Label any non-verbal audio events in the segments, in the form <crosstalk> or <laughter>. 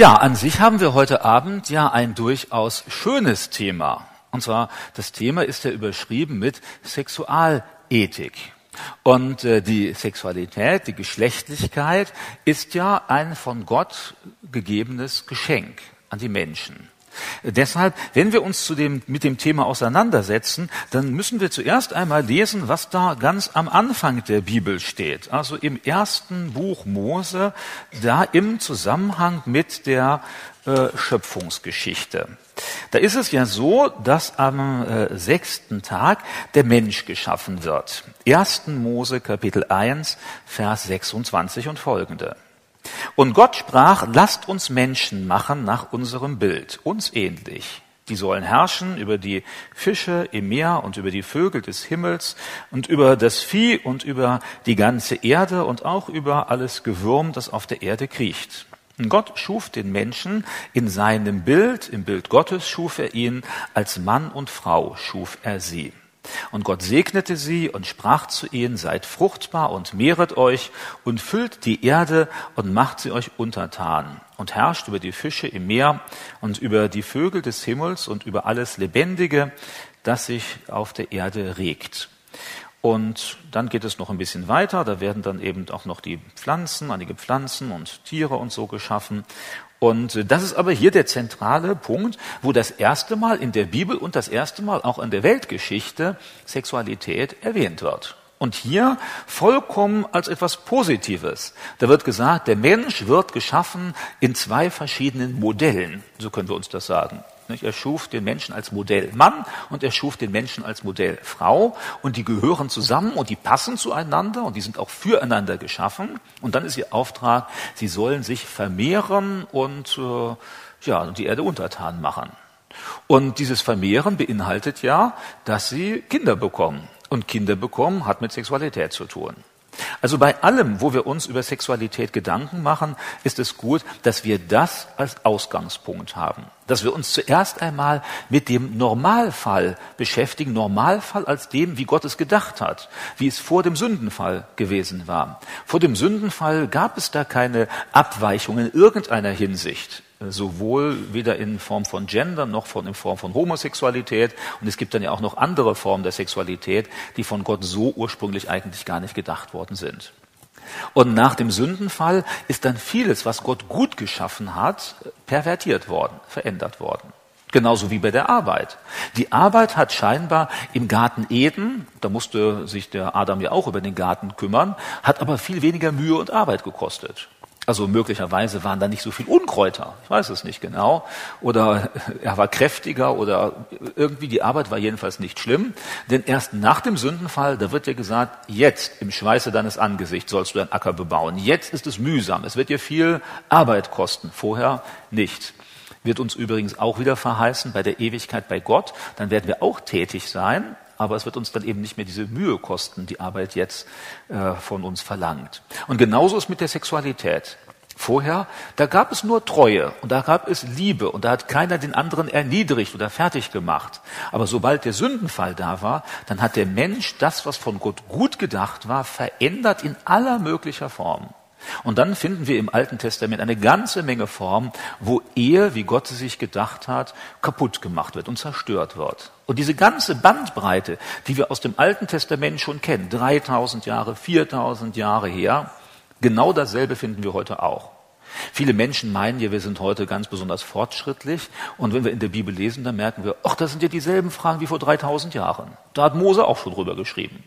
Ja, an sich haben wir heute Abend ja ein durchaus schönes Thema. Und zwar, das Thema ist ja überschrieben mit Sexualethik. Und äh, die Sexualität, die Geschlechtlichkeit ist ja ein von Gott gegebenes Geschenk an die Menschen. Deshalb, wenn wir uns zu dem, mit dem Thema auseinandersetzen, dann müssen wir zuerst einmal lesen, was da ganz am Anfang der Bibel steht. Also im ersten Buch Mose, da im Zusammenhang mit der äh, Schöpfungsgeschichte. Da ist es ja so, dass am äh, sechsten Tag der Mensch geschaffen wird. 1. Mose Kapitel 1, Vers 26 und folgende. Und Gott sprach, lasst uns Menschen machen nach unserem Bild, uns ähnlich. Die sollen herrschen über die Fische im Meer und über die Vögel des Himmels und über das Vieh und über die ganze Erde und auch über alles Gewürm, das auf der Erde kriecht. Und Gott schuf den Menschen in seinem Bild, im Bild Gottes schuf er ihn, als Mann und Frau schuf er sie. Und Gott segnete sie und sprach zu ihnen, seid fruchtbar und mehret euch und füllt die Erde und macht sie euch untertan und herrscht über die Fische im Meer und über die Vögel des Himmels und über alles Lebendige, das sich auf der Erde regt. Und dann geht es noch ein bisschen weiter, da werden dann eben auch noch die Pflanzen, einige Pflanzen und Tiere und so geschaffen. Und äh, das ist aber hier der zentrale Punkt, wo das erste Mal in der Bibel und das erste Mal auch in der Weltgeschichte Sexualität erwähnt wird. Und hier vollkommen als etwas Positives. Da wird gesagt, der Mensch wird geschaffen in zwei verschiedenen Modellen. So können wir uns das sagen. Er schuf den Menschen als Modell Mann und er schuf den Menschen als Modell Frau und die gehören zusammen und die passen zueinander und die sind auch füreinander geschaffen. Und dann ist ihr Auftrag, sie sollen sich vermehren und äh, ja, die Erde untertan machen. Und dieses Vermehren beinhaltet ja, dass sie Kinder bekommen. Und Kinder bekommen hat mit Sexualität zu tun. Also bei allem, wo wir uns über Sexualität Gedanken machen, ist es gut, dass wir das als Ausgangspunkt haben. Dass wir uns zuerst einmal mit dem Normalfall beschäftigen, Normalfall als dem, wie Gott es gedacht hat, wie es vor dem Sündenfall gewesen war. Vor dem Sündenfall gab es da keine Abweichung in irgendeiner Hinsicht sowohl weder in Form von Gender noch von, in Form von Homosexualität. Und es gibt dann ja auch noch andere Formen der Sexualität, die von Gott so ursprünglich eigentlich gar nicht gedacht worden sind. Und nach dem Sündenfall ist dann vieles, was Gott gut geschaffen hat, pervertiert worden, verändert worden. Genauso wie bei der Arbeit. Die Arbeit hat scheinbar im Garten Eden, da musste sich der Adam ja auch über den Garten kümmern, hat aber viel weniger Mühe und Arbeit gekostet. Also möglicherweise waren da nicht so viel Unkräuter, ich weiß es nicht genau. Oder <laughs> er war kräftiger oder irgendwie die Arbeit war jedenfalls nicht schlimm. Denn erst nach dem Sündenfall, da wird dir gesagt, jetzt im Schweiße deines Angesichts sollst du deinen Acker bebauen. Jetzt ist es mühsam, es wird dir viel Arbeit kosten, vorher nicht. Wird uns übrigens auch wieder verheißen bei der Ewigkeit bei Gott, dann werden wir auch tätig sein, aber es wird uns dann eben nicht mehr diese Mühe kosten, die Arbeit jetzt äh, von uns verlangt. Und genauso ist mit der Sexualität. Vorher, da gab es nur Treue und da gab es Liebe und da hat keiner den anderen erniedrigt oder fertig gemacht. Aber sobald der Sündenfall da war, dann hat der Mensch das, was von Gott gut gedacht war, verändert in aller möglicher Form. Und dann finden wir im Alten Testament eine ganze Menge Formen, wo Ehe, wie Gott sie sich gedacht hat, kaputt gemacht wird und zerstört wird. Und diese ganze Bandbreite, die wir aus dem Alten Testament schon kennen, 3000 Jahre, 4000 Jahre her, genau dasselbe finden wir heute auch. Viele Menschen meinen ja, wir sind heute ganz besonders fortschrittlich. Und wenn wir in der Bibel lesen, dann merken wir, ach, das sind ja dieselben Fragen wie vor 3000 Jahren. Da hat Mose auch schon drüber geschrieben.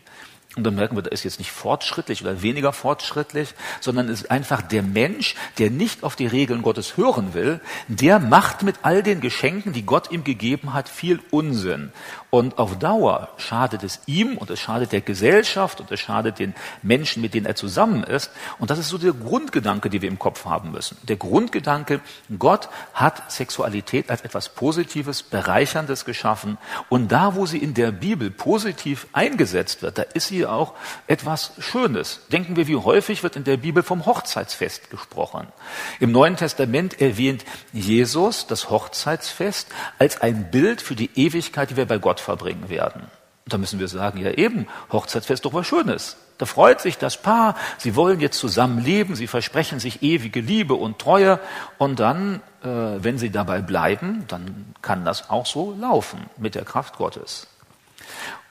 Und dann merken wir, da ist jetzt nicht fortschrittlich oder weniger fortschrittlich, sondern ist einfach der Mensch, der nicht auf die Regeln Gottes hören will, der macht mit all den Geschenken, die Gott ihm gegeben hat, viel Unsinn. Und auf Dauer schadet es ihm und es schadet der Gesellschaft und es schadet den Menschen, mit denen er zusammen ist. Und das ist so der Grundgedanke, den wir im Kopf haben müssen. Der Grundgedanke, Gott hat Sexualität als etwas Positives, Bereicherndes geschaffen. Und da, wo sie in der Bibel positiv eingesetzt wird, da ist sie auch etwas Schönes. Denken wir, wie häufig wird in der Bibel vom Hochzeitsfest gesprochen. Im Neuen Testament erwähnt Jesus das Hochzeitsfest als ein Bild für die Ewigkeit, die wir bei Gott verbringen werden. Und da müssen wir sagen, ja eben, Hochzeitsfest doch was Schönes. Da freut sich das Paar, sie wollen jetzt zusammen leben, sie versprechen sich ewige Liebe und Treue und dann, äh, wenn sie dabei bleiben, dann kann das auch so laufen mit der Kraft Gottes.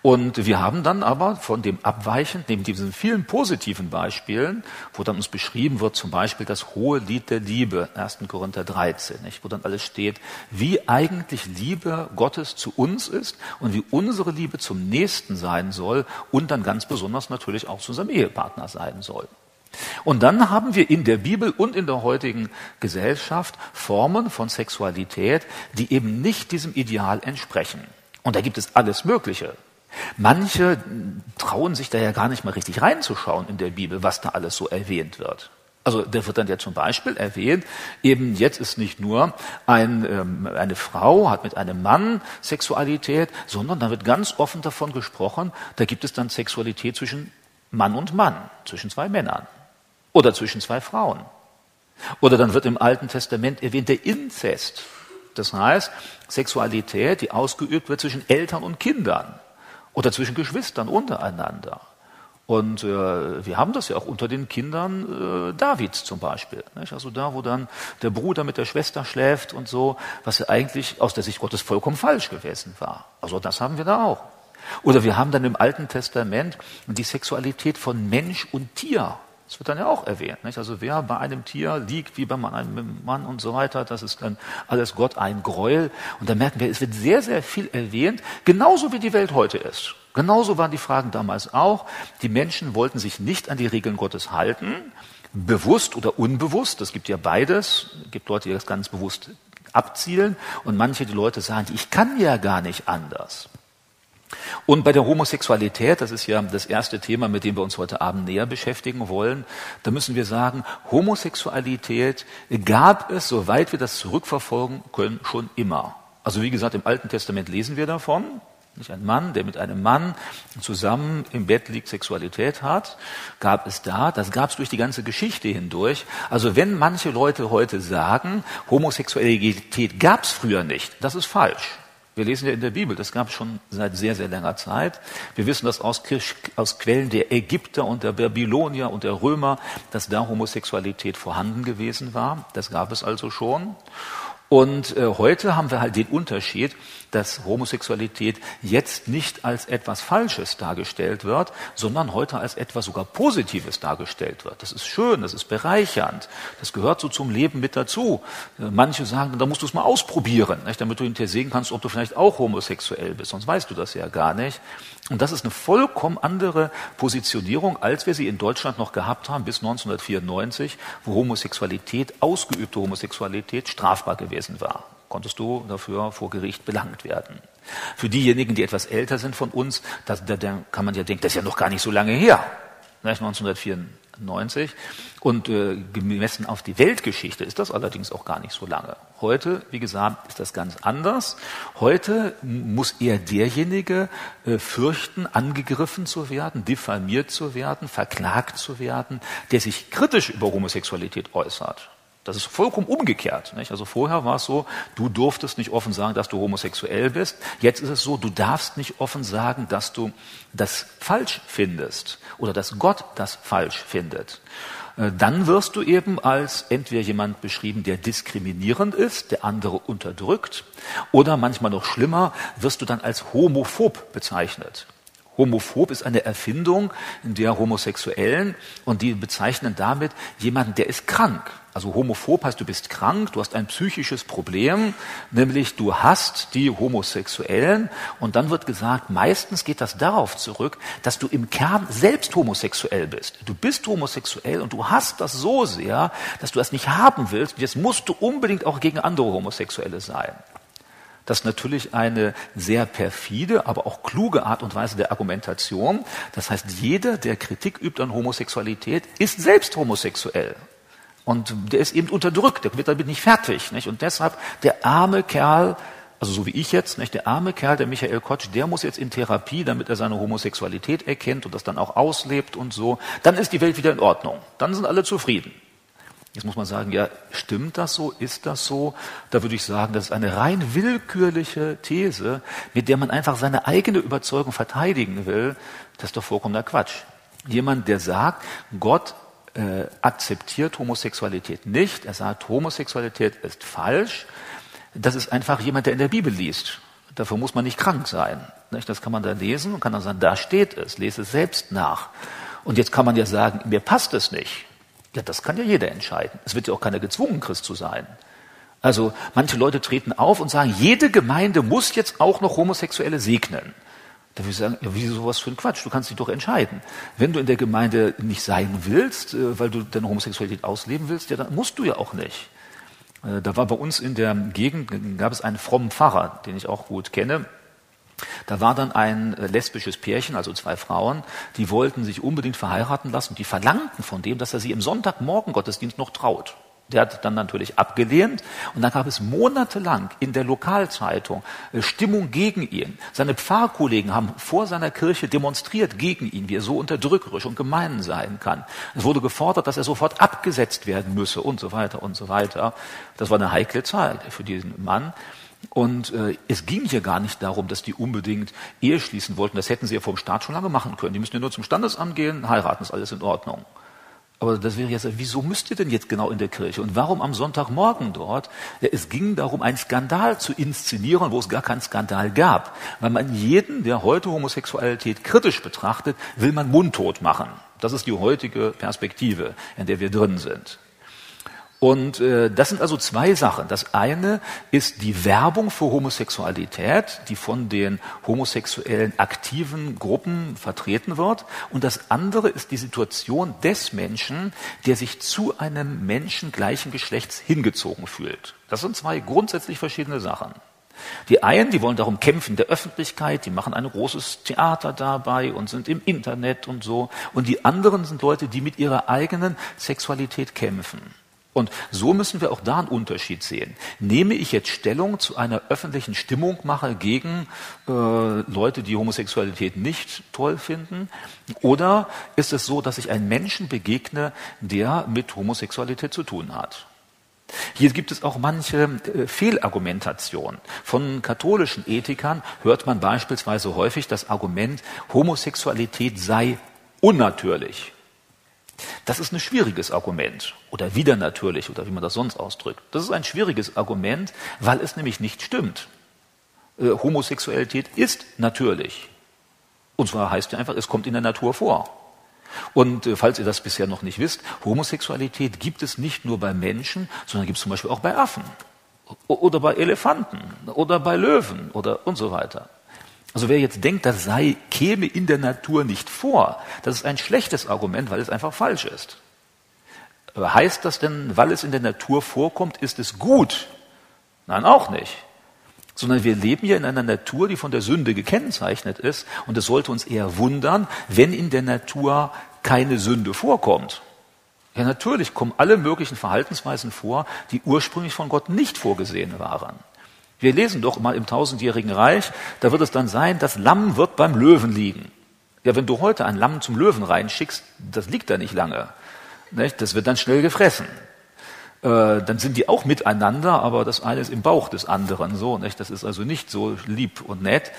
Und wir haben dann aber von dem Abweichen, neben diesen vielen positiven Beispielen, wo dann uns beschrieben wird, zum Beispiel das hohe Lied der Liebe, 1. Korinther 13, nicht, wo dann alles steht, wie eigentlich Liebe Gottes zu uns ist und wie unsere Liebe zum Nächsten sein soll und dann ganz besonders natürlich auch zu unserem Ehepartner sein soll. Und dann haben wir in der Bibel und in der heutigen Gesellschaft Formen von Sexualität, die eben nicht diesem Ideal entsprechen. Und da gibt es alles Mögliche. Manche trauen sich da ja gar nicht mal richtig reinzuschauen in der Bibel, was da alles so erwähnt wird. Also da wird dann ja zum Beispiel erwähnt, eben jetzt ist nicht nur ein, ähm, eine Frau hat mit einem Mann Sexualität, sondern da wird ganz offen davon gesprochen, da gibt es dann Sexualität zwischen Mann und Mann, zwischen zwei Männern oder zwischen zwei Frauen. Oder dann wird im Alten Testament erwähnt der Inzest. Das heißt, Sexualität, die ausgeübt wird zwischen Eltern und Kindern oder zwischen Geschwistern untereinander. Und äh, wir haben das ja auch unter den Kindern äh, Davids zum Beispiel. Nicht? Also da, wo dann der Bruder mit der Schwester schläft und so, was ja eigentlich aus der Sicht Gottes vollkommen falsch gewesen war. Also das haben wir da auch. Oder wir haben dann im Alten Testament die Sexualität von Mensch und Tier. Das wird dann ja auch erwähnt. Nicht? Also wer bei einem Tier liegt, wie bei einem Mann und so weiter, das ist dann alles Gott ein Gräuel. Und da merken wir, es wird sehr, sehr viel erwähnt, genauso wie die Welt heute ist. Genauso waren die Fragen damals auch. Die Menschen wollten sich nicht an die Regeln Gottes halten, bewusst oder unbewusst. Es gibt ja beides. Es gibt Leute, die das ganz bewusst abzielen und manche die Leute sagen, ich kann ja gar nicht anders. Und bei der Homosexualität, das ist ja das erste Thema, mit dem wir uns heute Abend näher beschäftigen wollen, da müssen wir sagen, Homosexualität gab es, soweit wir das zurückverfolgen können, schon immer. Also wie gesagt, im Alten Testament lesen wir davon. Nicht ein Mann, der mit einem Mann zusammen im Bett liegt, Sexualität hat, gab es da. Das gab es durch die ganze Geschichte hindurch. Also wenn manche Leute heute sagen, Homosexualität gab es früher nicht, das ist falsch. Wir lesen ja in der Bibel, das gab es schon seit sehr, sehr langer Zeit. Wir wissen das aus, aus, Quellen der Ägypter und der Babylonier und der Römer, dass da Homosexualität vorhanden gewesen war. Das gab es also schon. Und äh, heute haben wir halt den Unterschied, dass Homosexualität jetzt nicht als etwas Falsches dargestellt wird, sondern heute als etwas sogar Positives dargestellt wird. Das ist schön, das ist bereichernd, das gehört so zum Leben mit dazu. Äh, manche sagen, da musst du es mal ausprobieren, nicht, damit du hinterher sehen kannst, ob du vielleicht auch homosexuell bist, sonst weißt du das ja gar nicht. Und das ist eine vollkommen andere Positionierung, als wir sie in Deutschland noch gehabt haben bis 1994, wo Homosexualität, ausgeübte Homosexualität strafbar gewesen war konntest du dafür vor Gericht belangt werden. Für diejenigen, die etwas älter sind von uns, da, da, da kann man ja denken, das ist ja noch gar nicht so lange her, 1994. Und äh, gemessen auf die Weltgeschichte ist das allerdings auch gar nicht so lange. Heute, wie gesagt, ist das ganz anders. Heute muss eher derjenige äh, fürchten, angegriffen zu werden, diffamiert zu werden, verklagt zu werden, der sich kritisch über Homosexualität äußert. Das ist vollkommen umgekehrt. Nicht? Also vorher war es so, du durftest nicht offen sagen, dass du homosexuell bist. Jetzt ist es so, du darfst nicht offen sagen, dass du das falsch findest oder dass Gott das falsch findet. Äh, dann wirst du eben als entweder jemand beschrieben, der diskriminierend ist, der andere unterdrückt, oder manchmal noch schlimmer, wirst du dann als homophob bezeichnet. Homophob ist eine Erfindung der Homosexuellen und die bezeichnen damit jemanden, der ist krank. Also homophob heißt, du bist krank, du hast ein psychisches Problem, nämlich du hast die Homosexuellen und dann wird gesagt, meistens geht das darauf zurück, dass du im Kern selbst homosexuell bist. Du bist homosexuell und du hast das so sehr, dass du das nicht haben willst. Jetzt musst du unbedingt auch gegen andere Homosexuelle sein. Das ist natürlich eine sehr perfide, aber auch kluge Art und Weise der Argumentation. Das heißt, jeder, der Kritik übt an Homosexualität, ist selbst homosexuell. Und der ist eben unterdrückt, der wird damit nicht fertig. Nicht? Und deshalb der arme Kerl, also so wie ich jetzt, nicht? der arme Kerl, der Michael Kotsch, der muss jetzt in Therapie, damit er seine Homosexualität erkennt und das dann auch auslebt und so. Dann ist die Welt wieder in Ordnung. Dann sind alle zufrieden. Jetzt muss man sagen, ja, stimmt das so? Ist das so? Da würde ich sagen, das ist eine rein willkürliche These, mit der man einfach seine eigene Überzeugung verteidigen will. Das ist doch vollkommener Quatsch. jemand, der sagt, Gott äh, akzeptiert Homosexualität nicht. Er sagt, Homosexualität ist falsch. Das ist einfach jemand, der in der Bibel liest. Dafür muss man nicht krank sein. Das kann man da lesen und kann dann sagen, da steht es, lese es selbst nach. Und jetzt kann man ja sagen, mir passt es nicht. Ja, das kann ja jeder entscheiden. Es wird ja auch keiner gezwungen, Christ zu sein. Also manche Leute treten auf und sagen, jede Gemeinde muss jetzt auch noch Homosexuelle segnen. Da würde ich sagen, ja, wieso sowas für ein Quatsch? Du kannst dich doch entscheiden. Wenn du in der Gemeinde nicht sein willst, äh, weil du deine Homosexualität ausleben willst, ja, dann musst du ja auch nicht. Äh, da war bei uns in der Gegend, gab es einen frommen Pfarrer, den ich auch gut kenne. Da war dann ein äh, lesbisches Pärchen, also zwei Frauen, die wollten sich unbedingt verheiraten lassen. Die verlangten von dem, dass er sie im Sonntagmorgen Gottesdienst noch traut. Der hat dann natürlich abgelehnt und dann gab es monatelang in der Lokalzeitung äh, Stimmung gegen ihn. Seine Pfarrkollegen haben vor seiner Kirche demonstriert gegen ihn, wie er so unterdrückerisch und gemein sein kann. Es wurde gefordert, dass er sofort abgesetzt werden müsse und so weiter und so weiter. Das war eine heikle Zeit für diesen Mann. Und äh, es ging hier gar nicht darum, dass die unbedingt Ehe schließen wollten. Das hätten sie ja vom Staat schon lange machen können. Die müssen ja nur zum Standesamt gehen, heiraten, ist alles in Ordnung. Aber das wäre jetzt, wieso müsst ihr denn jetzt genau in der Kirche? Und warum am Sonntagmorgen dort? Ja, es ging darum, einen Skandal zu inszenieren, wo es gar keinen Skandal gab. Weil man jeden, der heute Homosexualität kritisch betrachtet, will man mundtot machen. Das ist die heutige Perspektive, in der wir drin sind. Und äh, das sind also zwei Sachen. Das eine ist die Werbung für Homosexualität, die von den homosexuellen aktiven Gruppen vertreten wird. Und das andere ist die Situation des Menschen, der sich zu einem Menschen gleichen Geschlechts hingezogen fühlt. Das sind zwei grundsätzlich verschiedene Sachen. Die einen, die wollen darum kämpfen der Öffentlichkeit, die machen ein großes Theater dabei und sind im Internet und so. Und die anderen sind Leute, die mit ihrer eigenen Sexualität kämpfen. Und so müssen wir auch da einen Unterschied sehen. Nehme ich jetzt Stellung zu einer öffentlichen Stimmungmache gegen äh, Leute, die Homosexualität nicht toll finden? Oder ist es so, dass ich einem Menschen begegne, der mit Homosexualität zu tun hat? Hier gibt es auch manche äh, Fehlargumentation. Von katholischen Ethikern hört man beispielsweise häufig das Argument, Homosexualität sei unnatürlich. Das ist ein schwieriges Argument oder wieder natürlich oder wie man das sonst ausdrückt. Das ist ein schwieriges Argument, weil es nämlich nicht stimmt. Äh, Homosexualität ist natürlich. Und zwar heißt ja einfach, es kommt in der Natur vor. Und äh, falls ihr das bisher noch nicht wisst, Homosexualität gibt es nicht nur bei Menschen, sondern gibt es zum Beispiel auch bei Affen oder bei Elefanten oder bei Löwen oder und so weiter. Also wer jetzt denkt, das sei, käme in der Natur nicht vor, das ist ein schlechtes Argument, weil es einfach falsch ist. Heißt das denn, weil es in der Natur vorkommt, ist es gut? Nein, auch nicht. Sondern wir leben hier in einer Natur, die von der Sünde gekennzeichnet ist. Und es sollte uns eher wundern, wenn in der Natur keine Sünde vorkommt. Ja, natürlich kommen alle möglichen Verhaltensweisen vor, die ursprünglich von Gott nicht vorgesehen waren. Wir lesen doch mal im tausendjährigen Reich, da wird es dann sein, das Lamm wird beim Löwen liegen. Ja, wenn du heute ein Lamm zum Löwen reinschickst, das liegt da nicht lange. Nicht? Das wird dann schnell gefressen. Äh, dann sind die auch miteinander, aber das eine ist im Bauch des anderen. So, nicht? Das ist also nicht so lieb und nett.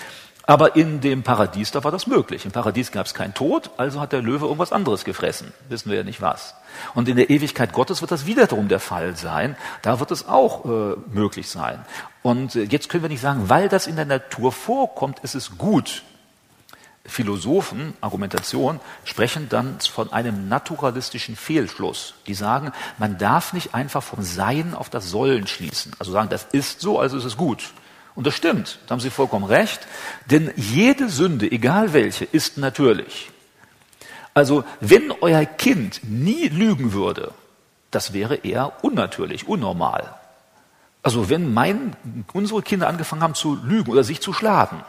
Aber in dem Paradies, da war das möglich. Im Paradies gab es keinen Tod, also hat der Löwe irgendwas anderes gefressen. Wissen wir ja nicht was. Und in der Ewigkeit Gottes wird das wiederum der Fall sein. Da wird es auch äh, möglich sein. Und äh, jetzt können wir nicht sagen, weil das in der Natur vorkommt, ist es gut. Philosophen, Argumentation, sprechen dann von einem naturalistischen Fehlschluss. Die sagen, man darf nicht einfach vom Sein auf das Sollen schließen. Also sagen, das ist so, also ist es gut. Und das stimmt, da haben Sie vollkommen recht, denn jede Sünde, egal welche, ist natürlich. Also wenn euer Kind nie lügen würde, das wäre eher unnatürlich, unnormal. Also wenn mein, unsere Kinder angefangen haben zu lügen oder sich zu schlagen,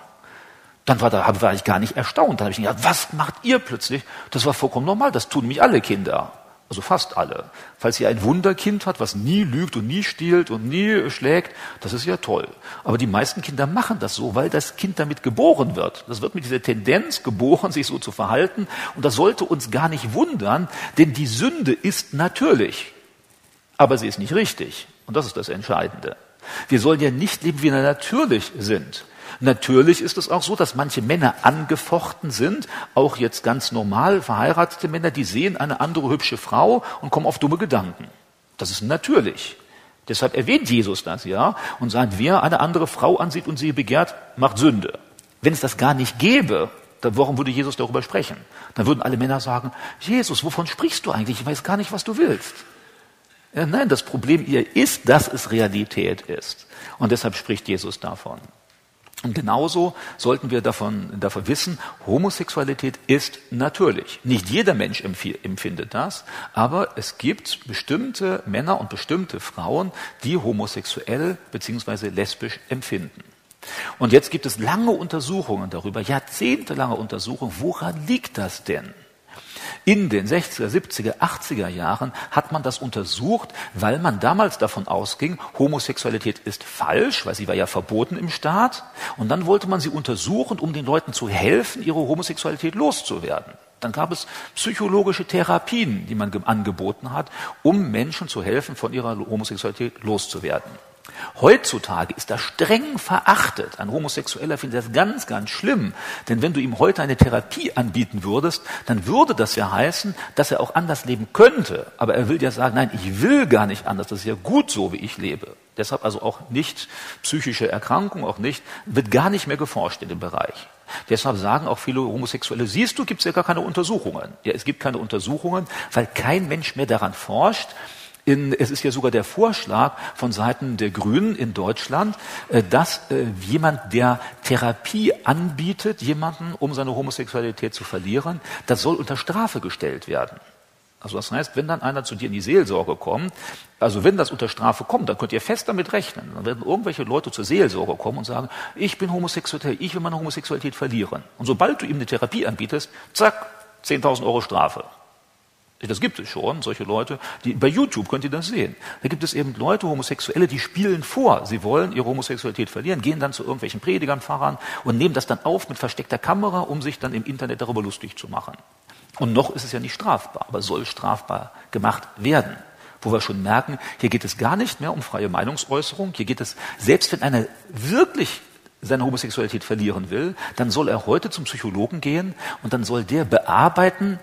dann war, da, war ich gar nicht erstaunt. Dann habe ich gedacht, was macht ihr plötzlich? Das war vollkommen normal, das tun nämlich alle Kinder also fast alle. Falls ihr ein Wunderkind hat, was nie lügt und nie stiehlt und nie schlägt, das ist ja toll. Aber die meisten Kinder machen das so, weil das Kind damit geboren wird. Das wird mit dieser Tendenz geboren, sich so zu verhalten. Und das sollte uns gar nicht wundern, denn die Sünde ist natürlich. Aber sie ist nicht richtig. Und das ist das Entscheidende. Wir sollen ja nicht leben, wie wir natürlich sind. Natürlich ist es auch so, dass manche Männer angefochten sind, auch jetzt ganz normal verheiratete Männer, die sehen eine andere hübsche Frau und kommen auf dumme Gedanken. Das ist natürlich. Deshalb erwähnt Jesus das ja und sagt, wer eine andere Frau ansieht und sie begehrt, macht Sünde. Wenn es das gar nicht gäbe, dann warum würde Jesus darüber sprechen? Dann würden alle Männer sagen, Jesus, wovon sprichst du eigentlich? Ich weiß gar nicht, was du willst. Ja, nein, das Problem hier ist, dass es Realität ist. Und deshalb spricht Jesus davon. Und genauso sollten wir davon, davon wissen, Homosexualität ist natürlich. Nicht jeder Mensch empfindet das, aber es gibt bestimmte Männer und bestimmte Frauen, die homosexuell bzw. lesbisch empfinden. Und jetzt gibt es lange Untersuchungen darüber, jahrzehntelange Untersuchungen, woran liegt das denn? In den 60er, 70er, 80er Jahren hat man das untersucht, weil man damals davon ausging, Homosexualität ist falsch, weil sie war ja verboten im Staat. Und dann wollte man sie untersuchen, um den Leuten zu helfen, ihre Homosexualität loszuwerden. Dann gab es psychologische Therapien, die man angeboten hat, um Menschen zu helfen, von ihrer Homosexualität loszuwerden. Heutzutage ist das streng verachtet. Ein Homosexueller findet das ganz, ganz schlimm. Denn wenn du ihm heute eine Therapie anbieten würdest, dann würde das ja heißen, dass er auch anders leben könnte. Aber er will ja sagen, nein, ich will gar nicht anders. Das ist ja gut so, wie ich lebe. Deshalb also auch nicht psychische Erkrankung, auch nicht, wird gar nicht mehr geforscht in dem Bereich. Deshalb sagen auch viele Homosexuelle, siehst du, gibt es ja gar keine Untersuchungen. Ja, es gibt keine Untersuchungen, weil kein Mensch mehr daran forscht, in, es ist ja sogar der Vorschlag von Seiten der Grünen in Deutschland, äh, dass äh, jemand, der Therapie anbietet, jemanden, um seine Homosexualität zu verlieren, das soll unter Strafe gestellt werden. Also das heißt, wenn dann einer zu dir in die Seelsorge kommt, also wenn das unter Strafe kommt, dann könnt ihr fest damit rechnen. Dann werden irgendwelche Leute zur Seelsorge kommen und sagen, ich bin homosexuell, ich will meine Homosexualität verlieren. Und sobald du ihm eine Therapie anbietest, zack, 10.000 Euro Strafe. Das gibt es schon, solche Leute, die, bei YouTube könnt ihr das sehen. Da gibt es eben Leute, Homosexuelle, die spielen vor, sie wollen ihre Homosexualität verlieren, gehen dann zu irgendwelchen Predigern, Pfarrern und nehmen das dann auf mit versteckter Kamera, um sich dann im Internet darüber lustig zu machen. Und noch ist es ja nicht strafbar, aber soll strafbar gemacht werden. Wo wir schon merken, hier geht es gar nicht mehr um freie Meinungsäußerung, hier geht es, selbst wenn einer wirklich seine Homosexualität verlieren will, dann soll er heute zum Psychologen gehen und dann soll der bearbeiten,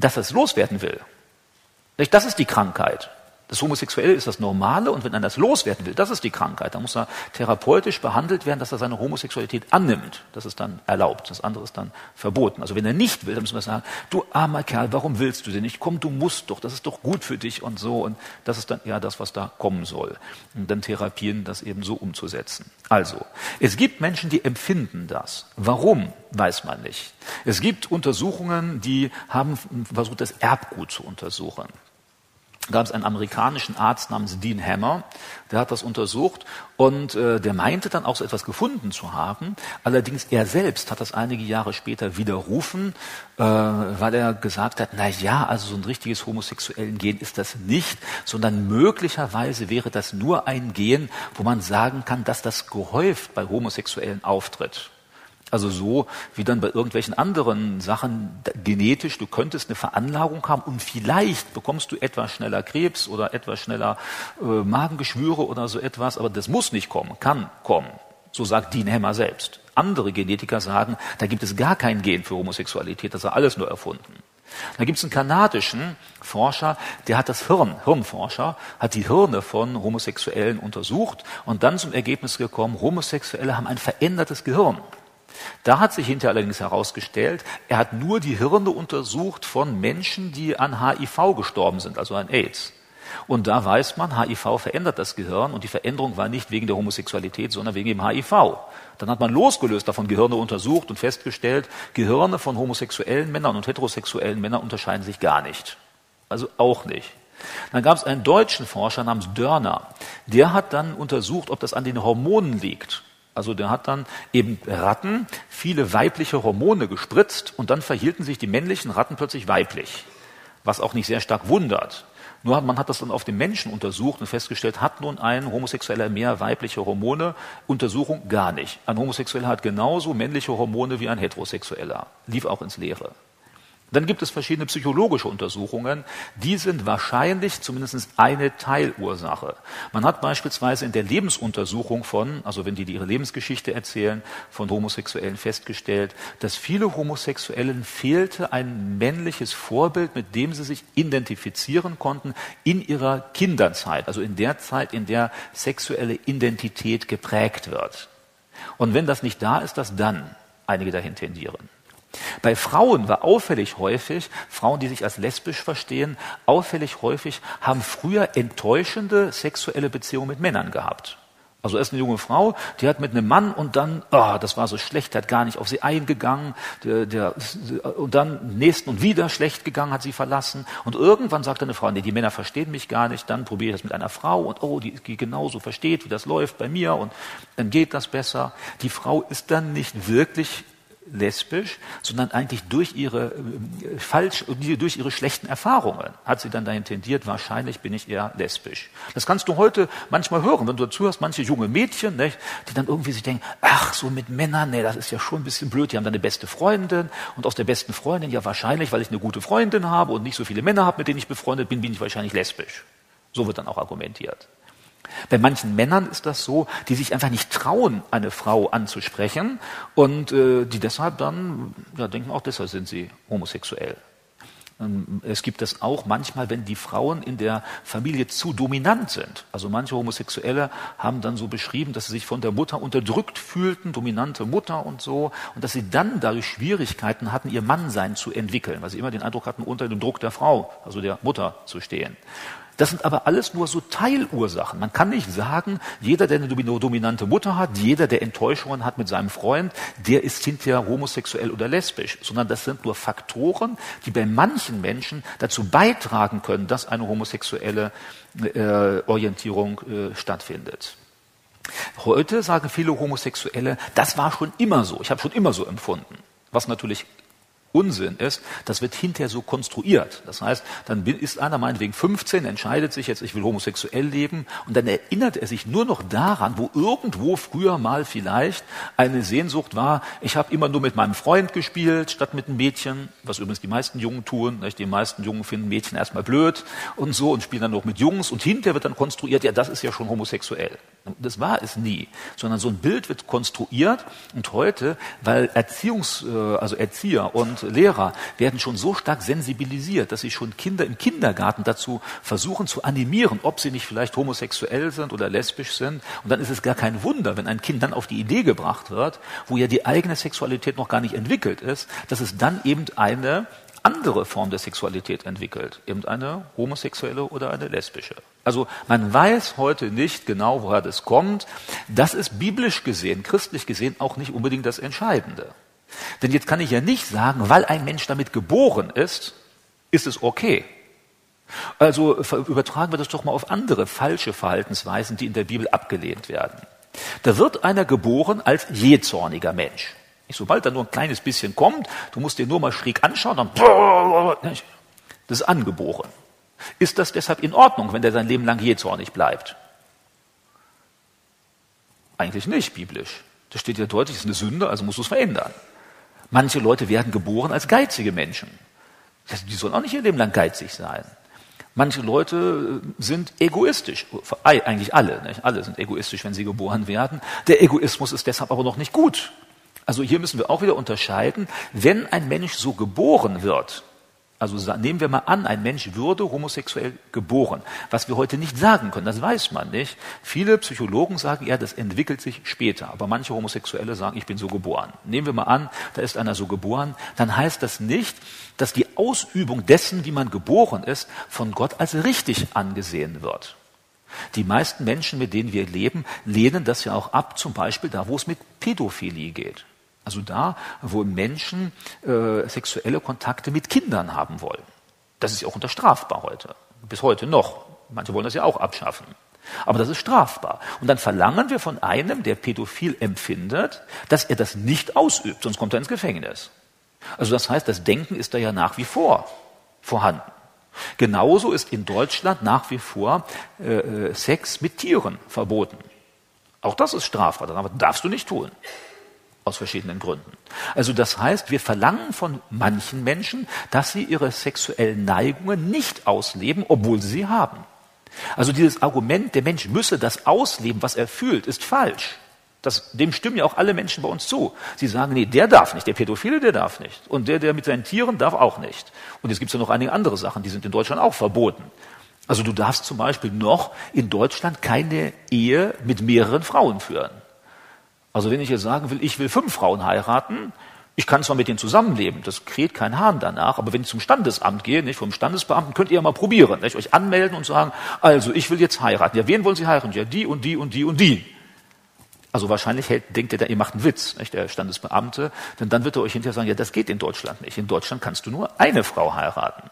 dass es loswerden will. Das ist die Krankheit. Das Homosexuelle ist das Normale und wenn er das loswerden will, das ist die Krankheit. Da muss er therapeutisch behandelt werden, dass er seine Homosexualität annimmt. Das ist dann erlaubt, das andere ist dann verboten. Also wenn er nicht will, dann müssen wir sagen, du armer Kerl, warum willst du denn nicht? Komm, du musst doch, das ist doch gut für dich und so. Und das ist dann ja das, was da kommen soll. Und dann therapieren, das eben so umzusetzen. Also, es gibt Menschen, die empfinden das. Warum, weiß man nicht. Es gibt Untersuchungen, die haben versucht, das Erbgut zu untersuchen gab es einen amerikanischen Arzt namens Dean Hammer, der hat das untersucht und äh, der meinte dann auch so etwas gefunden zu haben. Allerdings er selbst hat das einige Jahre später widerrufen, äh, weil er gesagt hat, na ja, also so ein richtiges homosexuellen Gen ist das nicht, sondern möglicherweise wäre das nur ein Gen, wo man sagen kann, dass das gehäuft bei Homosexuellen auftritt. Also so wie dann bei irgendwelchen anderen Sachen genetisch, du könntest eine Veranlagung haben und vielleicht bekommst du etwas schneller Krebs oder etwas schneller äh, Magengeschwüre oder so etwas, aber das muss nicht kommen, kann kommen. So sagt Dean Hammer selbst. Andere Genetiker sagen, da gibt es gar kein Gen für Homosexualität, das ist alles nur erfunden. Da gibt es einen kanadischen Forscher, der hat das Hirn, Hirnforscher, hat die Hirne von Homosexuellen untersucht und dann zum Ergebnis gekommen, Homosexuelle haben ein verändertes Gehirn. Da hat sich hinterher allerdings herausgestellt, er hat nur die Hirne untersucht von Menschen, die an HIV gestorben sind, also an AIDS. Und da weiß man, HIV verändert das Gehirn und die Veränderung war nicht wegen der Homosexualität, sondern wegen dem HIV. Dann hat man losgelöst davon Gehirne untersucht und festgestellt, Gehirne von homosexuellen Männern und heterosexuellen Männern unterscheiden sich gar nicht. Also auch nicht. Dann gab es einen deutschen Forscher namens Dörner, der hat dann untersucht, ob das an den Hormonen liegt. Also der hat dann eben Ratten viele weibliche Hormone gespritzt und dann verhielten sich die männlichen Ratten plötzlich weiblich, was auch nicht sehr stark wundert. Nur man hat das dann auf den Menschen untersucht und festgestellt, hat nun ein Homosexueller mehr weibliche Hormone? Untersuchung gar nicht. Ein Homosexueller hat genauso männliche Hormone wie ein Heterosexueller. Lief auch ins Leere. Dann gibt es verschiedene psychologische Untersuchungen, die sind wahrscheinlich zumindest eine Teilursache. Man hat beispielsweise in der Lebensuntersuchung von, also wenn die ihre Lebensgeschichte erzählen, von Homosexuellen festgestellt, dass viele Homosexuellen fehlte ein männliches Vorbild, mit dem sie sich identifizieren konnten in ihrer Kinderzeit, also in der Zeit, in der sexuelle Identität geprägt wird. Und wenn das nicht da ist, dass dann einige dahin tendieren. Bei Frauen war auffällig häufig, Frauen, die sich als lesbisch verstehen, auffällig häufig haben früher enttäuschende sexuelle Beziehungen mit Männern gehabt. Also erst eine junge Frau, die hat mit einem Mann und dann, oh, das war so schlecht, hat gar nicht auf sie eingegangen, der, der, und dann nächsten und wieder schlecht gegangen, hat sie verlassen. Und irgendwann sagt eine Frau, nee, die Männer verstehen mich gar nicht, dann probiere ich das mit einer Frau und oh, die, die genauso versteht, wie das läuft bei mir und dann geht das besser. Die Frau ist dann nicht wirklich lesbisch, sondern eigentlich durch ihre äh, falsch, durch ihre schlechten Erfahrungen hat sie dann dahin tendiert, wahrscheinlich bin ich eher lesbisch. Das kannst du heute manchmal hören, wenn du dazu hast, manche junge Mädchen, nicht, die dann irgendwie sich denken, ach, so mit Männern, nee, das ist ja schon ein bisschen blöd, die haben dann eine beste Freundin und aus der besten Freundin, ja wahrscheinlich, weil ich eine gute Freundin habe und nicht so viele Männer habe, mit denen ich befreundet bin, bin ich wahrscheinlich lesbisch. So wird dann auch argumentiert. Bei manchen Männern ist das so, die sich einfach nicht trauen, eine Frau anzusprechen und äh, die deshalb dann ja, denken, auch deshalb sind sie homosexuell. Ähm, es gibt das auch manchmal, wenn die Frauen in der Familie zu dominant sind. Also manche Homosexuelle haben dann so beschrieben, dass sie sich von der Mutter unterdrückt fühlten, dominante Mutter und so, und dass sie dann dadurch Schwierigkeiten hatten, ihr Mannsein zu entwickeln, weil sie immer den Eindruck hatten, unter dem Druck der Frau, also der Mutter zu stehen. Das sind aber alles nur so Teilursachen. Man kann nicht sagen, jeder, der eine dominante Mutter hat, jeder, der Enttäuschungen hat mit seinem Freund, der ist hinterher homosexuell oder lesbisch, sondern das sind nur Faktoren, die bei manchen Menschen dazu beitragen können, dass eine homosexuelle äh, Orientierung äh, stattfindet. Heute sagen viele Homosexuelle, das war schon immer so, ich habe schon immer so empfunden. Was natürlich Unsinn ist, das wird hinterher so konstruiert. Das heißt, dann ist einer meinetwegen 15, entscheidet sich jetzt, ich will homosexuell leben, und dann erinnert er sich nur noch daran, wo irgendwo früher mal vielleicht eine Sehnsucht war, ich habe immer nur mit meinem Freund gespielt, statt mit einem Mädchen, was übrigens die meisten Jungen tun. Nicht? Die meisten Jungen finden Mädchen erstmal blöd und so und spielen dann noch mit Jungs und hinterher wird dann konstruiert, ja, das ist ja schon homosexuell. Das war es nie, sondern so ein Bild wird konstruiert und heute, weil Erziehungs, äh, also Erzieher und Lehrer werden schon so stark sensibilisiert, dass sie schon Kinder im Kindergarten dazu versuchen zu animieren, ob sie nicht vielleicht homosexuell sind oder lesbisch sind. Und dann ist es gar kein Wunder, wenn ein Kind dann auf die Idee gebracht wird, wo ja die eigene Sexualität noch gar nicht entwickelt ist, dass es dann eben eine andere Form der Sexualität entwickelt, eben eine homosexuelle oder eine lesbische. Also man weiß heute nicht genau, woher das kommt. Das ist biblisch gesehen, christlich gesehen auch nicht unbedingt das Entscheidende. Denn jetzt kann ich ja nicht sagen, weil ein Mensch damit geboren ist, ist es okay. Also übertragen wir das doch mal auf andere falsche Verhaltensweisen, die in der Bibel abgelehnt werden. Da wird einer geboren als jähzorniger Mensch. Sobald da nur ein kleines bisschen kommt, du musst dir nur mal schräg anschauen, dann das ist angeboren. Ist das deshalb in Ordnung, wenn der sein Leben lang jähzornig bleibt? Eigentlich nicht, biblisch. Das steht ja deutlich, es ist eine Sünde, also musst du es verändern. Manche Leute werden geboren als geizige Menschen. Die sollen auch nicht ihr Leben lang geizig sein. Manche Leute äh, sind egoistisch. Eigentlich alle. Nicht? Alle sind egoistisch, wenn sie geboren werden. Der Egoismus ist deshalb aber noch nicht gut. Also hier müssen wir auch wieder unterscheiden, wenn ein Mensch so geboren wird, also nehmen wir mal an, ein Mensch würde homosexuell geboren, was wir heute nicht sagen können, das weiß man nicht. Viele Psychologen sagen, ja, das entwickelt sich später, aber manche Homosexuelle sagen, ich bin so geboren. Nehmen wir mal an, da ist einer so geboren, dann heißt das nicht, dass die Ausübung dessen, wie man geboren ist, von Gott als richtig angesehen wird. Die meisten Menschen, mit denen wir leben, lehnen das ja auch ab, zum Beispiel da, wo es mit Pädophilie geht. Also da, wo Menschen äh, sexuelle Kontakte mit Kindern haben wollen. Das ist ja auch unterstrafbar heute. Bis heute noch. Manche wollen das ja auch abschaffen. Aber das ist strafbar. Und dann verlangen wir von einem, der pädophil empfindet, dass er das nicht ausübt, sonst kommt er ins Gefängnis. Also das heißt, das Denken ist da ja nach wie vor vorhanden. Genauso ist in Deutschland nach wie vor äh, äh Sex mit Tieren verboten. Auch das ist strafbar, das darfst du nicht tun. Aus verschiedenen Gründen. Also das heißt, wir verlangen von manchen Menschen, dass sie ihre sexuellen Neigungen nicht ausleben, obwohl sie sie haben. Also dieses Argument, der Mensch müsse das ausleben, was er fühlt, ist falsch. Das, dem stimmen ja auch alle Menschen bei uns zu. Sie sagen, nee, der darf nicht, der Pädophile, der darf nicht. Und der, der mit seinen Tieren, darf auch nicht. Und jetzt gibt es ja noch einige andere Sachen, die sind in Deutschland auch verboten. Also du darfst zum Beispiel noch in Deutschland keine Ehe mit mehreren Frauen führen. Also wenn ich jetzt sagen will, ich will fünf Frauen heiraten, ich kann zwar mit denen zusammenleben, das kräht kein Hahn danach, aber wenn ich zum Standesamt gehe, nicht vom Standesbeamten, könnt ihr ja mal probieren, nicht, euch anmelden und sagen, also ich will jetzt heiraten. Ja, wen wollen Sie heiraten? Ja, die und die und die und die. Also wahrscheinlich hält, denkt er, ihr macht einen Witz, nicht, der Standesbeamte, denn dann wird er euch hinterher sagen, ja, das geht in Deutschland nicht. In Deutschland kannst du nur eine Frau heiraten.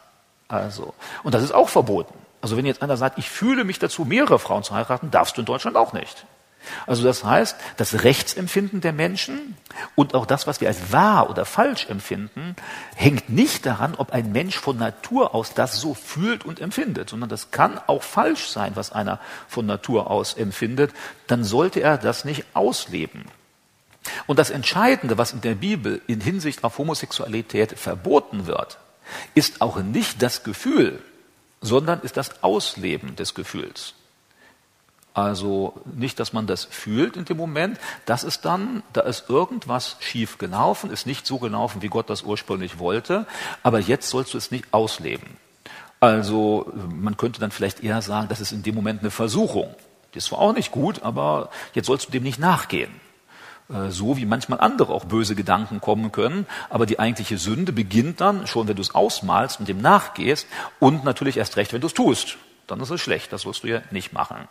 Also, und das ist auch verboten. Also wenn jetzt einer sagt, ich fühle mich dazu, mehrere Frauen zu heiraten, darfst du in Deutschland auch nicht. Also das heißt, das Rechtsempfinden der Menschen und auch das, was wir als wahr oder falsch empfinden, hängt nicht daran, ob ein Mensch von Natur aus das so fühlt und empfindet, sondern das kann auch falsch sein, was einer von Natur aus empfindet. Dann sollte er das nicht ausleben. Und das Entscheidende, was in der Bibel in Hinsicht auf Homosexualität verboten wird, ist auch nicht das Gefühl, sondern ist das Ausleben des Gefühls. Also nicht, dass man das fühlt in dem Moment, das ist dann, da ist irgendwas schief gelaufen, ist nicht so gelaufen, wie Gott das ursprünglich wollte, aber jetzt sollst du es nicht ausleben. Also man könnte dann vielleicht eher sagen, das ist in dem Moment eine Versuchung. Das ist zwar auch nicht gut, aber jetzt sollst du dem nicht nachgehen. Äh, so wie manchmal andere auch böse Gedanken kommen können, aber die eigentliche Sünde beginnt dann schon, wenn du es ausmalst und dem nachgehst und natürlich erst recht, wenn du es tust. Dann ist es schlecht, das sollst du ja nicht machen.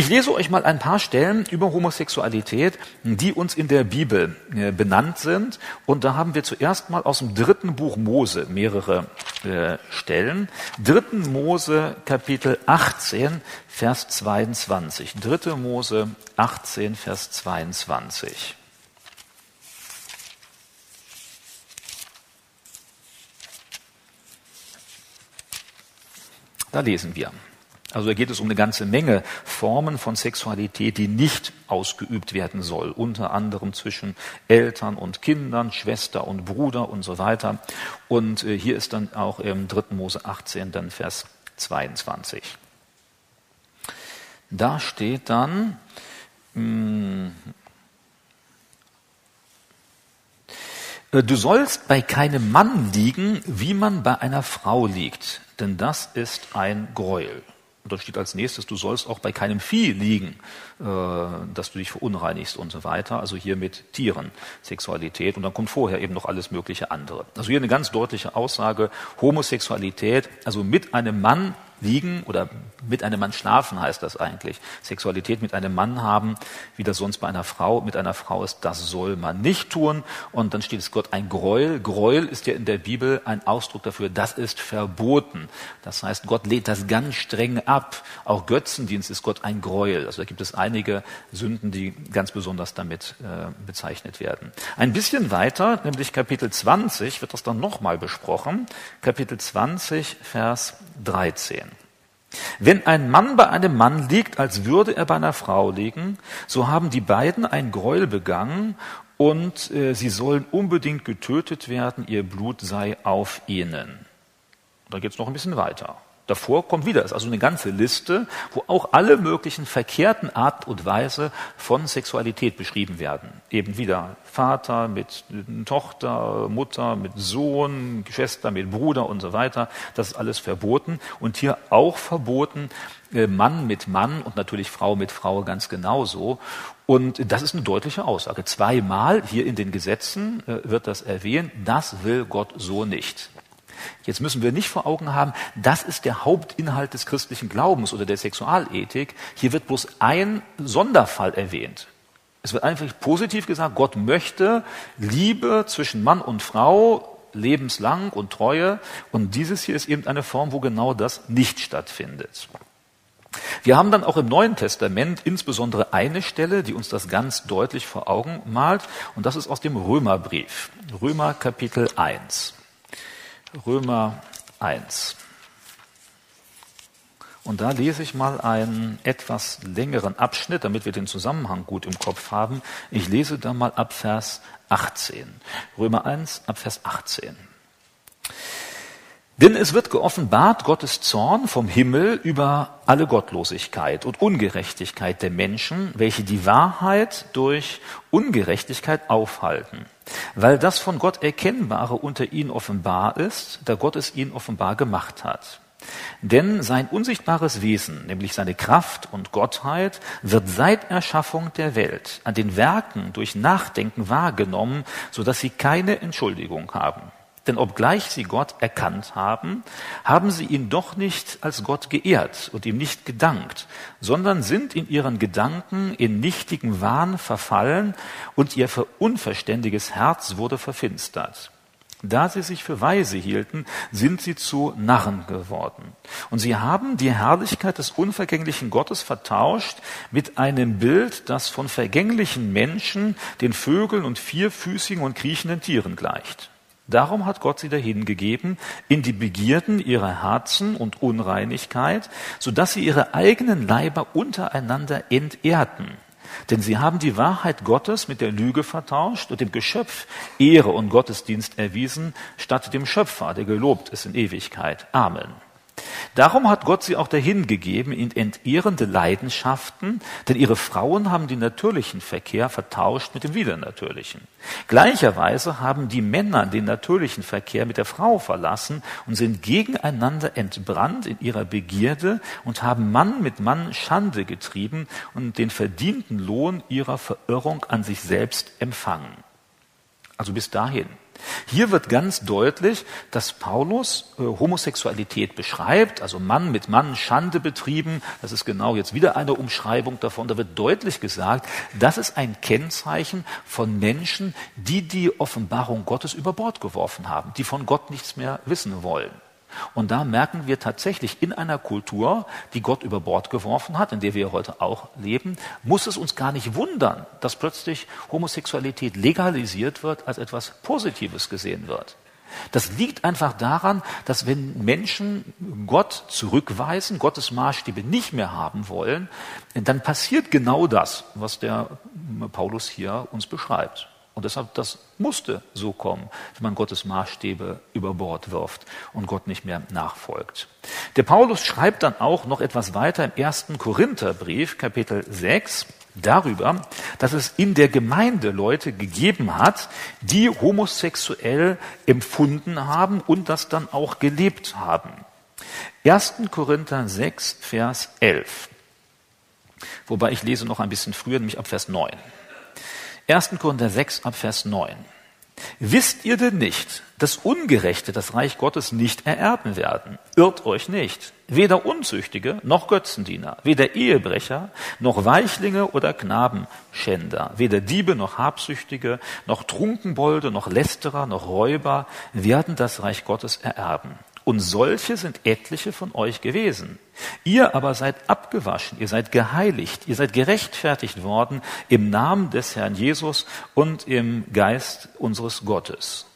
Ich lese euch mal ein paar Stellen über Homosexualität, die uns in der Bibel äh, benannt sind. Und da haben wir zuerst mal aus dem dritten Buch Mose mehrere äh, Stellen. Dritten Mose Kapitel 18, Vers 22. Dritte Mose 18, Vers 22. Da lesen wir. Also da geht es um eine ganze Menge Formen von Sexualität, die nicht ausgeübt werden soll, unter anderem zwischen Eltern und Kindern, Schwester und Bruder und so weiter. Und äh, hier ist dann auch im 3. Mose 18 dann Vers 22. Da steht dann, mh, äh, Du sollst bei keinem Mann liegen, wie man bei einer Frau liegt, denn das ist ein Gräuel. Und dort steht als nächstes, du sollst auch bei keinem Vieh liegen, äh, dass du dich verunreinigst und so weiter. Also hier mit Tieren, Sexualität. Und dann kommt vorher eben noch alles mögliche andere. Also hier eine ganz deutliche Aussage, Homosexualität, also mit einem Mann liegen oder mit einem Mann schlafen heißt das eigentlich. Sexualität mit einem Mann haben, wie das sonst bei einer Frau mit einer Frau ist, das soll man nicht tun. Und dann steht es Gott ein Gräuel. Gräuel ist ja in der Bibel ein Ausdruck dafür, das ist verboten. Das heißt, Gott lehnt das ganz streng ab. Auch Götzendienst ist Gott ein Gräuel. Also da gibt es einige Sünden, die ganz besonders damit äh, bezeichnet werden. Ein bisschen weiter, nämlich Kapitel 20, wird das dann nochmal besprochen. Kapitel 20, Vers 13. Wenn ein Mann bei einem Mann liegt, als würde er bei einer Frau liegen, so haben die beiden ein Gräuel begangen und äh, sie sollen unbedingt getötet werden, ihr Blut sei auf ihnen. Da geht es noch ein bisschen weiter. Davor kommt wieder, ist also eine ganze Liste, wo auch alle möglichen verkehrten Art und Weise von Sexualität beschrieben werden. Eben wieder Vater mit Tochter, Mutter mit Sohn, Schwester mit Bruder und so weiter. Das ist alles verboten. Und hier auch verboten, äh, Mann mit Mann und natürlich Frau mit Frau ganz genauso. Und das ist eine deutliche Aussage. Zweimal hier in den Gesetzen äh, wird das erwähnt. Das will Gott so nicht. Jetzt müssen wir nicht vor Augen haben, das ist der Hauptinhalt des christlichen Glaubens oder der Sexualethik. Hier wird bloß ein Sonderfall erwähnt. Es wird einfach positiv gesagt, Gott möchte Liebe zwischen Mann und Frau lebenslang und Treue. Und dieses hier ist eben eine Form, wo genau das nicht stattfindet. Wir haben dann auch im Neuen Testament insbesondere eine Stelle, die uns das ganz deutlich vor Augen malt, und das ist aus dem Römerbrief. Römer Kapitel 1. Römer 1. Und da lese ich mal einen etwas längeren Abschnitt, damit wir den Zusammenhang gut im Kopf haben. Ich lese da mal ab Vers 18. Römer 1 ab Vers 18. Denn es wird geoffenbart Gottes Zorn vom Himmel über alle Gottlosigkeit und Ungerechtigkeit der Menschen, welche die Wahrheit durch Ungerechtigkeit aufhalten, weil das von Gott Erkennbare unter ihnen offenbar ist, da Gott es ihnen offenbar gemacht hat. Denn sein unsichtbares Wesen, nämlich seine Kraft und Gottheit, wird seit Erschaffung der Welt an den Werken durch Nachdenken wahrgenommen, so dass sie keine Entschuldigung haben. Denn obgleich sie Gott erkannt haben, haben sie ihn doch nicht als Gott geehrt und ihm nicht gedankt, sondern sind in ihren Gedanken in nichtigen Wahn verfallen und ihr unverständiges Herz wurde verfinstert. Da sie sich für weise hielten, sind sie zu Narren geworden. Und sie haben die Herrlichkeit des unvergänglichen Gottes vertauscht mit einem Bild, das von vergänglichen Menschen, den Vögeln und vierfüßigen und kriechenden Tieren gleicht. Darum hat Gott sie dahingegeben in die Begierden ihrer Herzen und Unreinigkeit, so dass sie ihre eigenen Leiber untereinander entehrten. Denn sie haben die Wahrheit Gottes mit der Lüge vertauscht und dem Geschöpf Ehre und Gottesdienst erwiesen, statt dem Schöpfer, der gelobt ist in Ewigkeit. Amen. Darum hat Gott sie auch dahingegeben in entehrende Leidenschaften, denn ihre Frauen haben den natürlichen Verkehr vertauscht mit dem widernatürlichen. Gleicherweise haben die Männer den natürlichen Verkehr mit der Frau verlassen und sind gegeneinander entbrannt in ihrer Begierde und haben Mann mit Mann Schande getrieben und den verdienten Lohn ihrer Verirrung an sich selbst empfangen. Also bis dahin. Hier wird ganz deutlich, dass Paulus äh, Homosexualität beschreibt, also Mann mit Mann Schande betrieben. Das ist genau jetzt wieder eine Umschreibung davon. Da wird deutlich gesagt, das ist ein Kennzeichen von Menschen, die die Offenbarung Gottes über Bord geworfen haben, die von Gott nichts mehr wissen wollen. Und da merken wir tatsächlich in einer Kultur, die Gott über Bord geworfen hat, in der wir heute auch leben, muss es uns gar nicht wundern, dass plötzlich Homosexualität legalisiert wird, als etwas Positives gesehen wird. Das liegt einfach daran, dass wenn Menschen Gott zurückweisen, Gottes Maßstäbe nicht mehr haben wollen, dann passiert genau das, was der Paulus hier uns beschreibt. Und deshalb, das musste so kommen, wenn man Gottes Maßstäbe über Bord wirft und Gott nicht mehr nachfolgt. Der Paulus schreibt dann auch noch etwas weiter im ersten Korintherbrief, Kapitel 6, darüber, dass es in der Gemeinde Leute gegeben hat, die homosexuell empfunden haben und das dann auch gelebt haben. 1. Korinther 6, Vers 11. Wobei ich lese noch ein bisschen früher, nämlich ab Vers 9. 1. Korinther 6 ab Vers 9. Wisst ihr denn nicht, dass Ungerechte das Reich Gottes nicht ererben werden? Irrt euch nicht. Weder Unzüchtige noch Götzendiener, weder Ehebrecher noch Weichlinge oder Knabenschänder, weder Diebe noch Habsüchtige, noch Trunkenbolde noch Lästerer noch Räuber werden das Reich Gottes ererben. Und solche sind etliche von euch gewesen. Ihr aber seid abgewaschen, ihr seid geheiligt, ihr seid gerechtfertigt worden im Namen des Herrn Jesus und im Geist unseres Gottes.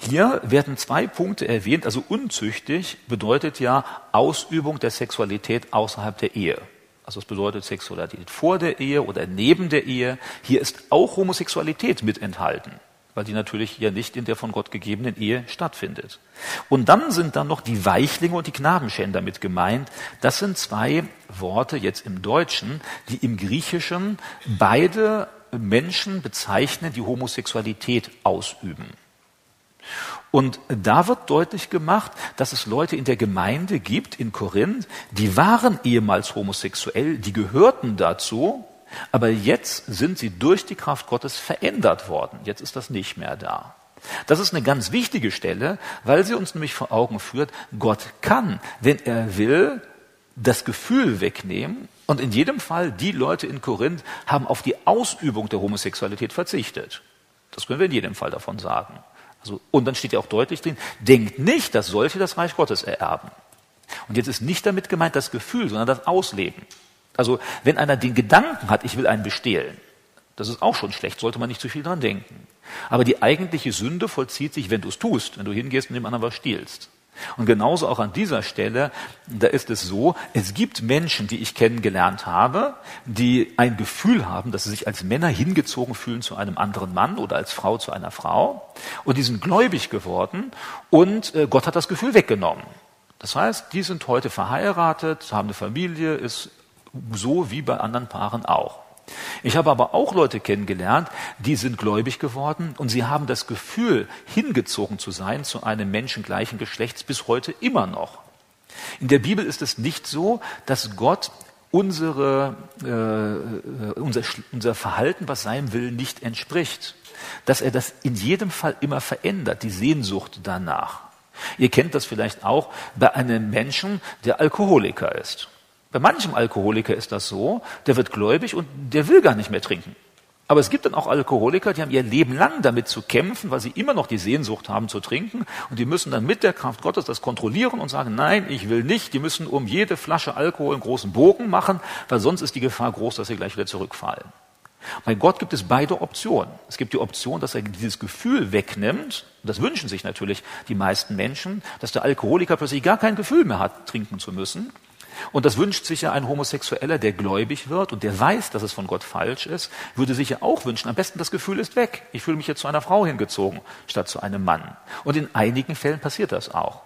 Hier werden zwei Punkte erwähnt. Also unzüchtig bedeutet ja Ausübung der Sexualität außerhalb der Ehe. Also es bedeutet Sexualität vor der Ehe oder neben der Ehe. Hier ist auch Homosexualität mit enthalten weil die natürlich ja nicht in der von Gott gegebenen Ehe stattfindet. Und dann sind dann noch die Weichlinge und die Knabenschänder mit gemeint. Das sind zwei Worte jetzt im Deutschen, die im Griechischen beide Menschen bezeichnen, die Homosexualität ausüben. Und da wird deutlich gemacht, dass es Leute in der Gemeinde gibt in Korinth, die waren ehemals homosexuell, die gehörten dazu, aber jetzt sind sie durch die Kraft Gottes verändert worden. Jetzt ist das nicht mehr da. Das ist eine ganz wichtige Stelle, weil sie uns nämlich vor Augen führt, Gott kann, wenn er will, das Gefühl wegnehmen. Und in jedem Fall, die Leute in Korinth haben auf die Ausübung der Homosexualität verzichtet. Das können wir in jedem Fall davon sagen. Also, und dann steht ja auch deutlich drin, denkt nicht, dass solche das Reich Gottes ererben. Und jetzt ist nicht damit gemeint das Gefühl, sondern das Ausleben. Also wenn einer den Gedanken hat, ich will einen bestehlen, das ist auch schon schlecht, sollte man nicht zu viel dran denken. Aber die eigentliche Sünde vollzieht sich, wenn du es tust, wenn du hingehst und dem anderen was stiehlst. Und genauso auch an dieser Stelle, da ist es so, es gibt Menschen, die ich kennengelernt habe, die ein Gefühl haben, dass sie sich als Männer hingezogen fühlen zu einem anderen Mann oder als Frau zu einer Frau. Und die sind gläubig geworden und äh, Gott hat das Gefühl weggenommen. Das heißt, die sind heute verheiratet, haben eine Familie, ist so wie bei anderen Paaren auch. Ich habe aber auch Leute kennengelernt, die sind gläubig geworden und sie haben das Gefühl, hingezogen zu sein zu einem Menschen gleichen Geschlechts bis heute immer noch. In der Bibel ist es nicht so, dass Gott unsere, äh, unser, unser Verhalten, was seinem Willen nicht entspricht, dass er das in jedem Fall immer verändert, die Sehnsucht danach. Ihr kennt das vielleicht auch bei einem Menschen, der Alkoholiker ist. Bei manchem Alkoholiker ist das so, der wird gläubig und der will gar nicht mehr trinken. Aber es gibt dann auch Alkoholiker, die haben ihr Leben lang damit zu kämpfen, weil sie immer noch die Sehnsucht haben zu trinken. Und die müssen dann mit der Kraft Gottes das kontrollieren und sagen, nein, ich will nicht. Die müssen um jede Flasche Alkohol einen großen Bogen machen, weil sonst ist die Gefahr groß, dass sie gleich wieder zurückfallen. Bei Gott gibt es beide Optionen. Es gibt die Option, dass er dieses Gefühl wegnimmt. Das wünschen sich natürlich die meisten Menschen, dass der Alkoholiker plötzlich gar kein Gefühl mehr hat, trinken zu müssen. Und das wünscht sich ja ein Homosexueller, der gläubig wird und der weiß, dass es von Gott falsch ist, würde sich ja auch wünschen, am besten das Gefühl ist weg. Ich fühle mich jetzt zu einer Frau hingezogen, statt zu einem Mann. Und in einigen Fällen passiert das auch.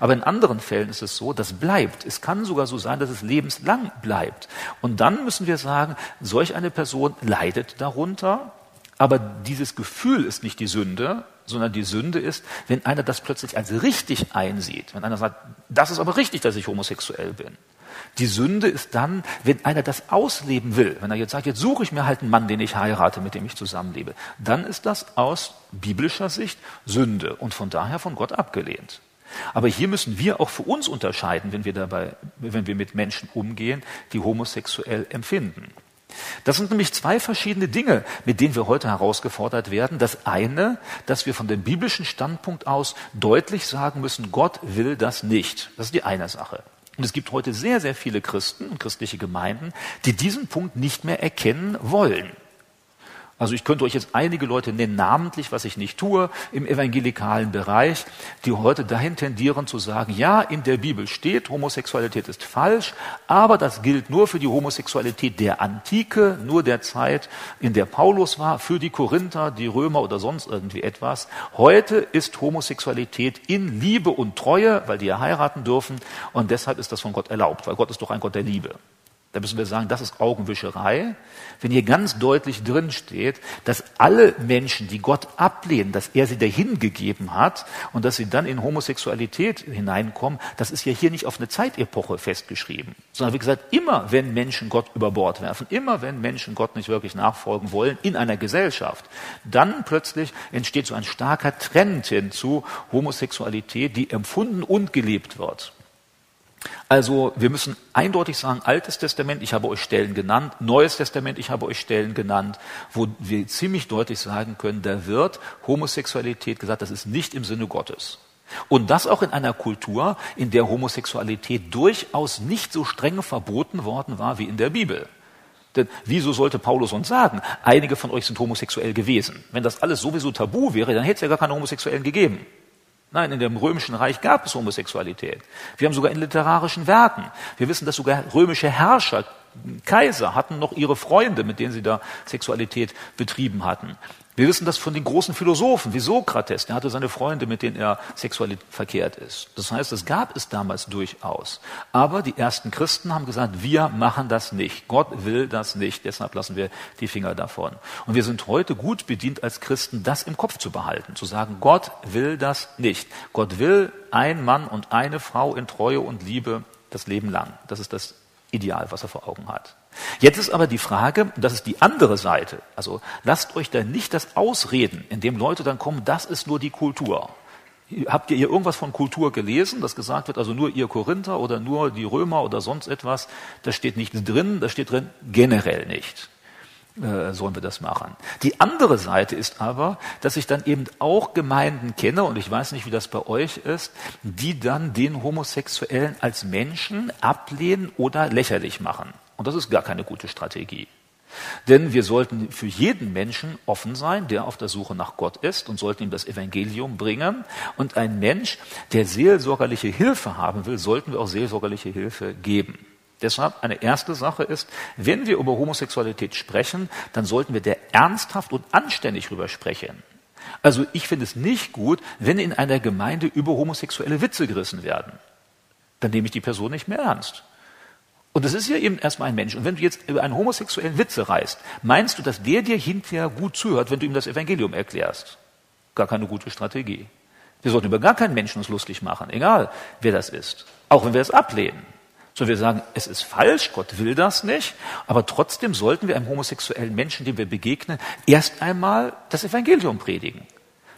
Aber in anderen Fällen ist es so, das bleibt. Es kann sogar so sein, dass es lebenslang bleibt. Und dann müssen wir sagen, solch eine Person leidet darunter, aber dieses Gefühl ist nicht die Sünde, sondern die Sünde ist, wenn einer das plötzlich als richtig einsieht. Wenn einer sagt, das ist aber richtig, dass ich homosexuell bin. Die Sünde ist dann, wenn einer das ausleben will. Wenn er jetzt sagt, jetzt suche ich mir halt einen Mann, den ich heirate, mit dem ich zusammenlebe. Dann ist das aus biblischer Sicht Sünde und von daher von Gott abgelehnt. Aber hier müssen wir auch für uns unterscheiden, wenn wir dabei, wenn wir mit Menschen umgehen, die homosexuell empfinden. Das sind nämlich zwei verschiedene Dinge, mit denen wir heute herausgefordert werden. Das eine, dass wir von dem biblischen Standpunkt aus deutlich sagen müssen, Gott will das nicht. Das ist die eine Sache. Und es gibt heute sehr, sehr viele Christen und christliche Gemeinden, die diesen Punkt nicht mehr erkennen wollen. Also ich könnte euch jetzt einige Leute nennen, namentlich, was ich nicht tue, im evangelikalen Bereich, die heute dahin tendieren zu sagen, ja, in der Bibel steht, Homosexualität ist falsch, aber das gilt nur für die Homosexualität der Antike, nur der Zeit, in der Paulus war, für die Korinther, die Römer oder sonst irgendwie etwas. Heute ist Homosexualität in Liebe und Treue, weil die ja heiraten dürfen und deshalb ist das von Gott erlaubt, weil Gott ist doch ein Gott der Liebe. Da müssen wir sagen, das ist Augenwischerei. Wenn hier ganz deutlich drin steht, dass alle Menschen, die Gott ablehnen, dass er sie dahin gegeben hat und dass sie dann in Homosexualität hineinkommen, das ist ja hier nicht auf eine Zeitepoche festgeschrieben, sondern wie gesagt, immer wenn Menschen Gott über Bord werfen, immer wenn Menschen Gott nicht wirklich nachfolgen wollen in einer Gesellschaft, dann plötzlich entsteht so ein starker Trend hin zu Homosexualität, die empfunden und gelebt wird. Also wir müssen eindeutig sagen, Altes Testament, ich habe euch Stellen genannt, Neues Testament, ich habe euch Stellen genannt, wo wir ziemlich deutlich sagen können, da wird Homosexualität gesagt, das ist nicht im Sinne Gottes. Und das auch in einer Kultur, in der Homosexualität durchaus nicht so streng verboten worden war wie in der Bibel. Denn wieso sollte Paulus uns sagen, einige von euch sind homosexuell gewesen? Wenn das alles sowieso tabu wäre, dann hätte es ja gar keine Homosexuellen gegeben. Nein, in dem römischen Reich gab es Homosexualität. Wir haben sogar in literarischen Werken. Wir wissen, dass sogar römische Herrscher, Kaiser hatten noch ihre Freunde, mit denen sie da Sexualität betrieben hatten. Wir wissen das von den großen Philosophen wie Sokrates, der hatte seine Freunde, mit denen er sexuell verkehrt ist. Das heißt, das gab es damals durchaus. Aber die ersten Christen haben gesagt, wir machen das nicht. Gott will das nicht. Deshalb lassen wir die Finger davon. Und wir sind heute gut bedient als Christen, das im Kopf zu behalten, zu sagen, Gott will das nicht. Gott will ein Mann und eine Frau in Treue und Liebe das Leben lang. Das ist das Ideal, was er vor Augen hat. Jetzt ist aber die Frage, das ist die andere Seite. Also lasst euch da nicht das ausreden, indem Leute dann kommen, das ist nur die Kultur. Habt ihr hier irgendwas von Kultur gelesen, dass gesagt wird, also nur ihr Korinther oder nur die Römer oder sonst etwas? Das steht nicht drin, das steht drin generell nicht. Äh, sollen wir das machen. Die andere Seite ist aber, dass ich dann eben auch Gemeinden kenne, und ich weiß nicht, wie das bei euch ist, die dann den Homosexuellen als Menschen ablehnen oder lächerlich machen. Und das ist gar keine gute Strategie. Denn wir sollten für jeden Menschen offen sein, der auf der Suche nach Gott ist und sollten ihm das Evangelium bringen. Und ein Mensch, der seelsorgerliche Hilfe haben will, sollten wir auch seelsorgerliche Hilfe geben. Deshalb eine erste Sache ist, wenn wir über Homosexualität sprechen, dann sollten wir der ernsthaft und anständig drüber sprechen. Also ich finde es nicht gut, wenn in einer Gemeinde über homosexuelle Witze gerissen werden. Dann nehme ich die Person nicht mehr ernst. Und das ist ja eben erstmal ein Mensch. Und wenn du jetzt über einen homosexuellen Witze reißt, meinst du, dass der dir hinterher gut zuhört, wenn du ihm das Evangelium erklärst? Gar keine gute Strategie. Wir sollten über gar keinen Menschen uns lustig machen, egal wer das ist. Auch wenn wir es ablehnen. So wir sagen, es ist falsch, Gott will das nicht, aber trotzdem sollten wir einem homosexuellen Menschen, dem wir begegnen, erst einmal das Evangelium predigen.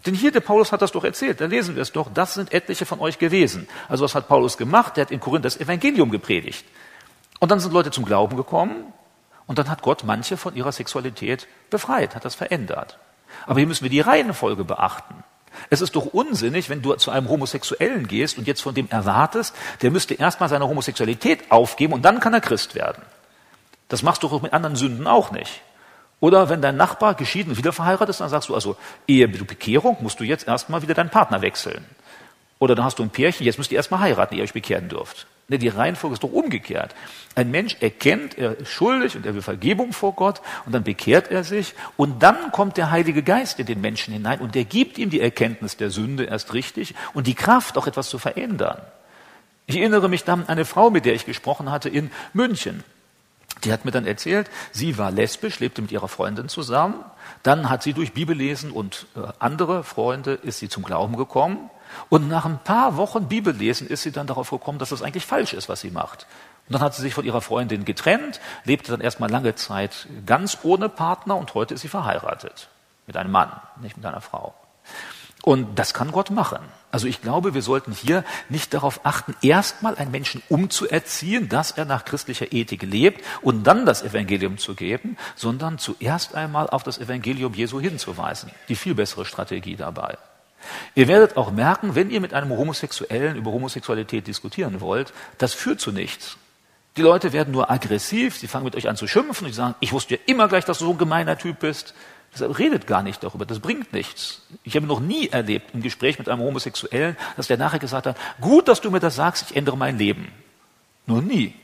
Denn hier, der Paulus hat das doch erzählt, da lesen wir es doch, das sind etliche von euch gewesen. Also was hat Paulus gemacht? Er hat in Korinth das Evangelium gepredigt. Und dann sind Leute zum Glauben gekommen und dann hat Gott manche von ihrer Sexualität befreit, hat das verändert. Aber hier müssen wir die Reihenfolge beachten. Es ist doch unsinnig, wenn du zu einem Homosexuellen gehst und jetzt von dem erwartest, der müsste erstmal seine Homosexualität aufgeben und dann kann er Christ werden. Das machst du doch mit anderen Sünden auch nicht. Oder wenn dein Nachbar geschieden wieder verheiratet ist, dann sagst du also, ehe du Bekehrung musst du jetzt erstmal wieder deinen Partner wechseln. Oder dann hast du ein Pärchen, jetzt müsst ihr erstmal heiraten, ihr euch bekehren dürft. Ne, die Reihenfolge ist doch umgekehrt. Ein Mensch erkennt, er ist schuldig und er will Vergebung vor Gott und dann bekehrt er sich und dann kommt der Heilige Geist in den Menschen hinein und der gibt ihm die Erkenntnis der Sünde erst richtig und die Kraft, auch etwas zu verändern. Ich erinnere mich dann an eine Frau, mit der ich gesprochen hatte in München. Die hat mir dann erzählt, sie war lesbisch, lebte mit ihrer Freundin zusammen. Dann hat sie durch Bibellesen und äh, andere Freunde ist sie zum Glauben gekommen. Und nach ein paar Wochen Bibellesen ist sie dann darauf gekommen, dass das eigentlich falsch ist, was sie macht. Und dann hat sie sich von ihrer Freundin getrennt, lebte dann erstmal lange Zeit ganz ohne Partner und heute ist sie verheiratet. Mit einem Mann, nicht mit einer Frau. Und das kann Gott machen. Also ich glaube, wir sollten hier nicht darauf achten, erstmal einen Menschen umzuerziehen, dass er nach christlicher Ethik lebt und dann das Evangelium zu geben, sondern zuerst einmal auf das Evangelium Jesu hinzuweisen. Die viel bessere Strategie dabei. Ihr werdet auch merken, wenn ihr mit einem Homosexuellen über Homosexualität diskutieren wollt, das führt zu nichts. Die Leute werden nur aggressiv, sie fangen mit euch an zu schimpfen und sagen, ich wusste ja immer gleich, dass du so ein gemeiner Typ bist. Deshalb redet gar nicht darüber, das bringt nichts. Ich habe noch nie erlebt im Gespräch mit einem Homosexuellen, dass der nachher gesagt hat, gut, dass du mir das sagst, ich ändere mein Leben. Nur nie.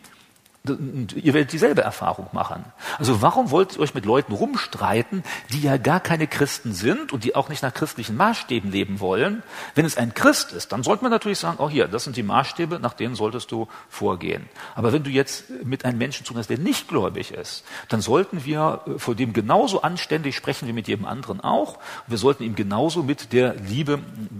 Ihr werdet dieselbe Erfahrung machen. Also warum wollt ihr euch mit Leuten rumstreiten, die ja gar keine Christen sind und die auch nicht nach christlichen Maßstäben leben wollen? Wenn es ein Christ ist, dann sollte man natürlich sagen, oh hier, das sind die Maßstäbe, nach denen solltest du vorgehen. Aber wenn du jetzt mit einem Menschen zu tun hast, der nicht gläubig ist, dann sollten wir vor dem genauso anständig sprechen wie mit jedem anderen auch. Wir sollten ihm genauso mit der Liebe,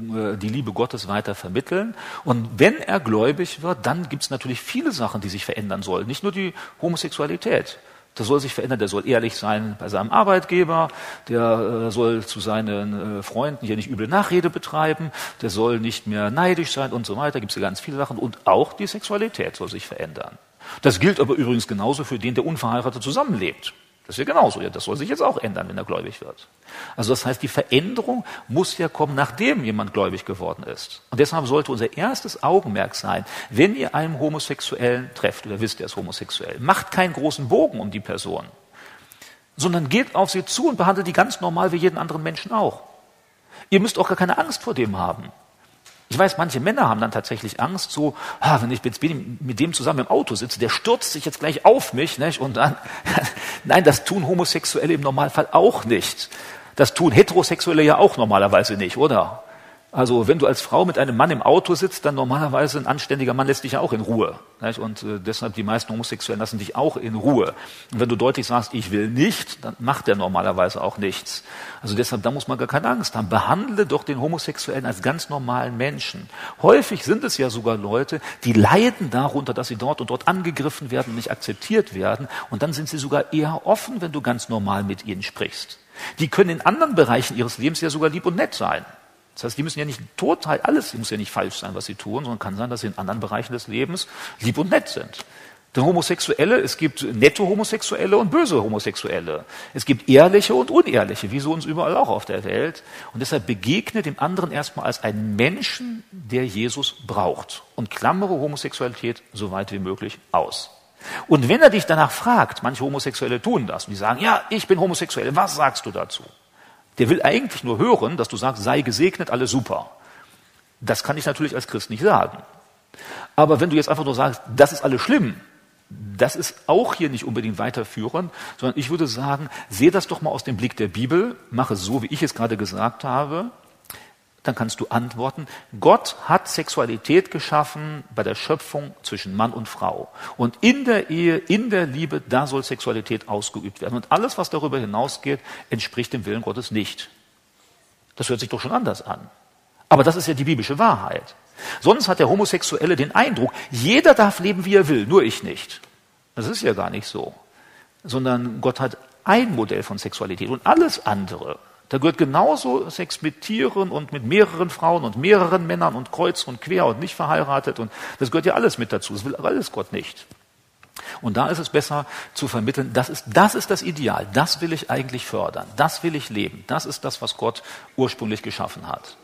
äh, die Liebe Gottes weiter vermitteln. Und wenn er gläubig wird, dann gibt es natürlich viele Sachen, die sich verändern sollen nicht nur die Homosexualität. Der soll sich verändern, der soll ehrlich sein bei seinem Arbeitgeber, der äh, soll zu seinen äh, Freunden hier nicht üble Nachrede betreiben, der soll nicht mehr neidisch sein und so weiter. Gibt es ja ganz viele Sachen. Und auch die Sexualität soll sich verändern. Das gilt aber übrigens genauso für den, der unverheiratet zusammenlebt. Das ist ja genauso. Ja, das soll sich jetzt auch ändern, wenn er gläubig wird. Also das heißt, die Veränderung muss ja kommen, nachdem jemand gläubig geworden ist. Und deshalb sollte unser erstes Augenmerk sein, wenn ihr einen Homosexuellen trefft, oder wisst, er ist homosexuell, macht keinen großen Bogen um die Person, sondern geht auf sie zu und behandelt die ganz normal wie jeden anderen Menschen auch. Ihr müsst auch gar keine Angst vor dem haben. Ich weiß, manche Männer haben dann tatsächlich Angst, so, ah, wenn ich jetzt mit dem zusammen im Auto sitze, der stürzt sich jetzt gleich auf mich, nicht? Und dann, <laughs> nein, das tun Homosexuelle im Normalfall auch nicht. Das tun Heterosexuelle ja auch normalerweise nicht, oder? Also wenn du als Frau mit einem Mann im Auto sitzt, dann normalerweise ein anständiger Mann lässt dich ja auch in Ruhe. Nicht? Und äh, deshalb die meisten Homosexuellen lassen dich auch in Ruhe. Und wenn du deutlich sagst, ich will nicht, dann macht er normalerweise auch nichts. Also deshalb, da muss man gar keine Angst haben. Behandle doch den Homosexuellen als ganz normalen Menschen. Häufig sind es ja sogar Leute, die leiden darunter, dass sie dort und dort angegriffen werden und nicht akzeptiert werden. Und dann sind sie sogar eher offen, wenn du ganz normal mit ihnen sprichst. Die können in anderen Bereichen ihres Lebens ja sogar lieb und nett sein. Das heißt, die müssen ja nicht total, alles muss ja nicht falsch sein, was sie tun, sondern kann sein, dass sie in anderen Bereichen des Lebens lieb und nett sind. Denn Homosexuelle, es gibt nette Homosexuelle und böse Homosexuelle. Es gibt ehrliche und unehrliche, wie so uns überall auch auf der Welt. Und deshalb begegne dem anderen erstmal als einen Menschen, der Jesus braucht. Und klammere Homosexualität so weit wie möglich aus. Und wenn er dich danach fragt, manche Homosexuelle tun das, und die sagen, ja, ich bin homosexuell, was sagst du dazu? Der will eigentlich nur hören, dass du sagst, sei gesegnet, alles super. Das kann ich natürlich als Christ nicht sagen. Aber wenn du jetzt einfach nur sagst, das ist alles schlimm, das ist auch hier nicht unbedingt weiterführend, sondern ich würde sagen, sehe das doch mal aus dem Blick der Bibel, mache es so, wie ich es gerade gesagt habe, dann kannst du antworten, Gott hat Sexualität geschaffen bei der Schöpfung zwischen Mann und Frau. Und in der Ehe, in der Liebe, da soll Sexualität ausgeübt werden. Und alles, was darüber hinausgeht, entspricht dem Willen Gottes nicht. Das hört sich doch schon anders an. Aber das ist ja die biblische Wahrheit. Sonst hat der Homosexuelle den Eindruck, jeder darf leben, wie er will, nur ich nicht. Das ist ja gar nicht so. Sondern Gott hat ein Modell von Sexualität und alles andere da gehört genauso Sex mit Tieren und mit mehreren Frauen und mehreren Männern und kreuz und quer und nicht verheiratet und das gehört ja alles mit dazu. Das will alles Gott nicht. Und da ist es besser zu vermitteln, das ist, das ist das Ideal, das will ich eigentlich fördern, das will ich leben, das ist das, was Gott ursprünglich geschaffen hat.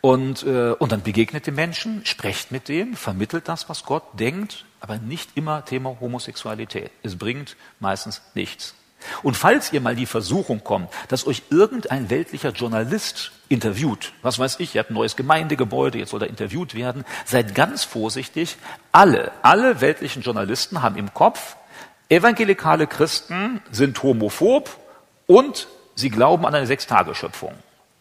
Und, äh, und dann begegnet dem Menschen, sprecht mit dem, vermittelt das, was Gott denkt, aber nicht immer Thema Homosexualität. Es bringt meistens nichts. Und falls ihr mal die Versuchung kommt, dass euch irgendein weltlicher Journalist interviewt, was weiß ich, ihr habt ein neues Gemeindegebäude, jetzt soll er interviewt werden, seid ganz vorsichtig. Alle, alle weltlichen Journalisten haben im Kopf, evangelikale Christen sind homophob und sie glauben an eine Sechstageschöpfung.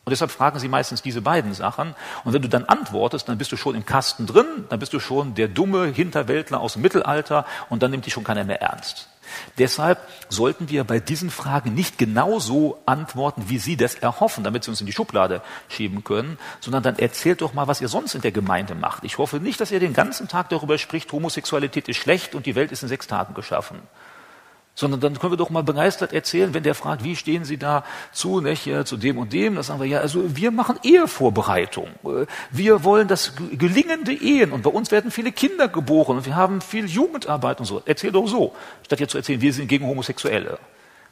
Und deshalb fragen sie meistens diese beiden Sachen. Und wenn du dann antwortest, dann bist du schon im Kasten drin, dann bist du schon der dumme Hinterwäldler aus dem Mittelalter und dann nimmt dich schon keiner mehr ernst. Deshalb sollten wir bei diesen Fragen nicht genauso antworten, wie Sie das erhoffen, damit Sie uns in die Schublade schieben können, sondern dann erzählt doch mal, was ihr sonst in der Gemeinde macht. Ich hoffe nicht, dass ihr den ganzen Tag darüber spricht, Homosexualität ist schlecht und die Welt ist in sechs Tagen geschaffen sondern dann können wir doch mal begeistert erzählen, wenn der fragt, wie stehen Sie da zu, nicht, zu dem und dem, dann sagen wir, ja, also wir machen Ehevorbereitung. Wir wollen das gelingende Ehen und bei uns werden viele Kinder geboren und wir haben viel Jugendarbeit und so. Erzähl doch so, statt jetzt zu erzählen, wir sind gegen Homosexuelle.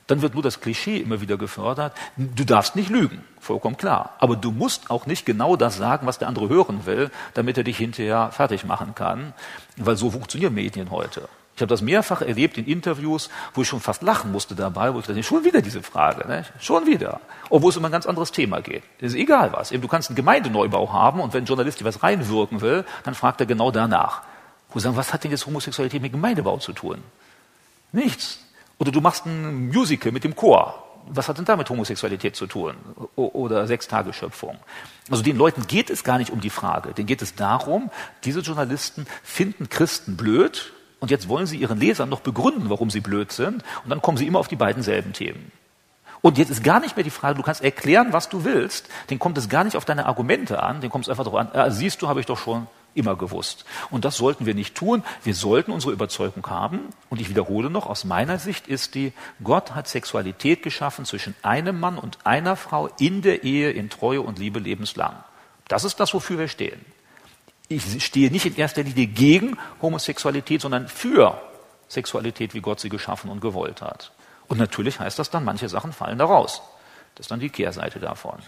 Dann wird nur das Klischee immer wieder gefördert. Du darfst nicht lügen, vollkommen klar. Aber du musst auch nicht genau das sagen, was der andere hören will, damit er dich hinterher fertig machen kann, weil so funktionieren Medien heute. Ich habe das mehrfach erlebt in Interviews, wo ich schon fast lachen musste dabei, wo ich dachte, schon wieder diese Frage, ne? schon wieder. Obwohl es um ein ganz anderes Thema geht. Es ist egal was. Eben, du kannst einen Gemeindeneubau haben und wenn ein Journalist dir was reinwirken will, dann fragt er genau danach. Wo sagen, was hat denn jetzt Homosexualität mit Gemeindebau zu tun? Nichts. Oder du machst ein Musical mit dem Chor. Was hat denn da mit Homosexualität zu tun? Oder Sechstageschöpfung? Also den Leuten geht es gar nicht um die Frage. Denen geht es darum, diese Journalisten finden Christen blöd, und jetzt wollen sie ihren Lesern noch begründen, warum sie blöd sind. Und dann kommen sie immer auf die beiden selben Themen. Und jetzt ist gar nicht mehr die Frage, du kannst erklären, was du willst. Den kommt es gar nicht auf deine Argumente an. Den kommt es einfach darauf an, ah, siehst du, habe ich doch schon immer gewusst. Und das sollten wir nicht tun. Wir sollten unsere Überzeugung haben. Und ich wiederhole noch, aus meiner Sicht ist die, Gott hat Sexualität geschaffen zwischen einem Mann und einer Frau in der Ehe, in Treue und Liebe lebenslang. Das ist das, wofür wir stehen ich stehe nicht in erster Linie gegen Homosexualität, sondern für Sexualität, wie Gott sie geschaffen und gewollt hat. Und natürlich heißt das dann, manche Sachen fallen da raus. Das ist dann die Kehrseite davon.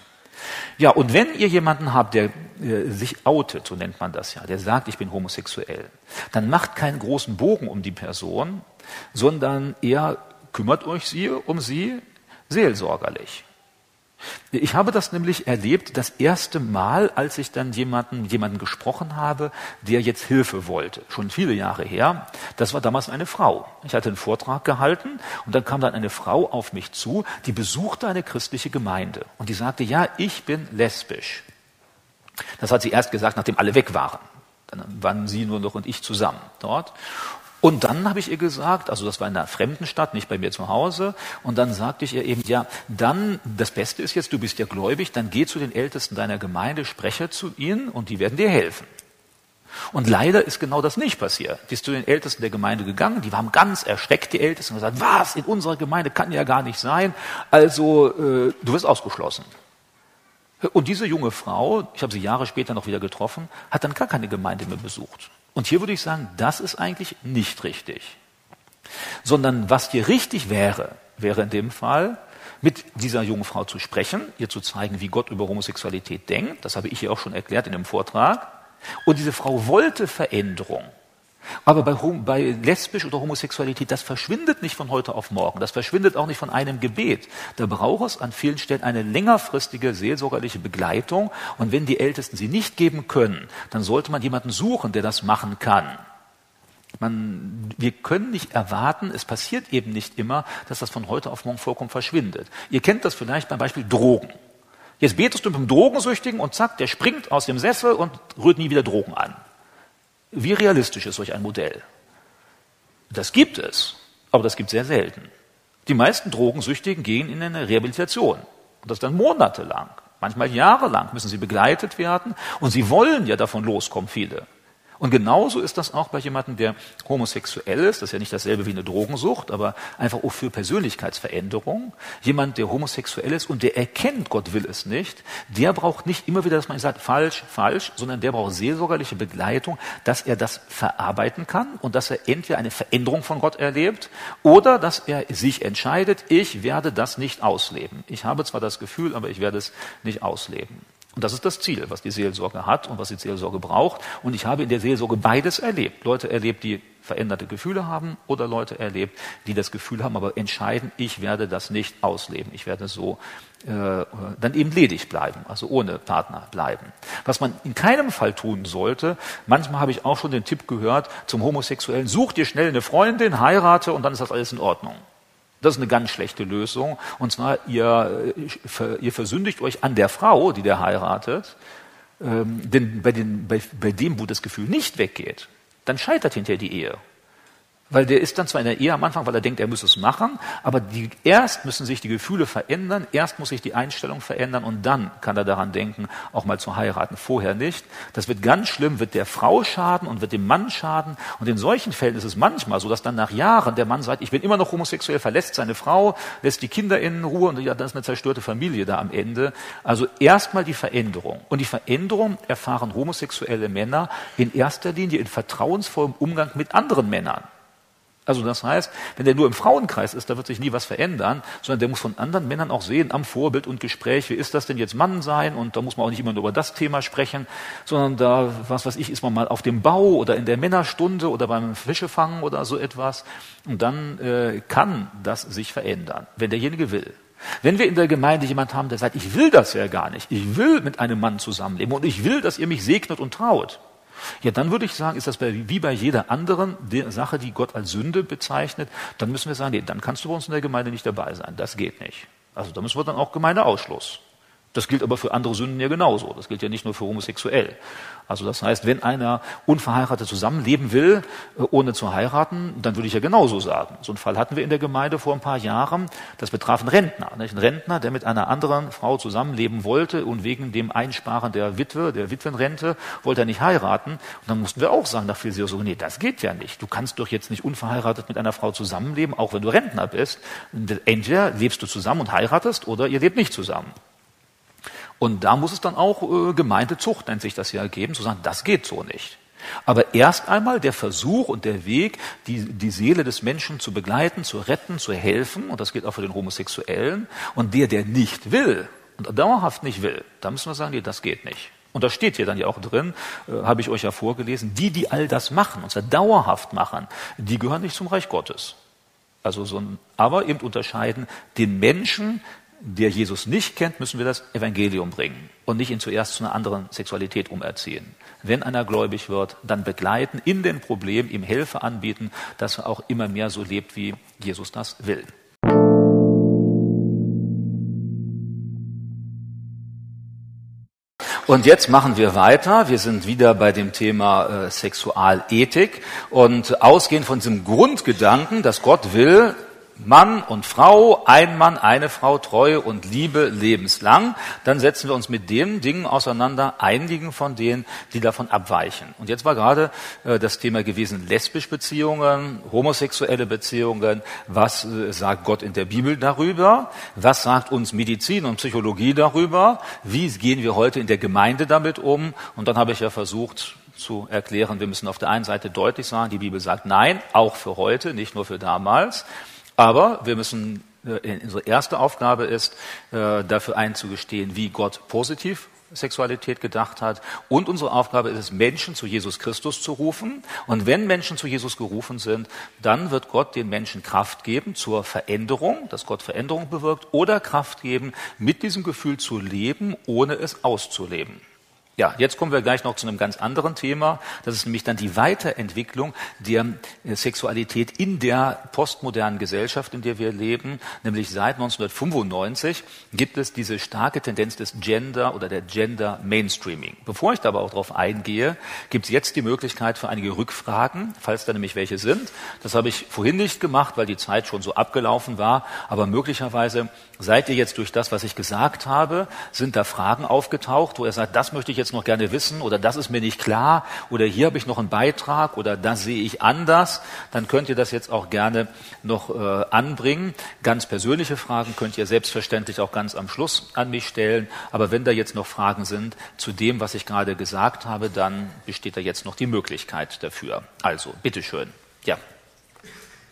Ja, und wenn ihr jemanden habt, der äh, sich outet, so nennt man das ja, der sagt, ich bin homosexuell, dann macht keinen großen Bogen um die Person, sondern eher kümmert euch sie um sie seelsorgerlich. Ich habe das nämlich erlebt, das erste Mal, als ich dann jemanden, jemanden gesprochen habe, der jetzt Hilfe wollte. Schon viele Jahre her. Das war damals eine Frau. Ich hatte einen Vortrag gehalten und dann kam dann eine Frau auf mich zu, die besuchte eine christliche Gemeinde und die sagte, ja, ich bin lesbisch. Das hat sie erst gesagt, nachdem alle weg waren. Dann waren sie nur noch und ich zusammen dort. Und dann habe ich ihr gesagt, also das war in einer fremden Stadt, nicht bei mir zu Hause, und dann sagte ich ihr eben, ja, dann, das Beste ist jetzt, du bist ja gläubig, dann geh zu den Ältesten deiner Gemeinde, spreche zu ihnen und die werden dir helfen. Und leider ist genau das nicht passiert. Die ist zu den Ältesten der Gemeinde gegangen, die waren ganz erschreckt, die Ältesten, und gesagt, was, in unserer Gemeinde kann ja gar nicht sein, also äh, du wirst ausgeschlossen. Und diese junge Frau, ich habe sie Jahre später noch wieder getroffen, hat dann gar keine Gemeinde mehr besucht. Und hier würde ich sagen, das ist eigentlich nicht richtig. Sondern was hier richtig wäre, wäre in dem Fall, mit dieser jungen Frau zu sprechen, ihr zu zeigen, wie Gott über Homosexualität denkt. Das habe ich ihr auch schon erklärt in dem Vortrag. Und diese Frau wollte Veränderung. Aber bei, bei lesbisch oder Homosexualität, das verschwindet nicht von heute auf morgen. Das verschwindet auch nicht von einem Gebet. Da braucht es an vielen Stellen eine längerfristige seelsorgerliche Begleitung. Und wenn die Ältesten sie nicht geben können, dann sollte man jemanden suchen, der das machen kann. Man, wir können nicht erwarten, es passiert eben nicht immer, dass das von heute auf morgen vollkommen verschwindet. Ihr kennt das vielleicht beim Beispiel Drogen. Jetzt betest du mit einem Drogensüchtigen und zack, der springt aus dem Sessel und rührt nie wieder Drogen an. Wie realistisch ist solch ein Modell? Das gibt es, aber das gibt es sehr selten. Die meisten Drogensüchtigen gehen in eine Rehabilitation. Und das dann monatelang, manchmal jahrelang müssen sie begleitet werden. Und sie wollen ja davon loskommen, viele. Und genauso ist das auch bei jemandem, der homosexuell ist. Das ist ja nicht dasselbe wie eine Drogensucht, aber einfach auch für Persönlichkeitsveränderung. Jemand, der homosexuell ist und der erkennt, Gott will es nicht, der braucht nicht immer wieder, dass man sagt, falsch, falsch, sondern der braucht seelsorgerliche Begleitung, dass er das verarbeiten kann und dass er entweder eine Veränderung von Gott erlebt oder dass er sich entscheidet, ich werde das nicht ausleben. Ich habe zwar das Gefühl, aber ich werde es nicht ausleben. Und das ist das Ziel, was die Seelsorge hat und was die Seelsorge braucht. Und ich habe in der Seelsorge beides erlebt. Leute erlebt, die veränderte Gefühle haben oder Leute erlebt, die das Gefühl haben, aber entscheiden, ich werde das nicht ausleben. Ich werde so äh, dann eben ledig bleiben, also ohne Partner bleiben. Was man in keinem Fall tun sollte, manchmal habe ich auch schon den Tipp gehört zum Homosexuellen, such dir schnell eine Freundin, heirate und dann ist das alles in Ordnung. Das ist eine ganz schlechte Lösung. Und zwar, ihr, äh, ihr versündigt euch an der Frau, die der heiratet. Ähm, denn bei, den, bei, bei dem, wo das Gefühl nicht weggeht, dann scheitert hinterher die Ehe. Weil der ist dann zwar in der Ehe am Anfang, weil er denkt, er muss es machen, aber die, erst müssen sich die Gefühle verändern, erst muss sich die Einstellung verändern und dann kann er daran denken, auch mal zu heiraten. Vorher nicht. Das wird ganz schlimm, wird der Frau schaden und wird dem Mann schaden. Und in solchen Fällen ist es manchmal so, dass dann nach Jahren der Mann sagt, ich bin immer noch homosexuell, verlässt seine Frau, lässt die Kinder in Ruhe und ja, dann ist eine zerstörte Familie da am Ende. Also erstmal die Veränderung. Und die Veränderung erfahren homosexuelle Männer in erster Linie in vertrauensvollem Umgang mit anderen Männern. Also das heißt, wenn der nur im Frauenkreis ist, da wird sich nie was verändern, sondern der muss von anderen Männern auch sehen, am Vorbild und Gespräch, wie ist das denn jetzt Mann sein? Und da muss man auch nicht immer nur über das Thema sprechen, sondern da, was weiß ich, ist man mal auf dem Bau oder in der Männerstunde oder beim Fischefangen oder so etwas. Und dann äh, kann das sich verändern, wenn derjenige will. Wenn wir in der Gemeinde jemand haben, der sagt, ich will das ja gar nicht, ich will mit einem Mann zusammenleben und ich will, dass ihr mich segnet und traut, ja, dann würde ich sagen, ist das bei, wie bei jeder anderen Sache, die Gott als Sünde bezeichnet, dann müssen wir sagen, nee, dann kannst du bei uns in der Gemeinde nicht dabei sein. Das geht nicht. Also da müssen wir dann auch Gemeindeausschluss. Das gilt aber für andere Sünden ja genauso. Das gilt ja nicht nur für homosexuell. Also das heißt, wenn einer unverheiratet zusammenleben will, äh, ohne zu heiraten, dann würde ich ja genauso sagen. So einen Fall hatten wir in der Gemeinde vor ein paar Jahren. Das betraf einen Rentner. Nicht? Ein Rentner, der mit einer anderen Frau zusammenleben wollte und wegen dem Einsparen der Witwe, der Witwenrente, wollte er nicht heiraten. Und dann mussten wir auch sagen, nach so, nee, das geht ja nicht. Du kannst doch jetzt nicht unverheiratet mit einer Frau zusammenleben, auch wenn du Rentner bist. Entweder lebst du zusammen und heiratest oder ihr lebt nicht zusammen. Und da muss es dann auch äh, Gemeindezucht, nennt sich das ja, geben, zu sagen, das geht so nicht. Aber erst einmal der Versuch und der Weg, die, die Seele des Menschen zu begleiten, zu retten, zu helfen, und das gilt auch für den Homosexuellen, und der, der nicht will und dauerhaft nicht will, da müssen wir sagen, nee, das geht nicht. Und da steht hier dann ja auch drin, äh, habe ich euch ja vorgelesen, die, die all das machen, und zwar dauerhaft machen, die gehören nicht zum Reich Gottes. Also so ein, aber eben unterscheiden den Menschen, der Jesus nicht kennt, müssen wir das Evangelium bringen und nicht ihn zuerst zu einer anderen Sexualität umerziehen. Wenn einer gläubig wird, dann begleiten in den Problemen, ihm Hilfe anbieten, dass er auch immer mehr so lebt, wie Jesus das will. Und jetzt machen wir weiter. Wir sind wieder bei dem Thema äh, Sexualethik und ausgehend von diesem Grundgedanken, dass Gott will, Mann und Frau, ein Mann, eine Frau, Treue und Liebe lebenslang, dann setzen wir uns mit den Dingen auseinander, einigen von denen, die davon abweichen. Und jetzt war gerade äh, das Thema gewesen, lesbische Beziehungen, homosexuelle Beziehungen. Was äh, sagt Gott in der Bibel darüber? Was sagt uns Medizin und Psychologie darüber? Wie gehen wir heute in der Gemeinde damit um? Und dann habe ich ja versucht, zu erklären, wir müssen auf der einen Seite deutlich sagen, die Bibel sagt nein, auch für heute, nicht nur für damals. Aber wir müssen, äh, unsere erste Aufgabe ist, äh, dafür einzugestehen, wie Gott positiv Sexualität gedacht hat. Und unsere Aufgabe ist es, Menschen zu Jesus Christus zu rufen. Und wenn Menschen zu Jesus gerufen sind, dann wird Gott den Menschen Kraft geben zur Veränderung, dass Gott Veränderung bewirkt, oder Kraft geben, mit diesem Gefühl zu leben, ohne es auszuleben. Ja, jetzt kommen wir gleich noch zu einem ganz anderen Thema. Das ist nämlich dann die Weiterentwicklung der äh, Sexualität in der postmodernen Gesellschaft, in der wir leben. Nämlich seit 1995 gibt es diese starke Tendenz des Gender oder der Gender Mainstreaming. Bevor ich da aber auch darauf eingehe, gibt es jetzt die Möglichkeit für einige Rückfragen, falls da nämlich welche sind. Das habe ich vorhin nicht gemacht, weil die Zeit schon so abgelaufen war. Aber möglicherweise seid ihr jetzt durch das, was ich gesagt habe, sind da Fragen aufgetaucht, wo er sagt, das möchte ich jetzt jetzt noch gerne wissen oder das ist mir nicht klar oder hier habe ich noch einen Beitrag oder das sehe ich anders, dann könnt ihr das jetzt auch gerne noch äh, anbringen. Ganz persönliche Fragen könnt ihr selbstverständlich auch ganz am Schluss an mich stellen. Aber wenn da jetzt noch Fragen sind zu dem, was ich gerade gesagt habe, dann besteht da jetzt noch die Möglichkeit dafür. Also, bitteschön. Ja.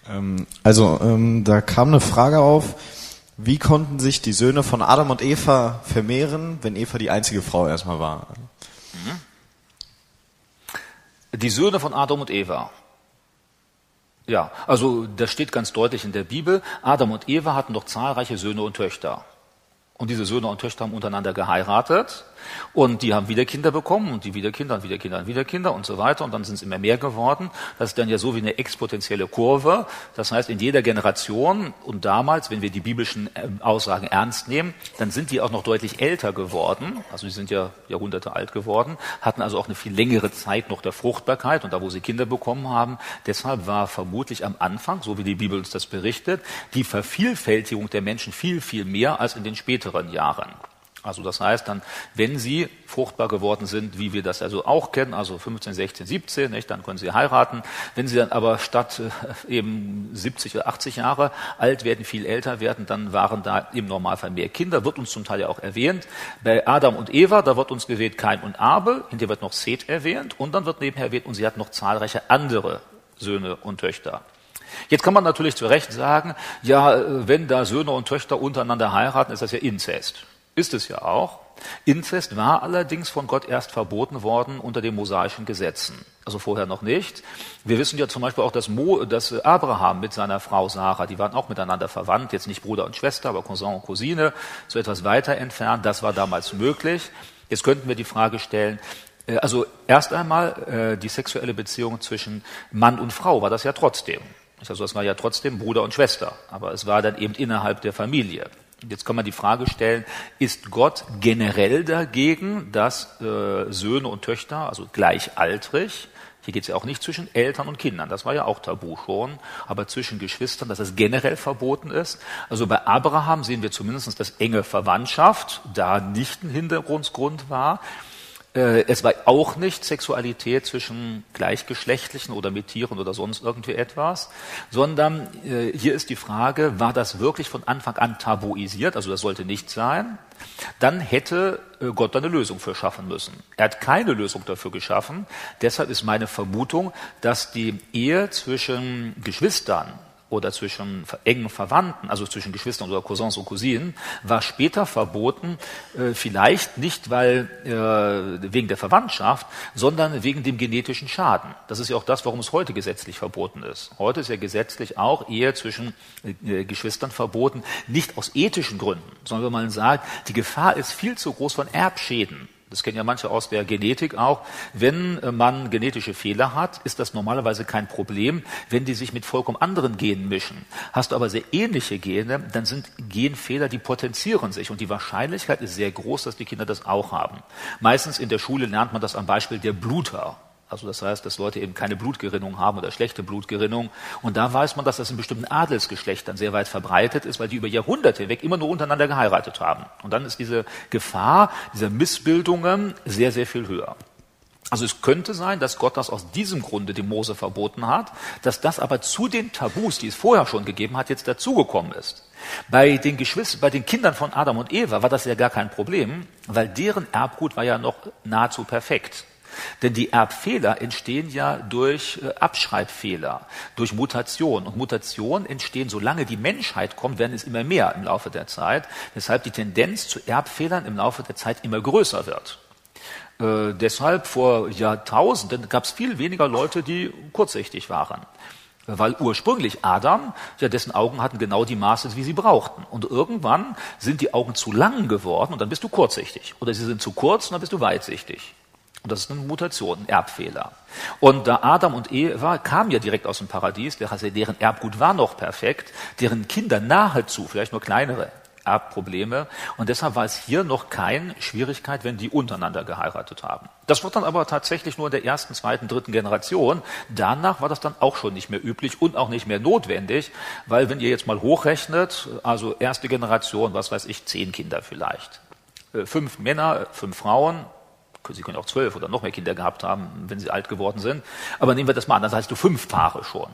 Ähm, also, ähm, da kam eine Frage auf. Wie konnten sich die Söhne von Adam und Eva vermehren, wenn Eva die einzige Frau erstmal war? Mhm. Die Söhne von Adam und Eva. Ja, also das steht ganz deutlich in der Bibel. Adam und Eva hatten doch zahlreiche Söhne und Töchter. Und diese Söhne und Töchter haben untereinander geheiratet. Und die haben wieder Kinder bekommen und die wieder Kinder und wieder Kinder und wieder Kinder und so weiter. Und dann sind es immer mehr geworden. Das ist dann ja so wie eine exponentielle Kurve. Das heißt, in jeder Generation und damals, wenn wir die biblischen ähm, Aussagen ernst nehmen, dann sind die auch noch deutlich älter geworden. Also die sind ja Jahrhunderte alt geworden, hatten also auch eine viel längere Zeit noch der Fruchtbarkeit und da, wo sie Kinder bekommen haben. Deshalb war vermutlich am Anfang, so wie die Bibel uns das berichtet, die Vervielfältigung der Menschen viel, viel mehr als in den späteren Jahren. Also das heißt dann, wenn Sie fruchtbar geworden sind, wie wir das also auch kennen, also 15, 16, 17, nicht, dann können Sie heiraten. Wenn Sie dann aber statt äh, eben 70 oder 80 Jahre alt werden, viel älter werden, dann waren da im Normalfall mehr Kinder, wird uns zum Teil ja auch erwähnt. Bei Adam und Eva, da wird uns gewählt Kain und Abel, hinterher wird noch Seth erwähnt und dann wird nebenher erwähnt, und sie hat noch zahlreiche andere Söhne und Töchter. Jetzt kann man natürlich zu Recht sagen, ja, äh, wenn da Söhne und Töchter untereinander heiraten, ist das ja Inzest. Ist es ja auch. Inzest war allerdings von Gott erst verboten worden unter den mosaischen Gesetzen. Also vorher noch nicht. Wir wissen ja zum Beispiel auch, dass, Mo, dass Abraham mit seiner Frau Sarah, die waren auch miteinander verwandt, jetzt nicht Bruder und Schwester, aber Cousin und Cousine, so etwas weiter entfernt. Das war damals möglich. Jetzt könnten wir die Frage stellen, äh, also erst einmal äh, die sexuelle Beziehung zwischen Mann und Frau war das ja trotzdem. Also es war ja trotzdem Bruder und Schwester, aber es war dann eben innerhalb der Familie. Jetzt kann man die Frage stellen, ist Gott generell dagegen, dass äh, Söhne und Töchter, also gleichaltrig, hier geht es ja auch nicht zwischen Eltern und Kindern, das war ja auch tabu schon, aber zwischen Geschwistern, dass es generell verboten ist. Also bei Abraham sehen wir zumindest, dass enge Verwandtschaft da nicht ein Hintergrundsgrund war. Äh, es war auch nicht Sexualität zwischen Gleichgeschlechtlichen oder mit Tieren oder sonst irgendwie etwas, sondern äh, hier ist die Frage, war das wirklich von Anfang an tabuisiert? Also das sollte nicht sein. Dann hätte äh, Gott eine Lösung für schaffen müssen. Er hat keine Lösung dafür geschaffen. Deshalb ist meine Vermutung, dass die Ehe zwischen Geschwistern oder zwischen engen Verwandten, also zwischen Geschwistern oder Cousins und Cousinen, war später verboten, äh, vielleicht nicht weil äh, wegen der Verwandtschaft, sondern wegen dem genetischen Schaden. Das ist ja auch das, warum es heute gesetzlich verboten ist. Heute ist ja gesetzlich auch Ehe zwischen äh, Geschwistern verboten, nicht aus ethischen Gründen, sondern wenn man sagt, die Gefahr ist viel zu groß von Erbschäden das kennen ja manche aus der Genetik auch, wenn äh, man genetische Fehler hat, ist das normalerweise kein Problem, wenn die sich mit vollkommen anderen Genen mischen. Hast du aber sehr ähnliche Gene, dann sind Genfehler, die potenzieren sich und die Wahrscheinlichkeit ist sehr groß, dass die Kinder das auch haben. Meistens in der Schule lernt man das am Beispiel der Bluter. Also das heißt, dass Leute eben keine Blutgerinnung haben oder schlechte Blutgerinnung. Und da weiß man, dass das in bestimmten Adelsgeschlechtern sehr weit verbreitet ist, weil die über Jahrhunderte hinweg immer nur untereinander geheiratet haben. Und dann ist diese Gefahr dieser Missbildungen sehr, sehr viel höher. Also es könnte sein, dass Gott das aus diesem Grunde dem Mose verboten hat, dass das aber zu den Tabus, die es vorher schon gegeben hat, jetzt dazugekommen ist. Bei den Geschwistern, bei den Kindern von Adam und Eva war das ja gar kein Problem, weil deren Erbgut war ja noch nahezu perfekt. Denn die Erbfehler entstehen ja durch äh, Abschreibfehler, durch Mutation. Und Mutationen entstehen, solange die Menschheit kommt, werden es immer mehr im Laufe der Zeit. Weshalb die Tendenz zu Erbfehlern im Laufe der Zeit immer größer wird. Äh, deshalb vor Jahrtausenden gab es viel weniger Leute, die kurzsichtig waren. Weil ursprünglich Adam, ja, dessen Augen hatten genau die Maße, wie sie brauchten. Und irgendwann sind die Augen zu lang geworden und dann bist du kurzsichtig. Oder sie sind zu kurz und dann bist du weitsichtig. Und das ist eine Mutation, ein Erbfehler. Und da Adam und Eva kamen ja direkt aus dem Paradies, deren Erbgut war noch perfekt, deren Kinder nahezu, vielleicht nur kleinere Erbprobleme. Und deshalb war es hier noch keine Schwierigkeit, wenn die untereinander geheiratet haben. Das wird dann aber tatsächlich nur in der ersten, zweiten, dritten Generation. Danach war das dann auch schon nicht mehr üblich und auch nicht mehr notwendig, weil wenn ihr jetzt mal hochrechnet, also erste Generation, was weiß ich, zehn Kinder vielleicht. Äh, fünf Männer, fünf Frauen, Sie können auch zwölf oder noch mehr Kinder gehabt haben, wenn sie alt geworden sind. Aber nehmen wir das mal an, dann hast du fünf Paare schon.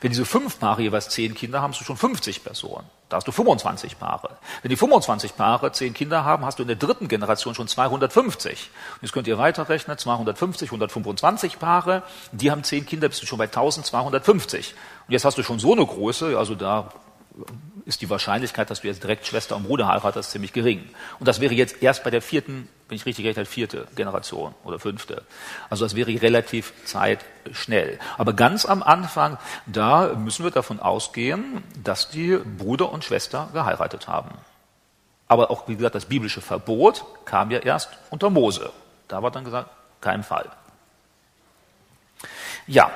Wenn diese fünf Paare jeweils zehn Kinder haben, hast du schon 50 Personen. Da hast du 25 Paare. Wenn die 25 Paare zehn Kinder haben, hast du in der dritten Generation schon 250. Und jetzt könnt ihr weiterrechnen, 250, 125 Paare, die haben zehn Kinder, bist du schon bei 1250. Und jetzt hast du schon so eine Größe, also da ist die Wahrscheinlichkeit, dass du jetzt direkt Schwester und Bruder heiratest, ziemlich gering. Und das wäre jetzt erst bei der vierten, wenn ich richtig gerechnet habe, vierte Generation oder fünfte. Also das wäre relativ zeitschnell. Aber ganz am Anfang, da müssen wir davon ausgehen, dass die Bruder und Schwester geheiratet haben. Aber auch, wie gesagt, das biblische Verbot kam ja erst unter Mose. Da war dann gesagt, kein Fall. Ja,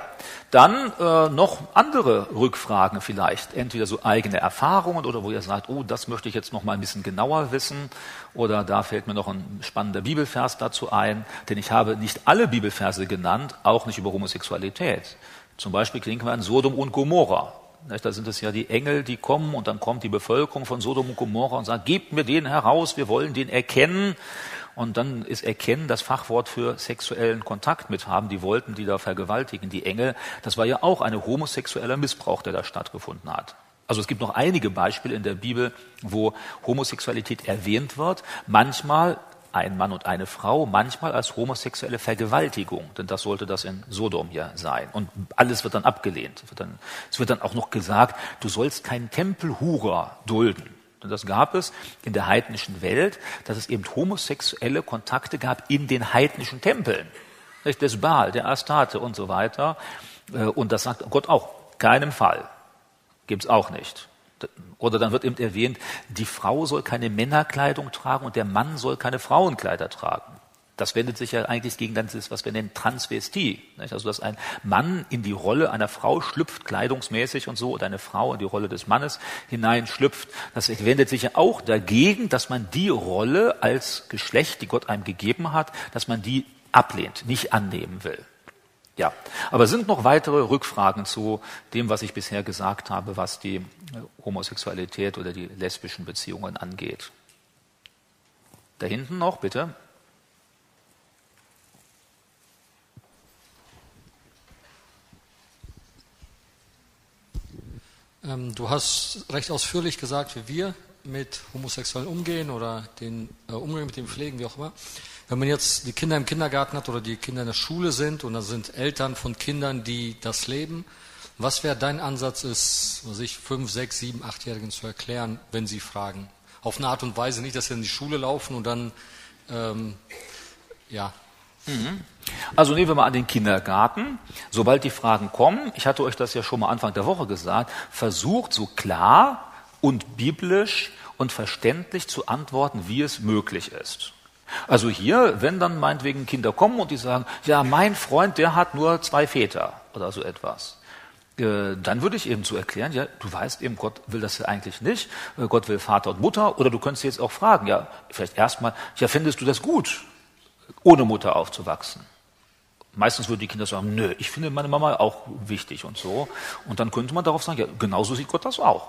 dann äh, noch andere Rückfragen vielleicht, entweder so eigene Erfahrungen oder wo ihr sagt, oh, das möchte ich jetzt noch mal ein bisschen genauer wissen oder da fällt mir noch ein spannender Bibelvers dazu ein, denn ich habe nicht alle Bibelverse genannt, auch nicht über Homosexualität. Zum Beispiel denken wir an Sodom und Gomorra. Da sind es ja die Engel, die kommen und dann kommt die Bevölkerung von Sodom und Gomorra und sagt, gebt mir den heraus, wir wollen den erkennen. Und dann ist Erkennen das Fachwort für sexuellen Kontakt mit haben. Die wollten die da vergewaltigen, die Engel. Das war ja auch ein homosexueller Missbrauch, der da stattgefunden hat. Also es gibt noch einige Beispiele in der Bibel, wo Homosexualität erwähnt wird. Manchmal ein Mann und eine Frau, manchmal als homosexuelle Vergewaltigung, denn das sollte das in Sodom ja sein. Und alles wird dann abgelehnt. Es wird dann, es wird dann auch noch gesagt, du sollst keinen Tempelhurer dulden. Und das gab es in der heidnischen Welt, dass es eben homosexuelle Kontakte gab in den heidnischen Tempeln. Nicht? Des Baal, der Astarte und so weiter. Äh, und das sagt Gott auch, keinem Fall. Gibt's auch nicht. Oder dann wird eben erwähnt, die Frau soll keine Männerkleidung tragen und der Mann soll keine Frauenkleider tragen. Das wendet sich ja eigentlich gegen das, was wir nennen Transvestie. Also, dass ein Mann in die Rolle einer Frau schlüpft, kleidungsmäßig und so, oder eine Frau in die Rolle des Mannes hineinschlüpft. Das wendet sich ja auch dagegen, dass man die Rolle als Geschlecht, die Gott einem gegeben hat, dass man die ablehnt, nicht annehmen will. Ja, aber sind noch weitere Rückfragen zu dem, was ich bisher gesagt habe, was die Homosexualität oder die lesbischen Beziehungen angeht? Da hinten noch, bitte. Du hast recht ausführlich gesagt, wie wir mit Homosexuellen umgehen oder den äh, Umgang mit dem Pflegen, wie auch immer. Wenn man jetzt die Kinder im Kindergarten hat oder die Kinder in der Schule sind und da sind Eltern von Kindern, die das leben, was wäre dein Ansatz, es sich fünf, sechs, sieben, achtjährigen zu erklären, wenn sie fragen? Auf eine Art und Weise nicht, dass sie in die Schule laufen und dann ähm, ja. Also nehmen wir mal an den Kindergarten. Sobald die Fragen kommen, ich hatte euch das ja schon mal Anfang der Woche gesagt, versucht so klar und biblisch und verständlich zu antworten, wie es möglich ist. Also hier, wenn dann meinetwegen Kinder kommen und die sagen, ja, mein Freund, der hat nur zwei Väter oder so etwas äh, dann würde ich eben so erklären, ja, du weißt eben, Gott will das ja eigentlich nicht. Äh, Gott will Vater und Mutter. Oder du könntest jetzt auch fragen, ja, vielleicht erstmal, ja, findest du das gut? Ohne Mutter aufzuwachsen. Meistens würden die Kinder sagen, nö, ich finde meine Mama auch wichtig und so. Und dann könnte man darauf sagen, ja, genauso sieht Gott das auch.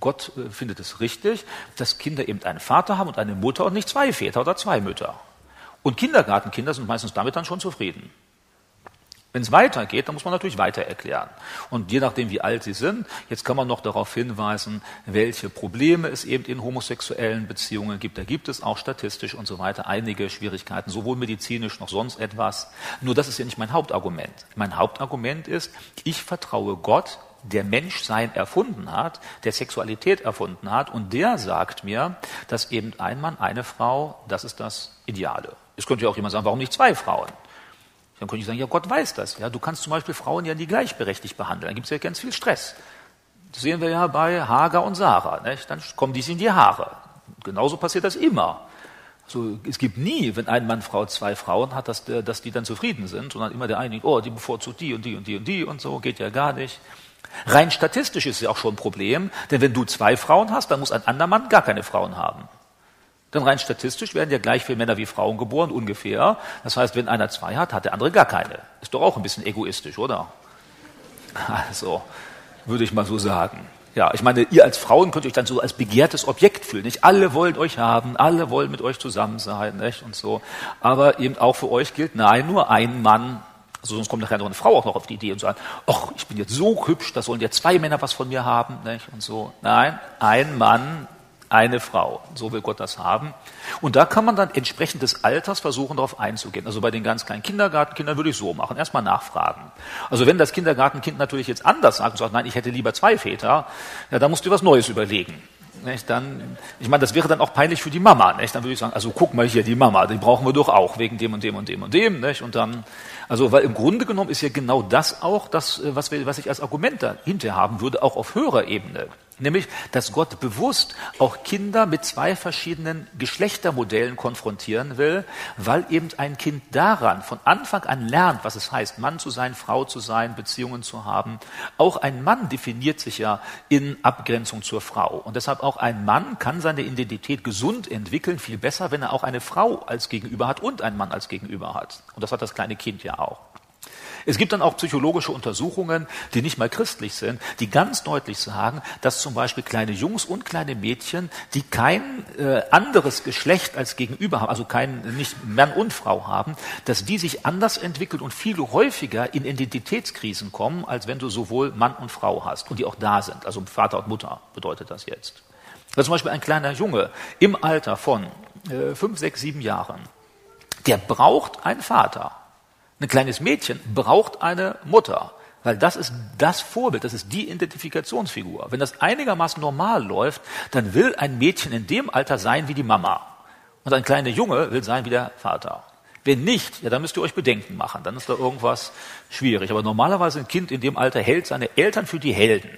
Gott äh, findet es richtig, dass Kinder eben einen Vater haben und eine Mutter und nicht zwei Väter oder zwei Mütter. Und Kindergartenkinder sind meistens damit dann schon zufrieden. Wenn es weitergeht, dann muss man natürlich weiter erklären. Und je nachdem, wie alt sie sind, jetzt kann man noch darauf hinweisen, welche Probleme es eben in homosexuellen Beziehungen gibt. Da gibt es auch statistisch und so weiter einige Schwierigkeiten, sowohl medizinisch noch sonst etwas. Nur das ist ja nicht mein Hauptargument. Mein Hauptargument ist, ich vertraue Gott, der Menschsein erfunden hat, der Sexualität erfunden hat, und der sagt mir, dass eben ein Mann, eine Frau, das ist das Ideale. Es könnte ja auch jemand sagen, warum nicht zwei Frauen? Dann könnte ich sagen, ja, Gott weiß das. Ja, du kannst zum Beispiel Frauen ja nie gleichberechtigt behandeln. Dann gibt es ja ganz viel Stress. Das sehen wir ja bei Hager und Sarah. Nicht? Dann kommen die in die Haare. Genauso passiert das immer. Also, es gibt nie, wenn ein Mann, Frau zwei Frauen hat, dass, dass die dann zufrieden sind, sondern immer der eine, oh, die bevorzugt die und die und die und die und so, geht ja gar nicht. Rein statistisch ist es ja auch schon ein Problem, denn wenn du zwei Frauen hast, dann muss ein anderer Mann gar keine Frauen haben. Denn rein statistisch werden ja gleich viele Männer wie Frauen geboren, ungefähr. Das heißt, wenn einer zwei hat, hat der andere gar keine. Ist doch auch ein bisschen egoistisch, oder? Also, würde ich mal so sagen. Ja, ich meine, ihr als Frauen könnt euch dann so als begehrtes Objekt fühlen. Nicht alle wollen euch haben, alle wollen mit euch zusammen sein, nicht? Und so. Aber eben auch für euch gilt, nein, nur ein Mann. Also sonst kommt nachher noch eine Frau auch noch auf die Idee und sagt, ach, ich bin jetzt so hübsch, da sollen ja zwei Männer was von mir haben, nicht? Und so. Nein, ein Mann eine Frau. So will Gott das haben. Und da kann man dann entsprechend des Alters versuchen, darauf einzugehen. Also bei den ganz kleinen Kindergartenkindern würde ich so machen. Erstmal nachfragen. Also wenn das Kindergartenkind natürlich jetzt anders sagt und sagt, nein, ich hätte lieber zwei Väter, ja, dann musst du was Neues überlegen. Nicht? Dann, ich meine, das wäre dann auch peinlich für die Mama. Nicht? Dann würde ich sagen, also guck mal hier, die Mama, die brauchen wir doch auch, wegen dem und dem und dem und dem. Nicht? Und dann, also, weil im Grunde genommen ist ja genau das auch, das, was, wir, was ich als Argument dahinter haben würde, auch auf höherer Ebene. Nämlich, dass Gott bewusst auch Kinder mit zwei verschiedenen Geschlechtermodellen konfrontieren will, weil eben ein Kind daran von Anfang an lernt, was es heißt, Mann zu sein, Frau zu sein, Beziehungen zu haben. Auch ein Mann definiert sich ja in Abgrenzung zur Frau. Und deshalb auch ein Mann kann seine Identität gesund entwickeln, viel besser, wenn er auch eine Frau als Gegenüber hat und einen Mann als Gegenüber hat. Und das hat das kleine Kind ja auch. Es gibt dann auch psychologische Untersuchungen, die nicht mal christlich sind, die ganz deutlich sagen, dass zum Beispiel kleine Jungs und kleine Mädchen, die kein äh, anderes Geschlecht als Gegenüber haben, also kein nicht Mann und Frau haben, dass die sich anders entwickelt und viel häufiger in Identitätskrisen kommen, als wenn du sowohl Mann und Frau hast und die auch da sind. Also Vater und Mutter bedeutet das jetzt. Also zum Beispiel ein kleiner Junge im Alter von äh, fünf, sechs, sieben Jahren, der braucht einen Vater. Ein kleines Mädchen braucht eine Mutter, weil das ist das Vorbild, das ist die Identifikationsfigur. Wenn das einigermaßen normal läuft, dann will ein Mädchen in dem Alter sein wie die Mama. Und ein kleiner Junge will sein wie der Vater. Wenn nicht, ja, dann müsst ihr euch Bedenken machen. Dann ist da irgendwas schwierig. Aber normalerweise ein Kind in dem Alter hält seine Eltern für die Helden.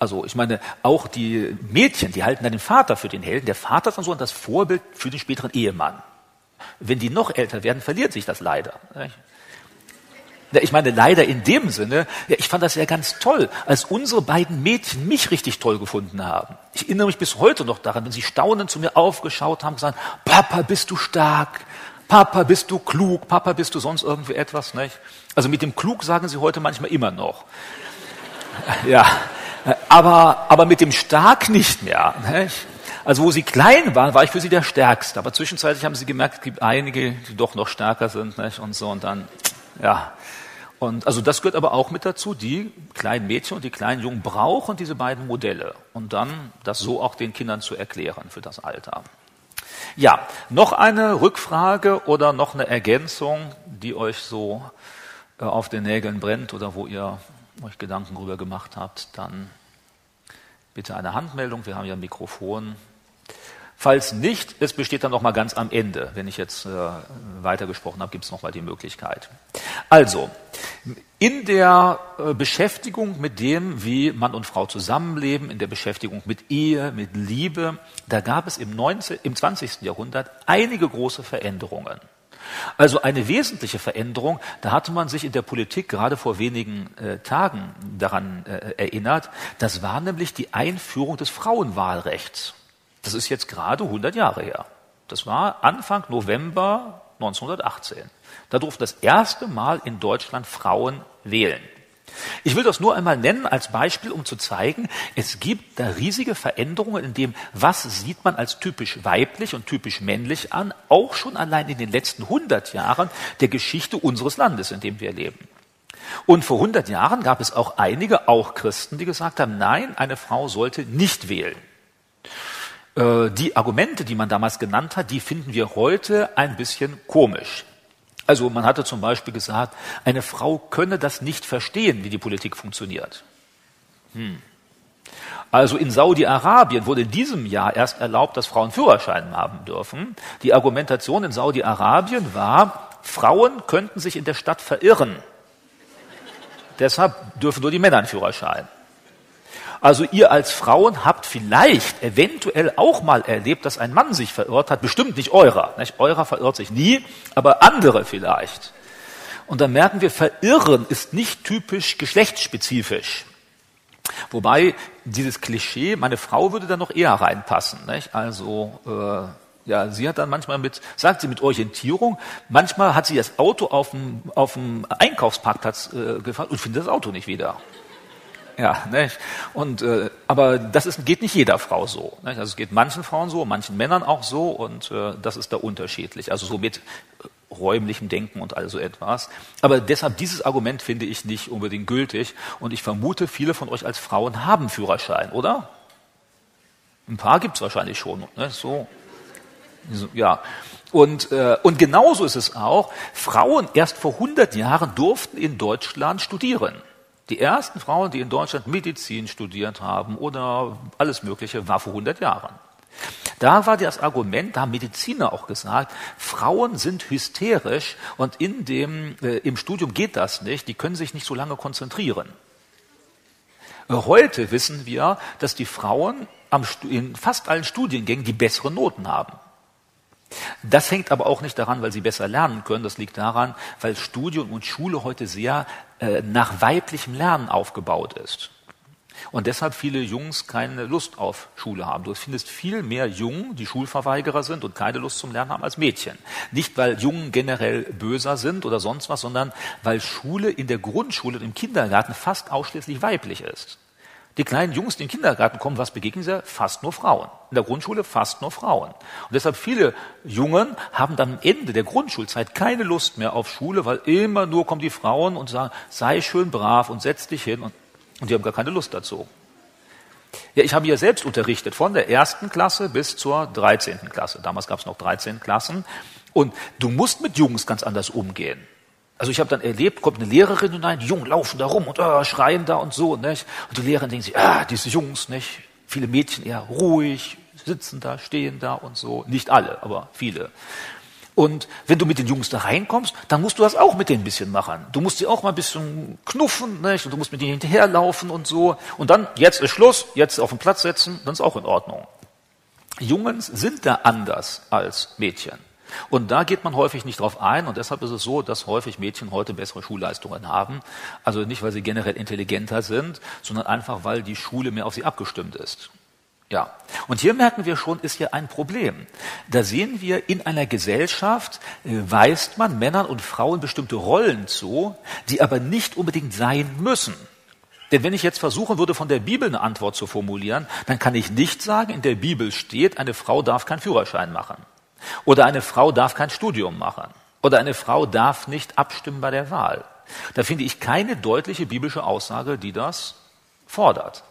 Also ich meine, auch die Mädchen, die halten dann den Vater für den Helden. Der Vater ist dann so das Vorbild für den späteren Ehemann. Wenn die noch älter werden, verliert sich das leider. Ich meine, leider in dem Sinne, ja, ich fand das ja ganz toll, als unsere beiden Mädchen mich richtig toll gefunden haben. Ich erinnere mich bis heute noch daran, wenn sie staunend zu mir aufgeschaut haben, gesagt, Papa, bist du stark? Papa, bist du klug? Papa, bist du sonst irgendwie etwas? Nicht? Also mit dem klug sagen sie heute manchmal immer noch. Ja, aber, aber mit dem stark nicht mehr. Nicht? Also wo sie klein waren, war ich für sie der Stärkste. Aber zwischenzeitlich haben sie gemerkt, es gibt einige, die doch noch stärker sind nicht? und so. Und dann, ja. Und also das gehört aber auch mit dazu. Die kleinen Mädchen und die kleinen Jungen brauchen diese beiden Modelle. Und dann das so auch den Kindern zu erklären für das Alter. Ja, noch eine Rückfrage oder noch eine Ergänzung, die euch so äh, auf den Nägeln brennt oder wo ihr euch Gedanken darüber gemacht habt, dann bitte eine Handmeldung. Wir haben ja ein Mikrofon. Falls nicht, es besteht dann noch mal ganz am Ende. Wenn ich jetzt äh, weitergesprochen habe, gibt es noch mal die Möglichkeit. Also, in der äh, Beschäftigung mit dem, wie Mann und Frau zusammenleben, in der Beschäftigung mit Ehe, mit Liebe, da gab es im, 19, im 20. Jahrhundert einige große Veränderungen. Also eine wesentliche Veränderung, da hatte man sich in der Politik gerade vor wenigen äh, Tagen daran äh, erinnert, das war nämlich die Einführung des Frauenwahlrechts. Das ist jetzt gerade 100 Jahre her. Das war Anfang November 1918. Da durften das erste Mal in Deutschland Frauen wählen. Ich will das nur einmal nennen als Beispiel, um zu zeigen, es gibt da riesige Veränderungen in dem, was sieht man als typisch weiblich und typisch männlich an, auch schon allein in den letzten 100 Jahren der Geschichte unseres Landes, in dem wir leben. Und vor 100 Jahren gab es auch einige, auch Christen, die gesagt haben, nein, eine Frau sollte nicht wählen. Äh, die Argumente, die man damals genannt hat, die finden wir heute ein bisschen komisch. Also man hatte zum Beispiel gesagt, eine Frau könne das nicht verstehen, wie die Politik funktioniert. Hm. Also in Saudi-Arabien wurde in diesem Jahr erst erlaubt, dass Frauen Führerschein haben dürfen. Die Argumentation in Saudi-Arabien war, Frauen könnten sich in der Stadt verirren. Deshalb dürfen nur die Männer einen Führerschein. Also ihr als Frauen habt vielleicht eventuell auch mal erlebt, dass ein Mann sich verirrt hat. Bestimmt nicht eurer. Nicht? Eurer verirrt sich nie, aber andere vielleicht. Und dann merken wir, verirren ist nicht typisch geschlechtsspezifisch. Wobei dieses Klischee, meine Frau würde da noch eher reinpassen. Nicht? Also äh, ja, sie hat dann manchmal mit, sagt sie mit Orientierung, manchmal hat sie das Auto auf dem, auf dem Einkaufsparkplatz äh, gefahren und findet das Auto nicht wieder. Ja, nicht? Und, äh, aber das ist, geht nicht jeder Frau so. Nicht? Also es geht manchen Frauen so, manchen Männern auch so und äh, das ist da unterschiedlich. Also so mit äh, räumlichem Denken und all so etwas. Aber deshalb dieses Argument finde ich nicht unbedingt gültig und ich vermute, viele von euch als Frauen haben Führerschein, oder? Ein paar gibt's wahrscheinlich schon. Ne? So, ja. Und, äh, und genauso ist es auch, Frauen erst vor 100 Jahren durften in Deutschland studieren. Die ersten Frauen, die in Deutschland Medizin studiert haben oder alles Mögliche, war vor 100 Jahren. Da war das Argument, da haben Mediziner auch gesagt, Frauen sind hysterisch und in dem, äh, im Studium geht das nicht, die können sich nicht so lange konzentrieren. Heute wissen wir, dass die Frauen am, in fast allen Studiengängen die besseren Noten haben. Das hängt aber auch nicht daran, weil sie besser lernen können. Das liegt daran, weil Studium und Schule heute sehr äh, nach weiblichem Lernen aufgebaut ist. Und deshalb viele Jungs keine Lust auf Schule haben. Du findest viel mehr Jungen, die Schulverweigerer sind und keine Lust zum Lernen haben als Mädchen. Nicht, weil Jungen generell böser sind oder sonst was, sondern weil Schule in der Grundschule und im Kindergarten fast ausschließlich weiblich ist. Die kleinen Jungs, die in den Kindergarten kommen, was begegnen sie? Fast nur Frauen. In der Grundschule fast nur Frauen. Und deshalb viele Jungen haben dann am Ende der Grundschulzeit keine Lust mehr auf Schule, weil immer nur kommen die Frauen und sagen, sei schön brav und setz dich hin. Und, und die haben gar keine Lust dazu. Ja, ich habe hier selbst unterrichtet, von der ersten Klasse bis zur dreizehnten Klasse. Damals gab es noch 13 Klassen. Und du musst mit Jungs ganz anders umgehen. Also ich habe dann erlebt, kommt eine Lehrerin hinein, die Jungen laufen da rum und oh, schreien da und so, nicht? Und die Lehrerin denkt sich, ah, diese Jungs, nicht? Viele Mädchen eher ruhig, sitzen da, stehen da und so. Nicht alle, aber viele. Und wenn du mit den Jungs da reinkommst, dann musst du das auch mit denen ein bisschen machen. Du musst sie auch mal ein bisschen knuffen, nicht? Und du musst mit denen hinterherlaufen und so. Und dann, jetzt ist Schluss, jetzt auf den Platz setzen, dann ist auch in Ordnung. Jungs sind da anders als Mädchen. Und da geht man häufig nicht drauf ein und deshalb ist es so, dass häufig Mädchen heute bessere Schulleistungen haben. Also nicht, weil sie generell intelligenter sind, sondern einfach, weil die Schule mehr auf sie abgestimmt ist. Ja, und hier merken wir schon, ist hier ein Problem. Da sehen wir, in einer Gesellschaft äh, weist man Männern und Frauen bestimmte Rollen zu, die aber nicht unbedingt sein müssen. Denn wenn ich jetzt versuchen würde, von der Bibel eine Antwort zu formulieren, dann kann ich nicht sagen, in der Bibel steht, eine Frau darf keinen Führerschein machen. Oder eine Frau darf kein Studium machen. Oder eine Frau darf nicht abstimmen bei der Wahl. Da finde ich keine deutliche biblische Aussage, die das fordert.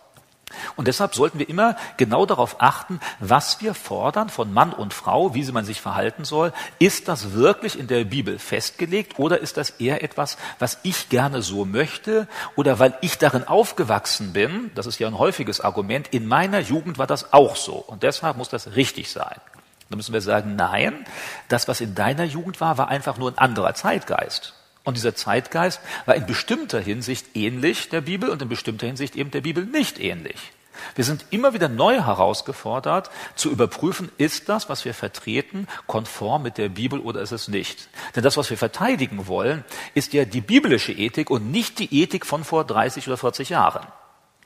Und deshalb sollten wir immer genau darauf achten, was wir fordern von Mann und Frau, wie man sich verhalten soll. Ist das wirklich in der Bibel festgelegt oder ist das eher etwas, was ich gerne so möchte oder weil ich darin aufgewachsen bin, das ist ja ein häufiges Argument, in meiner Jugend war das auch so und deshalb muss das richtig sein. Da müssen wir sagen, nein, das, was in deiner Jugend war, war einfach nur ein anderer Zeitgeist. Und dieser Zeitgeist war in bestimmter Hinsicht ähnlich der Bibel und in bestimmter Hinsicht eben der Bibel nicht ähnlich. Wir sind immer wieder neu herausgefordert, zu überprüfen, ist das, was wir vertreten, konform mit der Bibel oder ist es nicht. Denn das, was wir verteidigen wollen, ist ja die biblische Ethik und nicht die Ethik von vor 30 oder 40 Jahren.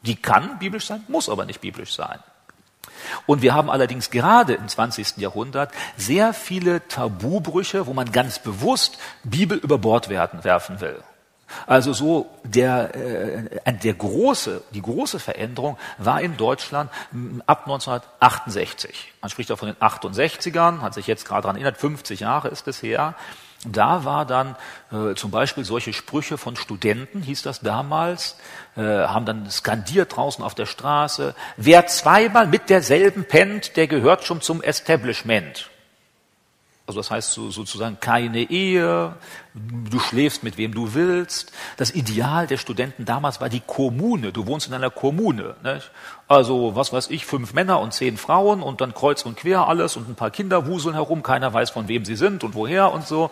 Die kann biblisch sein, muss aber nicht biblisch sein. Und wir haben allerdings gerade im 20. Jahrhundert sehr viele Tabubrüche, wo man ganz bewusst Bibel über Bord werfen will. Also so der, äh, der große, die große Veränderung war in Deutschland ab 1968. Man spricht auch von den 68ern, hat sich jetzt gerade daran erinnert, 50 Jahre ist es her. Da war dann äh, zum Beispiel solche Sprüche von Studenten, hieß das damals, äh, haben dann skandiert draußen auf der Straße, wer zweimal mit derselben pennt, der gehört schon zum Establishment. Also das heißt so, sozusagen keine Ehe, du schläfst mit wem du willst. Das Ideal der Studenten damals war die Kommune. Du wohnst in einer Kommune. Nicht? Also was weiß ich, fünf Männer und zehn Frauen und dann kreuz und quer alles und ein paar Kinder wuseln herum. Keiner weiß von wem sie sind und woher und so.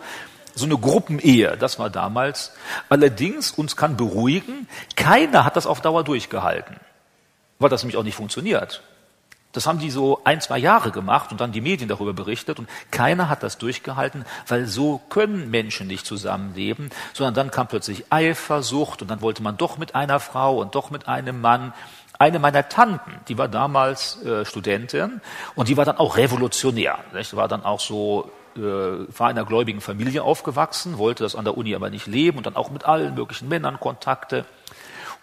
So eine Gruppenehe, das war damals. Allerdings, uns kann beruhigen, keiner hat das auf Dauer durchgehalten, weil das nämlich auch nicht funktioniert. Das haben die so ein, zwei Jahre gemacht und dann die Medien darüber berichtet und keiner hat das durchgehalten, weil so können Menschen nicht zusammenleben, sondern dann kam plötzlich Eifersucht und dann wollte man doch mit einer Frau und doch mit einem Mann. Eine meiner Tanten, die war damals äh, Studentin und die war dann auch revolutionär. Nicht? War dann auch so äh, war in einer gläubigen Familie aufgewachsen, wollte das an der Uni aber nicht leben und dann auch mit allen möglichen Männern Kontakte.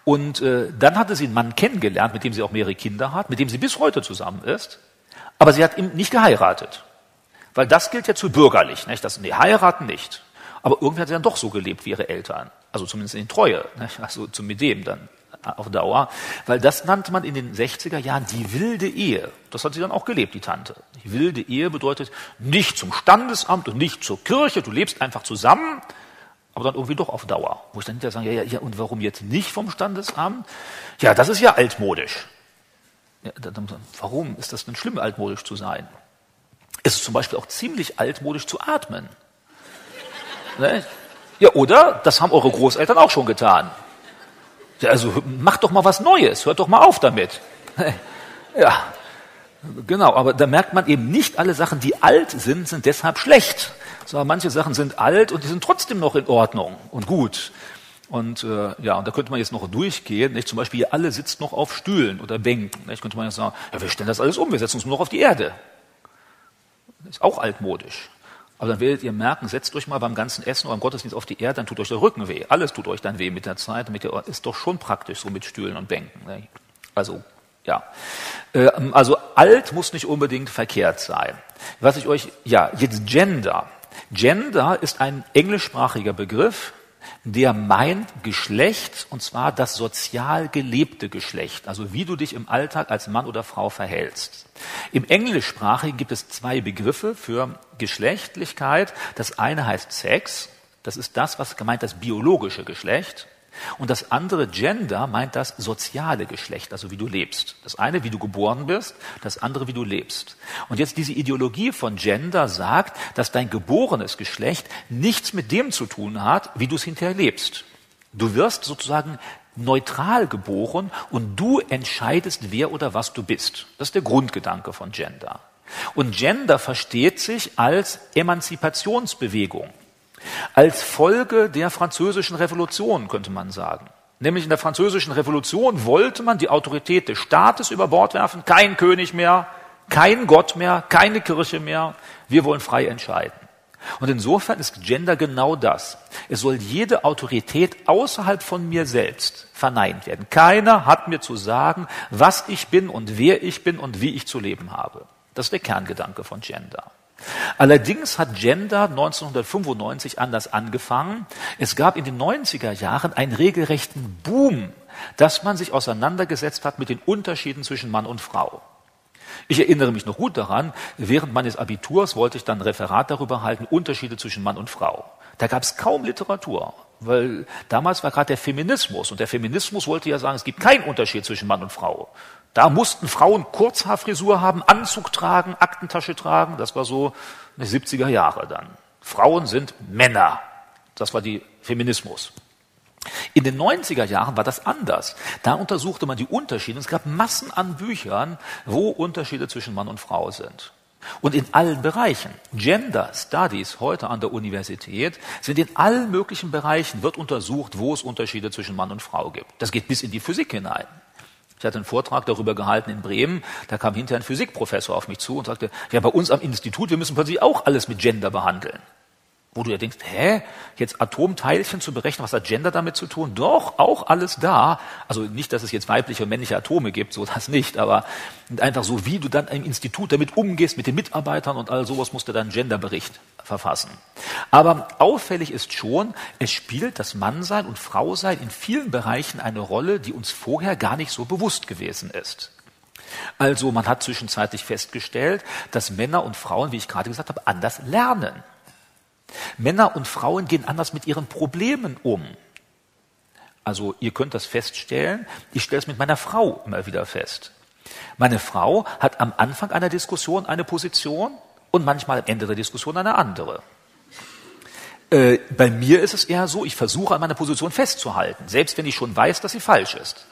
Und äh, dann hatte sie einen Mann kennengelernt, mit dem sie auch mehrere Kinder hat, mit dem sie bis heute zusammen ist. Aber sie hat ihn nicht geheiratet. Weil das gilt ja zu bürgerlich. Nicht? Das, nee, heiraten nicht. Aber irgendwie hat sie dann doch so gelebt wie ihre Eltern. Also zumindest in Treue. Nicht? Also zum mit dem dann auf Dauer. Weil das nannte man in den 60er Jahren die wilde Ehe. Das hat sie dann auch gelebt, die Tante. Die wilde Ehe bedeutet nicht zum Standesamt und nicht zur Kirche. Du lebst einfach zusammen aber dann irgendwie doch auf Dauer. Wo ich dann hinterher sage, ja, ja, ja, und warum jetzt nicht vom Standesamt? Ja, das ist ja altmodisch. Ja, dann, warum ist das denn schlimm, altmodisch zu sein? Es ist zum Beispiel auch ziemlich altmodisch zu atmen. Ne? Ja, oder? Das haben eure Großeltern auch schon getan. Ja, also macht doch mal was Neues, hört doch mal auf damit. <laughs> Ja, genau, aber da merkt man eben nicht alle Sachen, die alt sind, sind deshalb schlecht sondern manche Sachen sind alt und die sind trotzdem noch in Ordnung und gut. Und äh, ja, und da könnte man jetzt noch durchgehen. Nicht? Zum Beispiel, ihr alle sitzt noch auf Stühlen oder Bänken. Nicht? Könnte man jetzt sagen, ja, wir stellen das alles um, wir setzen uns nur noch auf die Erde. Das ist auch altmodisch. Aber dann werdet ihr merken, setzt euch mal beim ganzen Essen oder beim Gottesdienst auf die Erde, dann tut euch der Rücken weh. Alles tut euch dann weh mit der Zeit. Damit ihr, ist doch schon praktisch so mit Stühlen und Bänken. Nicht? Also, ja. Ähm, also alt muss nicht unbedingt verkehrt sein. Was ich euch, ja, jetzt Gender. Gender ist ein englischsprachiger Begriff, der meint Geschlecht, und zwar das sozial gelebte Geschlecht, also wie du dich im Alltag als Mann oder Frau verhältst. Im Englischsprachigen gibt es zwei Begriffe für Geschlechtlichkeit. Das eine heißt Sex, das ist das, was gemeint das biologische Geschlecht. Und das andere Gender meint das soziale Geschlecht, also wie du lebst. Das eine, wie du geboren bist, das andere, wie du lebst. Und jetzt diese Ideologie von Gender sagt, dass dein geborenes Geschlecht nichts mit dem zu tun hat, wie du es hinterher lebst. Du wirst sozusagen neutral geboren und du entscheidest, wer oder was du bist. Das ist der Grundgedanke von Gender. Und Gender versteht sich als Emanzipationsbewegung. Als Folge der französischen Revolution könnte man sagen. Nämlich in der französischen Revolution wollte man die Autorität des Staates über Bord werfen, kein König mehr, kein Gott mehr, keine Kirche mehr. Wir wollen frei entscheiden. Und insofern ist Gender genau das. Es soll jede Autorität außerhalb von mir selbst verneint werden. Keiner hat mir zu sagen, was ich bin und wer ich bin und wie ich zu leben habe. Das ist der Kerngedanke von Gender. Allerdings hat Gender 1995 anders angefangen. Es gab in den 90er Jahren einen regelrechten Boom, dass man sich auseinandergesetzt hat mit den Unterschieden zwischen Mann und Frau. Ich erinnere mich noch gut daran, während meines Abiturs wollte ich dann ein Referat darüber halten, Unterschiede zwischen Mann und Frau. Da gab es kaum Literatur, weil damals war gerade der Feminismus und der Feminismus wollte ja sagen, es gibt keinen Unterschied zwischen Mann und Frau. Da mussten Frauen Kurzhaarfrisur haben, Anzug tragen, Aktentasche tragen. Das war so in den 70er Jahre dann. Frauen sind Männer. Das war die Feminismus. In den 90er Jahren war das anders. Da untersuchte man die Unterschiede. Es gab Massen an Büchern, wo Unterschiede zwischen Mann und Frau sind. Und in allen Bereichen. Gender Studies heute an der Universität sind in allen möglichen Bereichen wird untersucht, wo es Unterschiede zwischen Mann und Frau gibt. Das geht bis in die Physik hinein. Ich hatte einen Vortrag darüber gehalten in Bremen. Da kam hinterher ein Physikprofessor auf mich zu und sagte, ja, bei uns am Institut, wir müssen plötzlich auch alles mit Gender behandeln. Wo du ja denkst, hä, jetzt Atomteilchen zu berechnen, was hat Gender damit zu tun? Doch, auch alles da. Also nicht, dass es jetzt weibliche und männliche Atome gibt, so das nicht, aber einfach so, wie du dann im Institut damit umgehst, mit den Mitarbeitern und all sowas, musst du dann einen Genderbericht verfassen. Aber auffällig ist schon, es spielt das Mannsein und Frausein in vielen Bereichen eine Rolle, die uns vorher gar nicht so bewusst gewesen ist. Also man hat zwischenzeitlich festgestellt, dass Männer und Frauen, wie ich gerade gesagt habe, anders lernen. Männer und Frauen gehen anders mit ihren Problemen um. Also ihr könnt das feststellen, ich stelle es mit meiner Frau immer wieder fest. Meine Frau hat am Anfang einer Diskussion eine Position und manchmal am Ende der Diskussion eine andere. Äh, bei mir ist es eher so, ich versuche an meiner Position festzuhalten, selbst wenn ich schon weiß, dass sie falsch ist.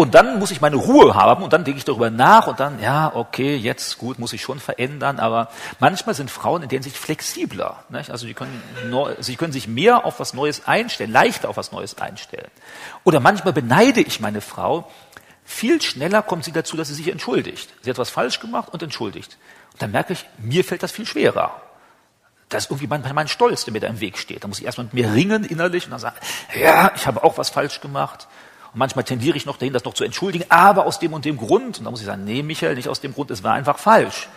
Und dann muss ich meine Ruhe haben und dann denke ich darüber nach und dann, ja, okay, jetzt gut, muss ich schon verändern. Aber manchmal sind Frauen in denen sich flexibler. Nicht? Also sie können, sie können sich mehr auf was Neues einstellen, leichter auf was Neues einstellen. Oder manchmal beneide ich meine Frau. Viel schneller kommt sie dazu, dass sie sich entschuldigt. Sie hat was falsch gemacht und entschuldigt. Und dann merke ich, mir fällt das viel schwerer. Das ist irgendwie mein, mein Stolz, der mir da im Weg steht. Da muss ich erstmal mit mir ringen innerlich und dann sagen, ja, ich habe auch was falsch gemacht. Und manchmal tendiere ich noch dahin, das noch zu entschuldigen, aber aus dem und dem Grund. Und da muss ich sagen, nee, Michael, nicht aus dem Grund, es war einfach falsch.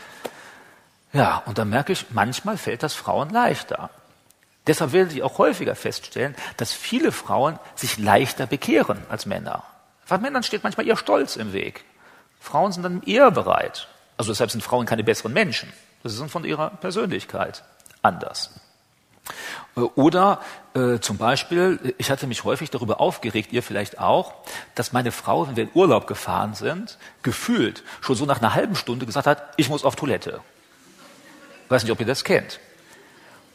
Ja, und dann merke ich, manchmal fällt das Frauen leichter. Deshalb werde ich auch häufiger feststellen, dass viele Frauen sich leichter bekehren als Männer. Weil Männern steht manchmal ihr Stolz im Weg. Frauen sind dann eher bereit. Also deshalb sind Frauen keine besseren Menschen. Das sind von ihrer Persönlichkeit anders. Äh, oder äh, zum Beispiel, ich hatte mich häufig darüber aufgeregt, ihr vielleicht auch, dass meine Frau, wenn wir in Urlaub gefahren sind, gefühlt schon so nach einer halben Stunde gesagt hat, ich muss auf Toilette. Weiß nicht, ob ihr das kennt.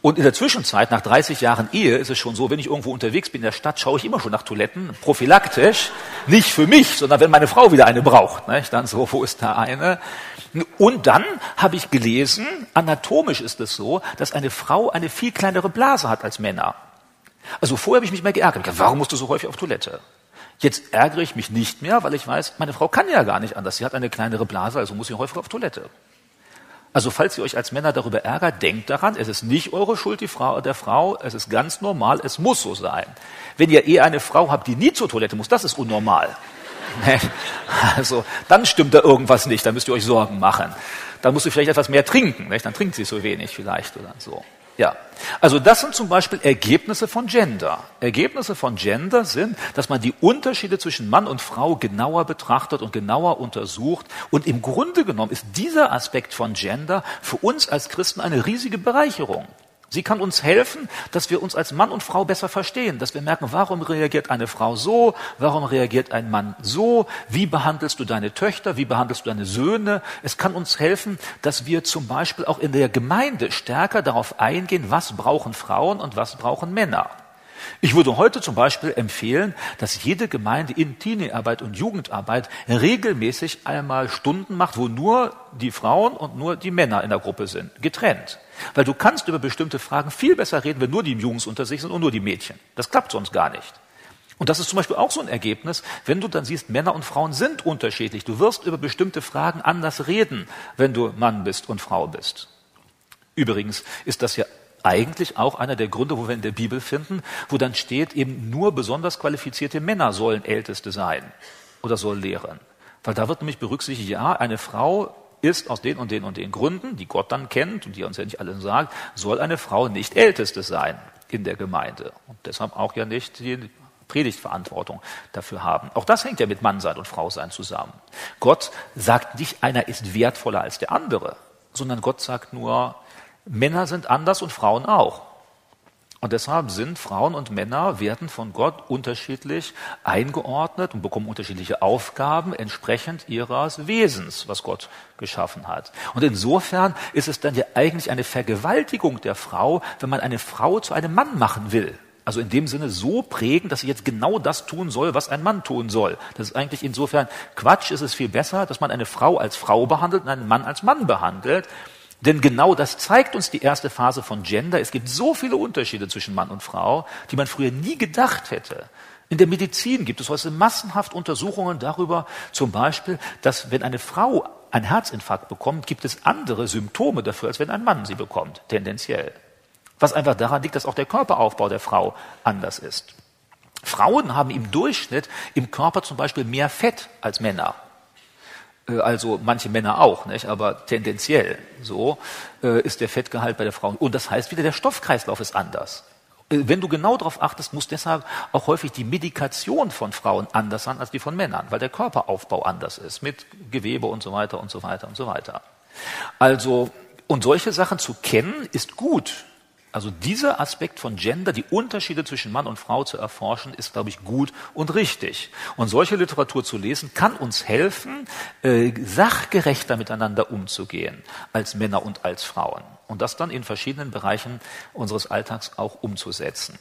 Und in der Zwischenzeit, nach 30 Jahren Ehe, ist es schon so, wenn ich irgendwo unterwegs bin in der Stadt, schaue ich immer schon nach Toiletten, prophylaktisch, nicht für mich, sondern wenn meine Frau wieder eine braucht. Nicht? Dann so, wo ist da eine? Und dann habe ich gelesen, anatomisch ist es so, dass eine Frau eine viel kleinere Blase hat als Männer. Also vorher habe ich mich mal geärgert. Gedacht, warum musst du so häufig auf Toilette? Jetzt ärgere ich mich nicht mehr, weil ich weiß, meine Frau kann ja gar nicht anders. Sie hat eine kleinere Blase, also muss sie häufiger auf Toilette. Also falls ihr euch als Männer darüber ärgert, denkt daran, es ist nicht eure Schuld die Frau, der Frau, es ist ganz normal, es muss so sein. Wenn ihr eh eine Frau habt, die nie zur Toilette muss, das ist unnormal. <laughs> Also dann stimmt da irgendwas nicht, dann müsst ihr euch Sorgen machen. Dann musst du vielleicht etwas mehr trinken, dann trinkt sie so wenig vielleicht oder so. Ja, also das sind zum Beispiel Ergebnisse von Gender. Ergebnisse von Gender sind, dass man die Unterschiede zwischen Mann und Frau genauer betrachtet und genauer untersucht. Und im Grunde genommen ist dieser Aspekt von Gender für uns als Christen eine riesige Bereicherung. Sie kann uns helfen, dass wir uns als Mann und Frau besser verstehen, dass wir merken, warum reagiert eine Frau so, warum reagiert ein Mann so, wie behandelst du deine Töchter, wie behandelst du deine Söhne. Es kann uns helfen, dass wir zum Beispiel auch in der Gemeinde stärker darauf eingehen, was brauchen Frauen und was brauchen Männer. Ich würde heute zum Beispiel empfehlen, dass jede Gemeinde in Teeniearbeit und Jugendarbeit regelmäßig einmal Stunden macht, wo nur die Frauen und nur die Männer in der Gruppe sind, getrennt. Weil du kannst über bestimmte Fragen viel besser reden, wenn nur die Jungs unter sich sind und nur die Mädchen. Das klappt sonst gar nicht. Und das ist zum Beispiel auch so ein Ergebnis, wenn du dann siehst, Männer und Frauen sind unterschiedlich. Du wirst über bestimmte Fragen anders reden, wenn du Mann bist und Frau bist. Übrigens ist das ja eigentlich auch einer der Gründe, wo wir in der Bibel finden, wo dann steht, eben nur besonders qualifizierte Männer sollen Älteste sein oder sollen lehren. Weil da wird nämlich berücksichtigt, ja, eine Frau ist aus den und den und den Gründen, die Gott dann kennt und die uns ja nicht alle sagt, soll eine Frau nicht Älteste sein in der Gemeinde und deshalb auch ja nicht die Predigtverantwortung dafür haben. Auch das hängt ja mit Mannsein und Frausein zusammen. Gott sagt nicht, einer ist wertvoller als der andere, sondern Gott sagt nur, Männer sind anders und Frauen auch. Und deshalb sind Frauen und Männer werden von Gott unterschiedlich eingeordnet und bekommen unterschiedliche Aufgaben entsprechend ihres Wesens, was Gott geschaffen hat. Und insofern ist es dann ja eigentlich eine Vergewaltigung der Frau, wenn man eine Frau zu einem Mann machen will. Also in dem Sinne so prägen, dass sie jetzt genau das tun soll, was ein Mann tun soll. Das ist eigentlich insofern Quatsch. Ist es viel besser, dass man eine Frau als Frau behandelt und einen Mann als Mann behandelt. Denn genau das zeigt uns die erste Phase von Gender. Es gibt so viele Unterschiede zwischen Mann und Frau, die man früher nie gedacht hätte. In der Medizin gibt es heute massenhaft Untersuchungen darüber, zum Beispiel, dass wenn eine Frau einen Herzinfarkt bekommt, gibt es andere Symptome dafür, als wenn ein Mann sie bekommt, tendenziell. Was einfach daran liegt, dass auch der Körperaufbau der Frau anders ist. Frauen haben im Durchschnitt im Körper zum Beispiel mehr Fett als Männer. Äh, also manche Männer auch, nicht? aber tendenziell so äh, ist der Fettgehalt bei der Frau. Und das heißt wieder, der Stoffkreislauf ist anders. Äh, wenn du genau darauf achtest, muss deshalb auch häufig die Medikation von Frauen anders sein als die von Männern, weil der Körperaufbau anders ist, mit Gewebe und so weiter und so weiter und so weiter. Also, und solche Sachen zu kennen, ist gut. Also dieser Aspekt von Gender, die Unterschiede zwischen Mann und Frau zu erforschen, ist, glaube ich, gut und richtig. Und solche Literatur zu lesen, kann uns helfen, äh, sachgerechter miteinander umzugehen als Männer und als Frauen. Und das dann in verschiedenen Bereichen unseres Alltags auch umzusetzen.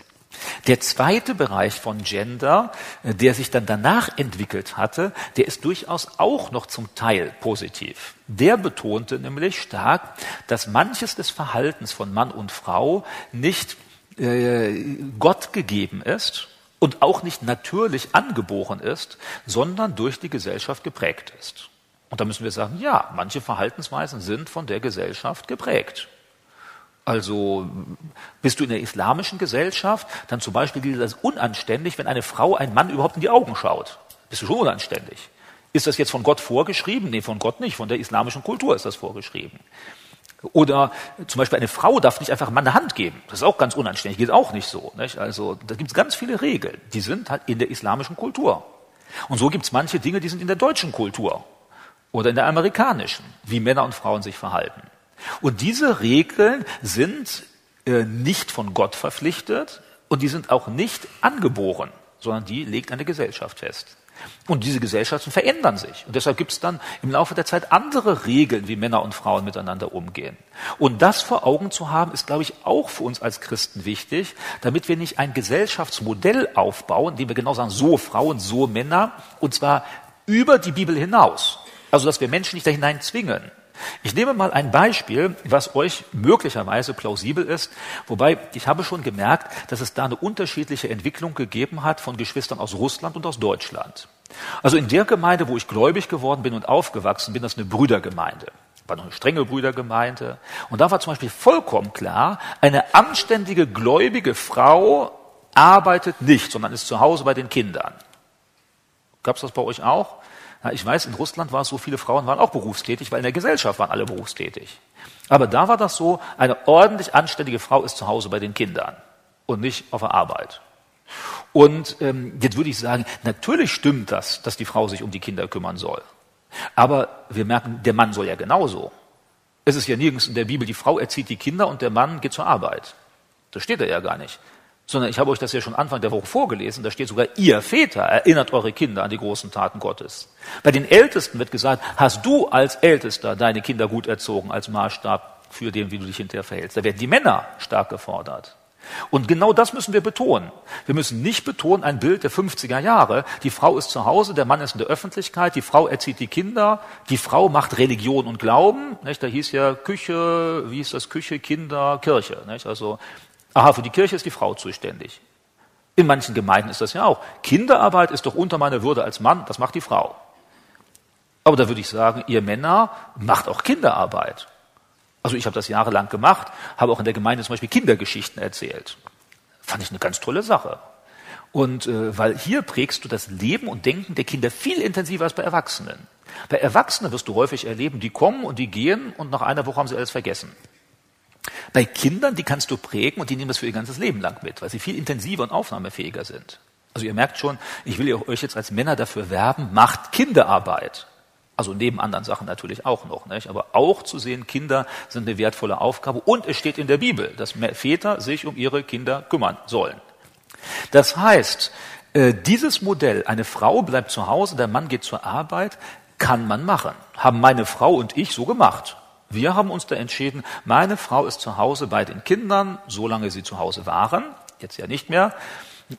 Der zweite Bereich von Gender, äh, der sich dann danach entwickelt hatte, der ist durchaus auch noch zum Teil positiv. Der betonte nämlich stark, dass manches des Verhaltens von Mann und Frau nicht äh, Gott gegeben ist und auch nicht natürlich angeboren ist, sondern durch die Gesellschaft geprägt ist. Und da müssen wir sagen, ja, manche Verhaltensweisen sind von der Gesellschaft geprägt. Also bist du in der islamischen Gesellschaft, dann zum Beispiel gilt das unanständig, wenn eine Frau einen Mann überhaupt in die Augen schaut. Bist du schon unanständig. Ist das jetzt von Gott vorgeschrieben? Nee, von Gott nicht. Von der islamischen Kultur ist das vorgeschrieben. Oder zum Beispiel eine Frau darf nicht einfach Mann eine Hand geben. Das ist auch ganz unanständig, geht auch nicht so. Nicht? Also da gibt es ganz viele Regeln, die sind halt in der islamischen Kultur. Und so gibt es manche Dinge, die sind in der deutschen Kultur oder in der amerikanischen, wie Männer und Frauen sich verhalten. Und diese Regeln sind äh, nicht von Gott verpflichtet und die sind auch nicht angeboren, sondern die legt eine Gesellschaft fest. Und diese Gesellschaften verändern sich. Und deshalb gibt es dann im Laufe der Zeit andere Regeln, wie Männer und Frauen miteinander umgehen. Und das vor Augen zu haben, ist, glaube ich, auch für uns als Christen wichtig, damit wir nicht ein Gesellschaftsmodell aufbauen, in dem wir genau sagen, so Frauen, so Männer, und zwar über die Bibel hinaus. Also, dass wir Menschen nicht dahin zwingen, ich nehme mal ein Beispiel, was euch möglicherweise plausibel ist, wobei ich habe schon gemerkt, dass es da eine unterschiedliche Entwicklung gegeben hat von Geschwistern aus Russland und aus Deutschland. Also in der Gemeinde, wo ich gläubig geworden bin und aufgewachsen bin, das ist eine Brüdergemeinde. War noch eine strenge Brüdergemeinde. Und da war zum Beispiel vollkommen klar, eine anständige, gläubige Frau arbeitet nicht, sondern ist zu Hause bei den Kindern. Gab es das bei euch auch? Ja, ich weiß, in Russland war es so, viele Frauen waren auch berufstätig, weil in der Gesellschaft waren alle berufstätig. Aber da war das so, eine ordentlich anständige Frau ist zu Hause bei den Kindern und nicht auf der Arbeit. Und ähm, jetzt würde ich sagen, natürlich stimmt das, dass die Frau sich um die Kinder kümmern soll. Aber wir merken, der Mann soll ja genauso. Es ist ja nirgends in der Bibel, die Frau erzieht die Kinder und der Mann geht zur Arbeit. Das steht da ja gar nicht sondern ich habe euch das ja schon Anfang der Woche vorgelesen, da steht sogar, ihr Väter erinnert eure Kinder an die großen Taten Gottes. Bei den Ältesten wird gesagt, hast du als Ältester deine Kinder gut erzogen als Maßstab für den, wie du dich hinterher verhältst. Da werden die Männer stark gefordert. Und genau das müssen wir betonen. Wir müssen nicht betonen ein Bild der 50er Jahre. Die Frau ist zu Hause, der Mann ist in der Öffentlichkeit, die Frau erzieht die Kinder, die Frau macht Religion und Glauben. Nicht? Da hieß ja Küche, wie hieß das? Küche, Kinder, Kirche. Nicht? Also Aha, für die Kirche ist die Frau zuständig. In manchen Gemeinden ist das ja auch. Kinderarbeit ist doch unter meiner Würde als Mann, das macht die Frau. Aber da würde ich sagen, ihr Männer macht auch Kinderarbeit. Also ich habe das jahrelang gemacht, habe auch in der Gemeinde zum Beispiel Kindergeschichten erzählt. Fand ich eine ganz tolle Sache. Und äh, weil hier prägst du das Leben und Denken der Kinder viel intensiver als bei Erwachsenen. Bei Erwachsenen wirst du häufig erleben, die kommen und die gehen und nach einer Woche haben sie alles vergessen. Bei Kindern, die kannst du prägen und die nehmen das für ihr ganzes Leben lang mit, weil sie viel intensiver und aufnahmefähiger sind. Also ihr merkt schon, ich will euch jetzt als Männer dafür werben, macht Kinderarbeit. Also neben anderen Sachen natürlich auch noch, nicht? aber auch zu sehen, Kinder sind eine wertvolle Aufgabe und es steht in der Bibel, dass Väter sich um ihre Kinder kümmern sollen. Das heißt, äh, dieses Modell, eine Frau bleibt zu Hause, der Mann geht zur Arbeit, kann man machen. Haben meine Frau und ich so gemacht. Wir haben uns da entschieden, meine Frau ist zu Hause bei den Kindern, solange sie zu Hause waren, jetzt ja nicht mehr,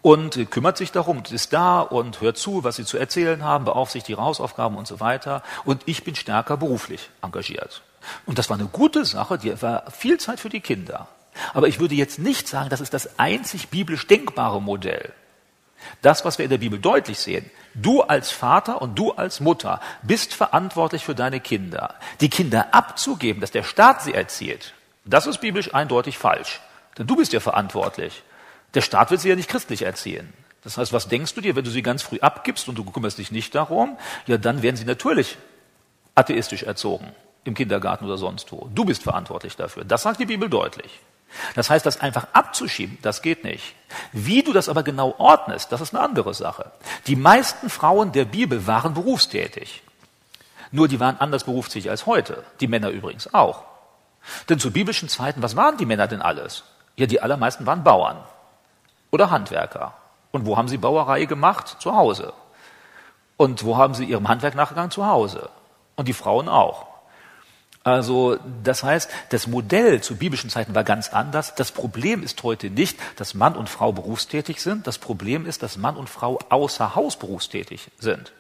und kümmert sich darum, ist da und hört zu, was sie zu erzählen haben, beaufsichtigt ihre Hausaufgaben und so weiter. Und ich bin stärker beruflich engagiert. Und das war eine gute Sache, die war viel Zeit für die Kinder. Aber ich würde jetzt nicht sagen, das ist das einzig biblisch denkbare Modell. Das, was wir in der Bibel deutlich sehen, du als Vater und du als Mutter bist verantwortlich für deine Kinder. Die Kinder abzugeben, dass der Staat sie erzieht, das ist biblisch eindeutig falsch. Denn du bist ja verantwortlich. Der Staat wird sie ja nicht christlich erziehen. Das heißt, was denkst du dir, wenn du sie ganz früh abgibst und du kümmerst dich nicht darum? Ja, dann werden sie natürlich atheistisch erzogen im Kindergarten oder sonst wo. Du bist verantwortlich dafür. Das sagt die Bibel deutlich. Das heißt, das einfach abzuschieben, das geht nicht. Wie du das aber genau ordnest, das ist eine andere Sache. Die meisten Frauen der Bibel waren berufstätig. Nur die waren anders berufstätig als heute. Die Männer übrigens auch. Denn zu biblischen Zeiten, was waren die Männer denn alles? Ja, die allermeisten waren Bauern oder Handwerker. Und wo haben sie Bauerei gemacht? Zu Hause. Und wo haben sie ihrem Handwerk nachgegangen? Zu Hause. Und die Frauen auch. Also das heißt, das Modell zu biblischen Zeiten war ganz anders. Das Problem ist heute nicht, dass Mann und Frau berufstätig sind. Das Problem ist, dass Mann und Frau außer Haus berufstätig sind.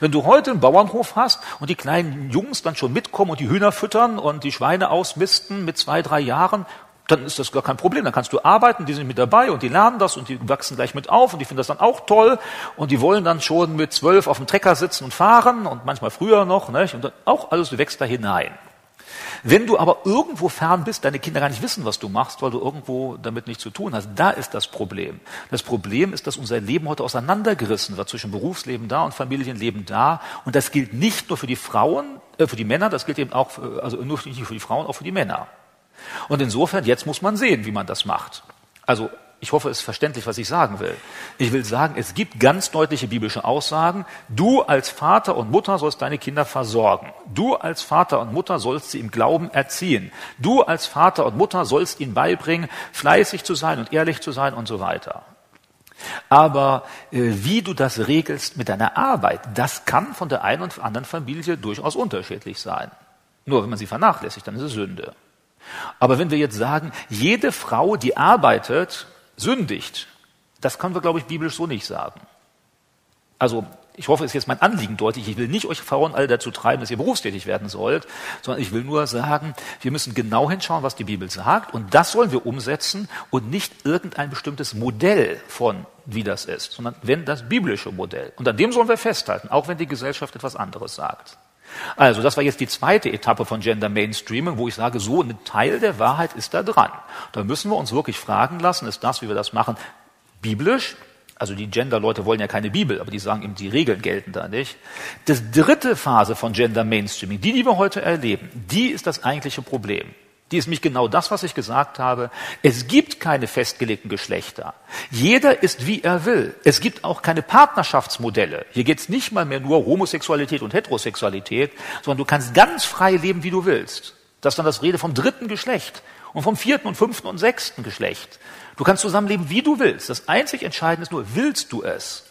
Wenn du heute einen Bauernhof hast und die kleinen Jungs dann schon mitkommen und die Hühner füttern und die Schweine ausmisten mit zwei, drei Jahren, dann ist das gar kein Problem. Dann kannst du arbeiten, die sind mit dabei und die lernen das und die wachsen gleich mit auf und die finden das dann auch toll und die wollen dann schon mit zwölf auf dem Trecker sitzen und fahren und manchmal früher noch, nicht? und dann auch alles, wächst da hinein. Wenn du aber irgendwo fern bist, deine Kinder gar nicht wissen, was du machst, weil du irgendwo damit nichts zu tun hast, da ist das Problem. Das Problem ist, dass unser Leben heute auseinandergerissen wird zwischen Berufsleben da und Familienleben da. Und das gilt nicht nur für die Frauen, äh, für die Männer, das gilt eben auch, für, also nur nicht für die Frauen, auch für die Männer. Und insofern, jetzt muss man sehen, wie man das macht. Also ich hoffe, es ist verständlich, was ich sagen will. Ich will sagen, es gibt ganz deutliche biblische Aussagen. Du als Vater und Mutter sollst deine Kinder versorgen. Du als Vater und Mutter sollst sie im Glauben erziehen. Du als Vater und Mutter sollst ihnen beibringen, fleißig zu sein und ehrlich zu sein und so weiter. Aber äh, wie du das regelst mit deiner Arbeit, das kann von der einen und anderen Familie durchaus unterschiedlich sein. Nur wenn man sie vernachlässigt, dann ist es Sünde. Aber wenn wir jetzt sagen, jede Frau, die arbeitet, sündigt, das können wir, glaube ich, biblisch so nicht sagen. Also ich hoffe, es ist jetzt mein Anliegen deutlich. Ich will nicht euch Frauen alle dazu treiben, dass ihr berufstätig werden sollt, sondern ich will nur sagen, wir müssen genau hinschauen, was die Bibel sagt und das sollen wir umsetzen und nicht irgendein bestimmtes Modell von, wie das ist, sondern wenn das biblische Modell. Und an dem sollen wir festhalten, auch wenn die Gesellschaft etwas anderes sagt. Also, das war jetzt die zweite Etappe von Gender Mainstreaming, wo ich sage, so ein Teil der Wahrheit ist da dran. Da müssen wir uns wirklich fragen lassen, ist das, wie wir das machen, biblisch? Also die Gender-Leute wollen ja keine Bibel, aber die sagen eben, die Regeln gelten da nicht. Das dritte Phase von Gender Mainstreaming, die, die wir heute erleben, die ist das eigentliche Problem. Die ist nämlich genau das, was ich gesagt habe. Es gibt keine festgelegten Geschlechter. Jeder ist, wie er will. Es gibt auch keine Partnerschaftsmodelle. Hier geht es nicht mal mehr nur Homosexualität und Heterosexualität, sondern du kannst ganz frei leben, wie du willst. Das ist dann das Rede vom dritten Geschlecht und vom vierten und fünften und sechsten Geschlecht. Du kannst zusammenleben, wie du willst. Das einzig Entscheidende ist nur, willst du es?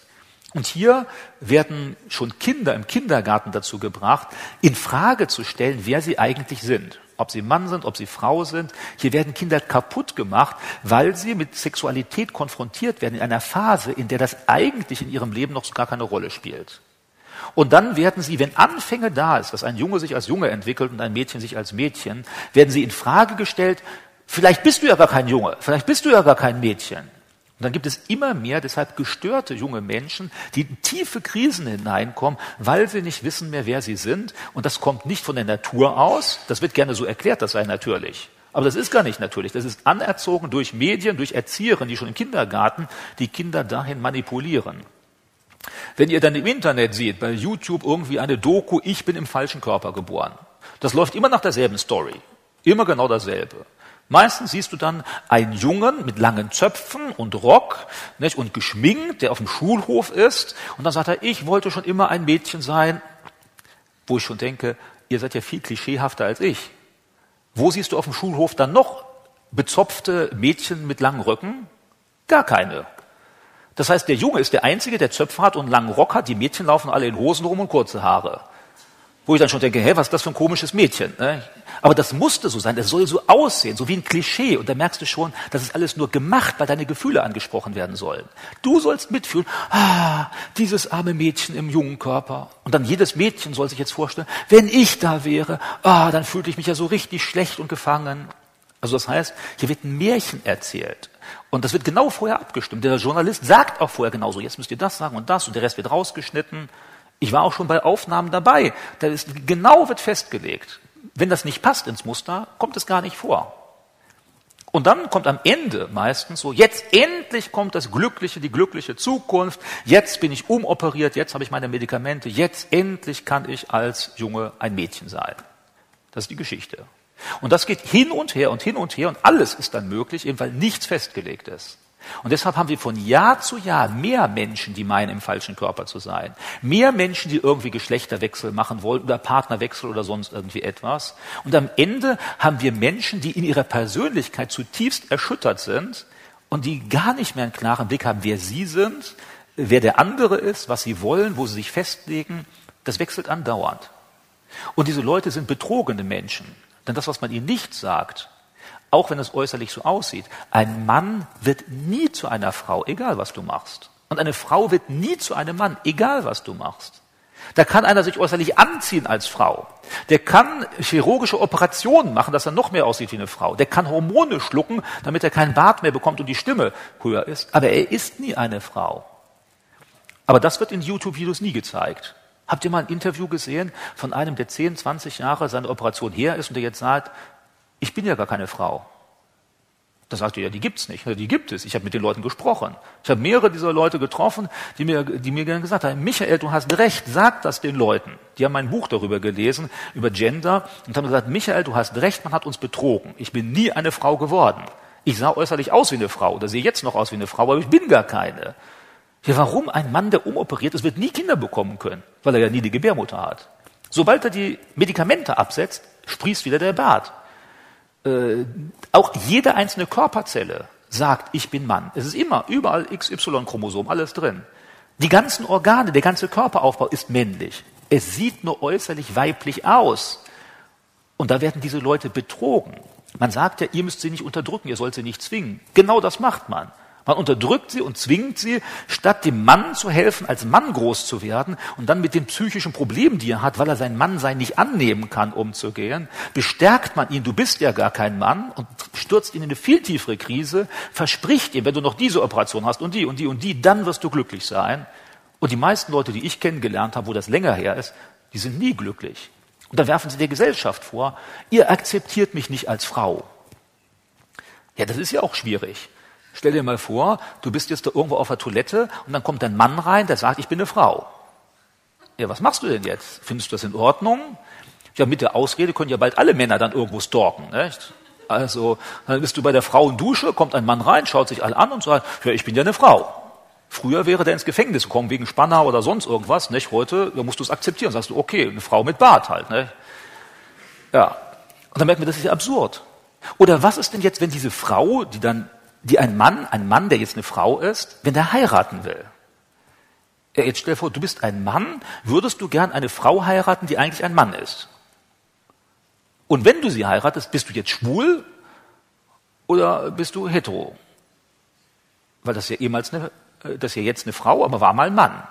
Und hier werden schon Kinder im Kindergarten dazu gebracht, in Frage zu stellen, wer sie eigentlich sind ob sie Mann sind, ob sie Frau sind. Hier werden Kinder kaputt gemacht, weil sie mit Sexualität konfrontiert werden in einer Phase, in der das eigentlich in ihrem Leben noch gar keine Rolle spielt. Und dann werden sie, wenn Anfänge da ist, dass ein Junge sich als Junge entwickelt und ein Mädchen sich als Mädchen, werden sie in Frage gestellt, vielleicht bist du ja gar kein Junge, vielleicht bist du ja gar kein Mädchen. Und dann gibt es immer mehr deshalb gestörte junge Menschen, die in tiefe Krisen hineinkommen, weil sie nicht wissen mehr, wer sie sind. Und das kommt nicht von der Natur aus. Das wird gerne so erklärt, das sei natürlich. Aber das ist gar nicht natürlich. Das ist anerzogen durch Medien, durch Erzieherinnen, die schon im Kindergarten die Kinder dahin manipulieren. Wenn ihr dann im Internet seht, bei YouTube irgendwie eine Doku, ich bin im falschen Körper geboren. Das läuft immer nach derselben Story. Immer genau dasselbe. Meistens siehst du dann einen Jungen mit langen Zöpfen und Rock nicht, und geschminkt, der auf dem Schulhof ist. Und dann sagt er, ich wollte schon immer ein Mädchen sein. Wo ich schon denke, ihr seid ja viel klischeehafter als ich. Wo siehst du auf dem Schulhof dann noch bezopfte Mädchen mit langen Röcken? Gar keine. Das heißt, der Junge ist der Einzige, der Zöpfe hat und einen langen Rock hat. Die Mädchen laufen alle in Hosen rum und kurze Haare. Wo ich dann schon denke, hä, was ist das für ein komisches Mädchen? Ne? Aber das musste so sein, das soll so aussehen, so wie ein Klischee. Und da merkst du schon, das ist alles nur gemacht, weil deine Gefühle angesprochen werden sollen. Du sollst mitfühlen, ah, dieses arme Mädchen im jungen Körper. Und dann jedes Mädchen soll sich jetzt vorstellen, wenn ich da wäre, ah, dann fühlte ich mich ja so richtig schlecht und gefangen. Also das heißt, hier wird ein Märchen erzählt. Und das wird genau vorher abgestimmt. Der Journalist sagt auch vorher genauso, jetzt müsst ihr das sagen und das und der Rest wird rausgeschnitten. Ich war auch schon bei Aufnahmen dabei. Da ist genau wird festgelegt. Wenn das nicht passt ins Muster, kommt es gar nicht vor. Und dann kommt am Ende meistens so, jetzt endlich kommt das Glückliche, die glückliche Zukunft, jetzt bin ich umoperiert, jetzt habe ich meine Medikamente, jetzt endlich kann ich als Junge ein Mädchen sein. Das ist die Geschichte. Und das geht hin und her und hin und her und alles ist dann möglich, eben weil nichts festgelegt ist. Und deshalb haben wir von Jahr zu Jahr mehr Menschen, die meinen, im falschen Körper zu sein. Mehr Menschen, die irgendwie Geschlechterwechsel machen wollen oder Partnerwechsel oder sonst irgendwie etwas. Und am Ende haben wir Menschen, die in ihrer Persönlichkeit zutiefst erschüttert sind und die gar nicht mehr einen klaren Blick haben, wer sie sind, wer der andere ist, was sie wollen, wo sie sich festlegen. Das wechselt andauernd. Und diese Leute sind betrogene Menschen. Denn das, was man ihnen nicht sagt, auch wenn es äußerlich so aussieht. Ein Mann wird nie zu einer Frau, egal was du machst. Und eine Frau wird nie zu einem Mann, egal was du machst. Da kann einer sich äußerlich anziehen als Frau. Der kann chirurgische Operationen machen, dass er noch mehr aussieht wie eine Frau. Der kann Hormone schlucken, damit er keinen Bart mehr bekommt und die Stimme höher ist. Aber er ist nie eine Frau. Aber das wird in YouTube-Videos nie gezeigt. Habt ihr mal ein Interview gesehen von einem, der 10, 20 Jahre seine Operation her ist und der jetzt sagt, ich bin ja gar keine Frau. Da sagt er, ja, die gibt's nicht. Die gibt es. Ich habe mit den Leuten gesprochen. Ich habe mehrere dieser Leute getroffen, die mir, die mir gesagt haben, Michael, du hast recht, sag das den Leuten. Die haben mein Buch darüber gelesen, über Gender, und haben gesagt, Michael, du hast recht, man hat uns betrogen. Ich bin nie eine Frau geworden. Ich sah äußerlich aus wie eine Frau, oder sehe jetzt noch aus wie eine Frau, aber ich bin gar keine. Ja, warum ein Mann, der umoperiert ist, wird nie Kinder bekommen können? Weil er ja nie die Gebärmutter hat. Sobald er die Medikamente absetzt, sprießt wieder der Bart äh, auch jede einzelne Körperzelle sagt, ich bin Mann. Es ist immer überall XY-Chromosom, alles drin. Die ganzen Organe, der ganze Körperaufbau ist männlich. Es sieht nur äußerlich weiblich aus. Und da werden diese Leute betrogen. Man sagt ja, ihr müsst sie nicht unterdrücken, ihr sollt sie nicht zwingen. Genau das macht man. Man unterdrückt sie und zwingt sie, statt dem Mann zu helfen, als Mann groß zu werden und dann mit den psychischen Problemen, die er hat, weil er sein Mannsein nicht annehmen kann, umzugehen, bestärkt man ihn, du bist ja gar kein Mann und stürzt ihn in eine viel tiefere Krise, verspricht ihm, wenn du noch diese Operation hast und die und die und die, dann wirst du glücklich sein. Und die meisten Leute, die ich kennengelernt habe, wo das länger her ist, die sind nie glücklich. Und dann werfen sie der Gesellschaft vor, ihr akzeptiert mich nicht als Frau. Ja, das ist ja auch schwierig. Stell dir mal vor, du bist jetzt da irgendwo auf der Toilette und dann kommt ein Mann rein, der sagt, ich bin eine Frau. Ja, was machst du denn jetzt? Findest du das in Ordnung? Ja, mit der Ausrede können ja bald alle Männer dann irgendwo stalken, nicht? Also, dann bist du bei der Frauendusche, kommt ein Mann rein, schaut sich alle an und sagt, ja, ich bin ja eine Frau. Früher wäre der ins Gefängnis gekommen wegen Spanner oder sonst irgendwas, nicht? Heute da musst du es akzeptieren. Sagst du, okay, eine Frau mit Bart halt, nicht? Ja. Und dann merkt man, das ist ja absurd. Oder was ist denn jetzt, wenn diese Frau, die dann die ein Mann, ein Mann, der jetzt eine Frau ist, wenn der heiraten will. Jetzt stell dir vor, du bist ein Mann, würdest du gern eine Frau heiraten, die eigentlich ein Mann ist? Und wenn du sie heiratest, bist du jetzt schwul oder bist du hetero? Weil das ja ehemals eine, äh, das ist ja jetzt eine Frau, aber war mal ein Mann.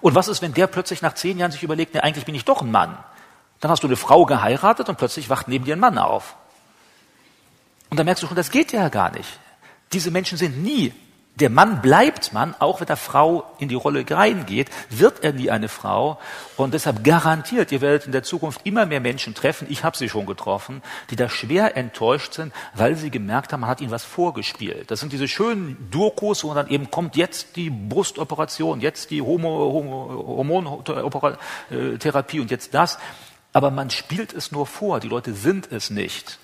Und was ist, wenn der plötzlich nach zehn Jahren sich überlegt, ne, eigentlich bin ich doch ein Mann? Dann hast du eine Frau geheiratet und plötzlich wacht neben dir ein Mann auf. Und dann merkst du schon, das geht ja gar nicht. Diese Menschen sind nie, der Mann bleibt Mann, auch wenn der Frau in die Rolle reingeht, wird er nie eine Frau. Und deshalb garantiert, ihr werdet in der Zukunft immer mehr Menschen treffen, ich habe sie schon getroffen, die da schwer enttäuscht sind, weil sie gemerkt haben, man hat ihnen was vorgespielt. Das sind diese schönen Dokus, wo dann eben kommt jetzt die Brustoperation, jetzt die Hormontherapie und jetzt das. Aber man spielt es nur vor, die Leute sind es nicht.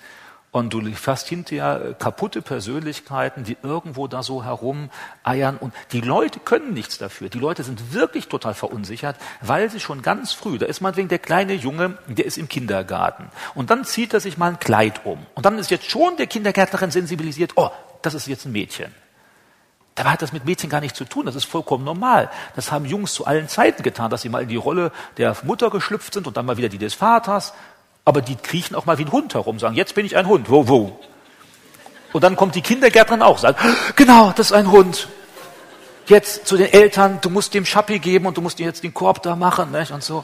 Und du hast hinterher kaputte Persönlichkeiten, die irgendwo da so herumeiern. Und die Leute können nichts dafür. Die Leute sind wirklich total verunsichert, weil sie schon ganz früh, da ist meinetwegen der kleine Junge, der ist im Kindergarten. Und dann zieht er sich mal ein Kleid um. Und dann ist jetzt schon der Kindergärtnerin sensibilisiert, oh, das ist jetzt ein Mädchen. Dabei hat das mit Mädchen gar nichts zu tun. Das ist vollkommen normal. Das haben Jungs zu allen Zeiten getan, dass sie mal in die Rolle der Mutter geschlüpft sind und dann mal wieder die des Vaters aber die kriechen auch mal wie ein Hund herum, sagen, jetzt bin ich ein Hund, wo, wo? Und dann kommt die Kindergärtnerin auch, sagt, genau, das ist ein Hund. Jetzt zu den Eltern, du musst dem Schappi geben und du musst jetzt den Korb da machen, nicht? und so.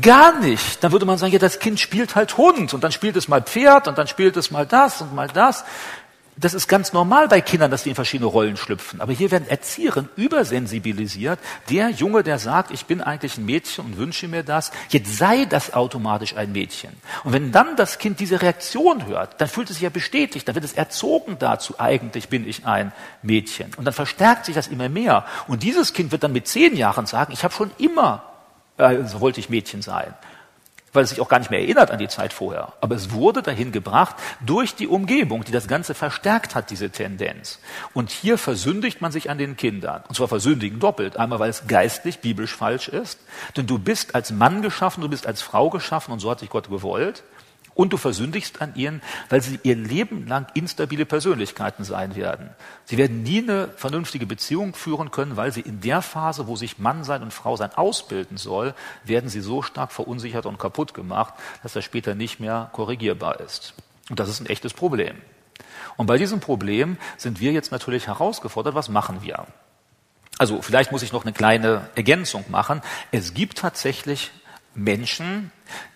Gar nicht. Dann würde man sagen, ja, das Kind spielt halt Hund und dann spielt es mal Pferd und dann spielt es mal das und mal das. Das ist ganz normal bei Kindern, dass die in verschiedene Rollen schlüpfen. Aber hier werden Erzieherinnen übersensibilisiert. Der Junge, der sagt, ich bin eigentlich ein Mädchen und wünsche mir das, jetzt sei das automatisch ein Mädchen. Und wenn dann das Kind diese Reaktion hört, dann fühlt es sich ja bestätigt, dann wird es erzogen dazu, eigentlich bin ich ein Mädchen. Und dann verstärkt sich das immer mehr. Und dieses Kind wird dann mit zehn Jahren sagen, ich habe schon immer, äh, so wollte ich Mädchen sein weil es sich auch gar nicht mehr erinnert an die Zeit vorher. Aber es wurde dahin gebracht durch die Umgebung, die das Ganze verstärkt hat, diese Tendenz. Und hier versündigt man sich an den Kindern. Und zwar versündigen doppelt. Einmal, weil es geistlich, biblisch falsch ist. Denn du bist als Mann geschaffen, du bist als Frau geschaffen und so hat sich Gott gewollt. Und du versündigst an ihnen, weil sie ihr Leben lang instabile Persönlichkeiten sein werden. Sie werden nie eine vernünftige Beziehung führen können, weil sie in der Phase, wo sich Mann sein und Frau sein ausbilden soll, werden sie so stark verunsichert und kaputt gemacht, dass das später nicht mehr korrigierbar ist. Und das ist ein echtes Problem. Und bei diesem Problem sind wir jetzt natürlich herausgefordert, was machen wir? Also vielleicht muss ich noch eine kleine Ergänzung machen. Es gibt tatsächlich Menschen,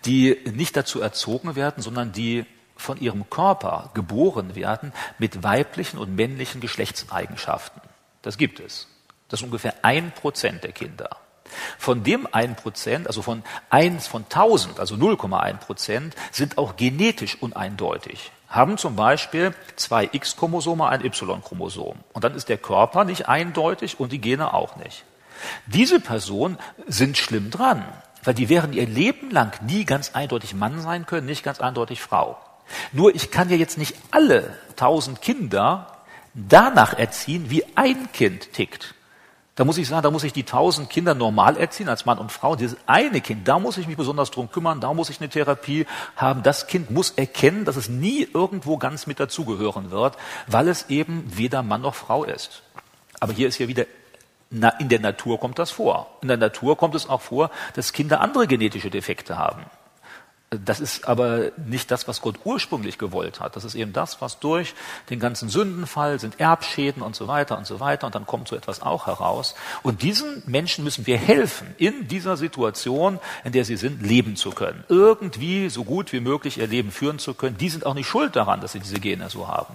die nicht dazu erzogen werden, sondern die von ihrem Körper geboren werden mit weiblichen und männlichen Geschlechtseigenschaften. Das gibt es. Das ist ungefähr ein Prozent der Kinder. Von dem ein Prozent, also von eins von tausend, also 0,1 Prozent, sind auch genetisch uneindeutig. Haben zum Beispiel zwei X-Chromosome, ein Y-Chromosom. Und dann ist der Körper nicht eindeutig und die Gene auch nicht. Diese Personen sind schlimm dran weil die wären ihr Leben lang nie ganz eindeutig Mann sein können, nicht ganz eindeutig Frau. Nur ich kann ja jetzt nicht alle tausend Kinder danach erziehen, wie ein Kind tickt. Da muss ich sagen, da muss ich die tausend Kinder normal erziehen als Mann und Frau. Dieses eine Kind, da muss ich mich besonders drum kümmern, da muss ich eine Therapie haben. Das Kind muss erkennen, dass es nie irgendwo ganz mit dazugehören wird, weil es eben weder Mann noch Frau ist. Aber hier ist ja wieder na, in der Natur kommt das vor. In der Natur kommt es auch vor, dass Kinder andere genetische Defekte haben. Das ist aber nicht das, was Gott ursprünglich gewollt hat. Das ist eben das, was durch den ganzen Sündenfall sind Erbschäden und so weiter und so weiter. Und dann kommt so etwas auch heraus. Und diesen Menschen müssen wir helfen, in dieser Situation, in der sie sind, leben zu können. Irgendwie so gut wie möglich ihr Leben führen zu können. Die sind auch nicht schuld daran, dass sie diese Gene so haben.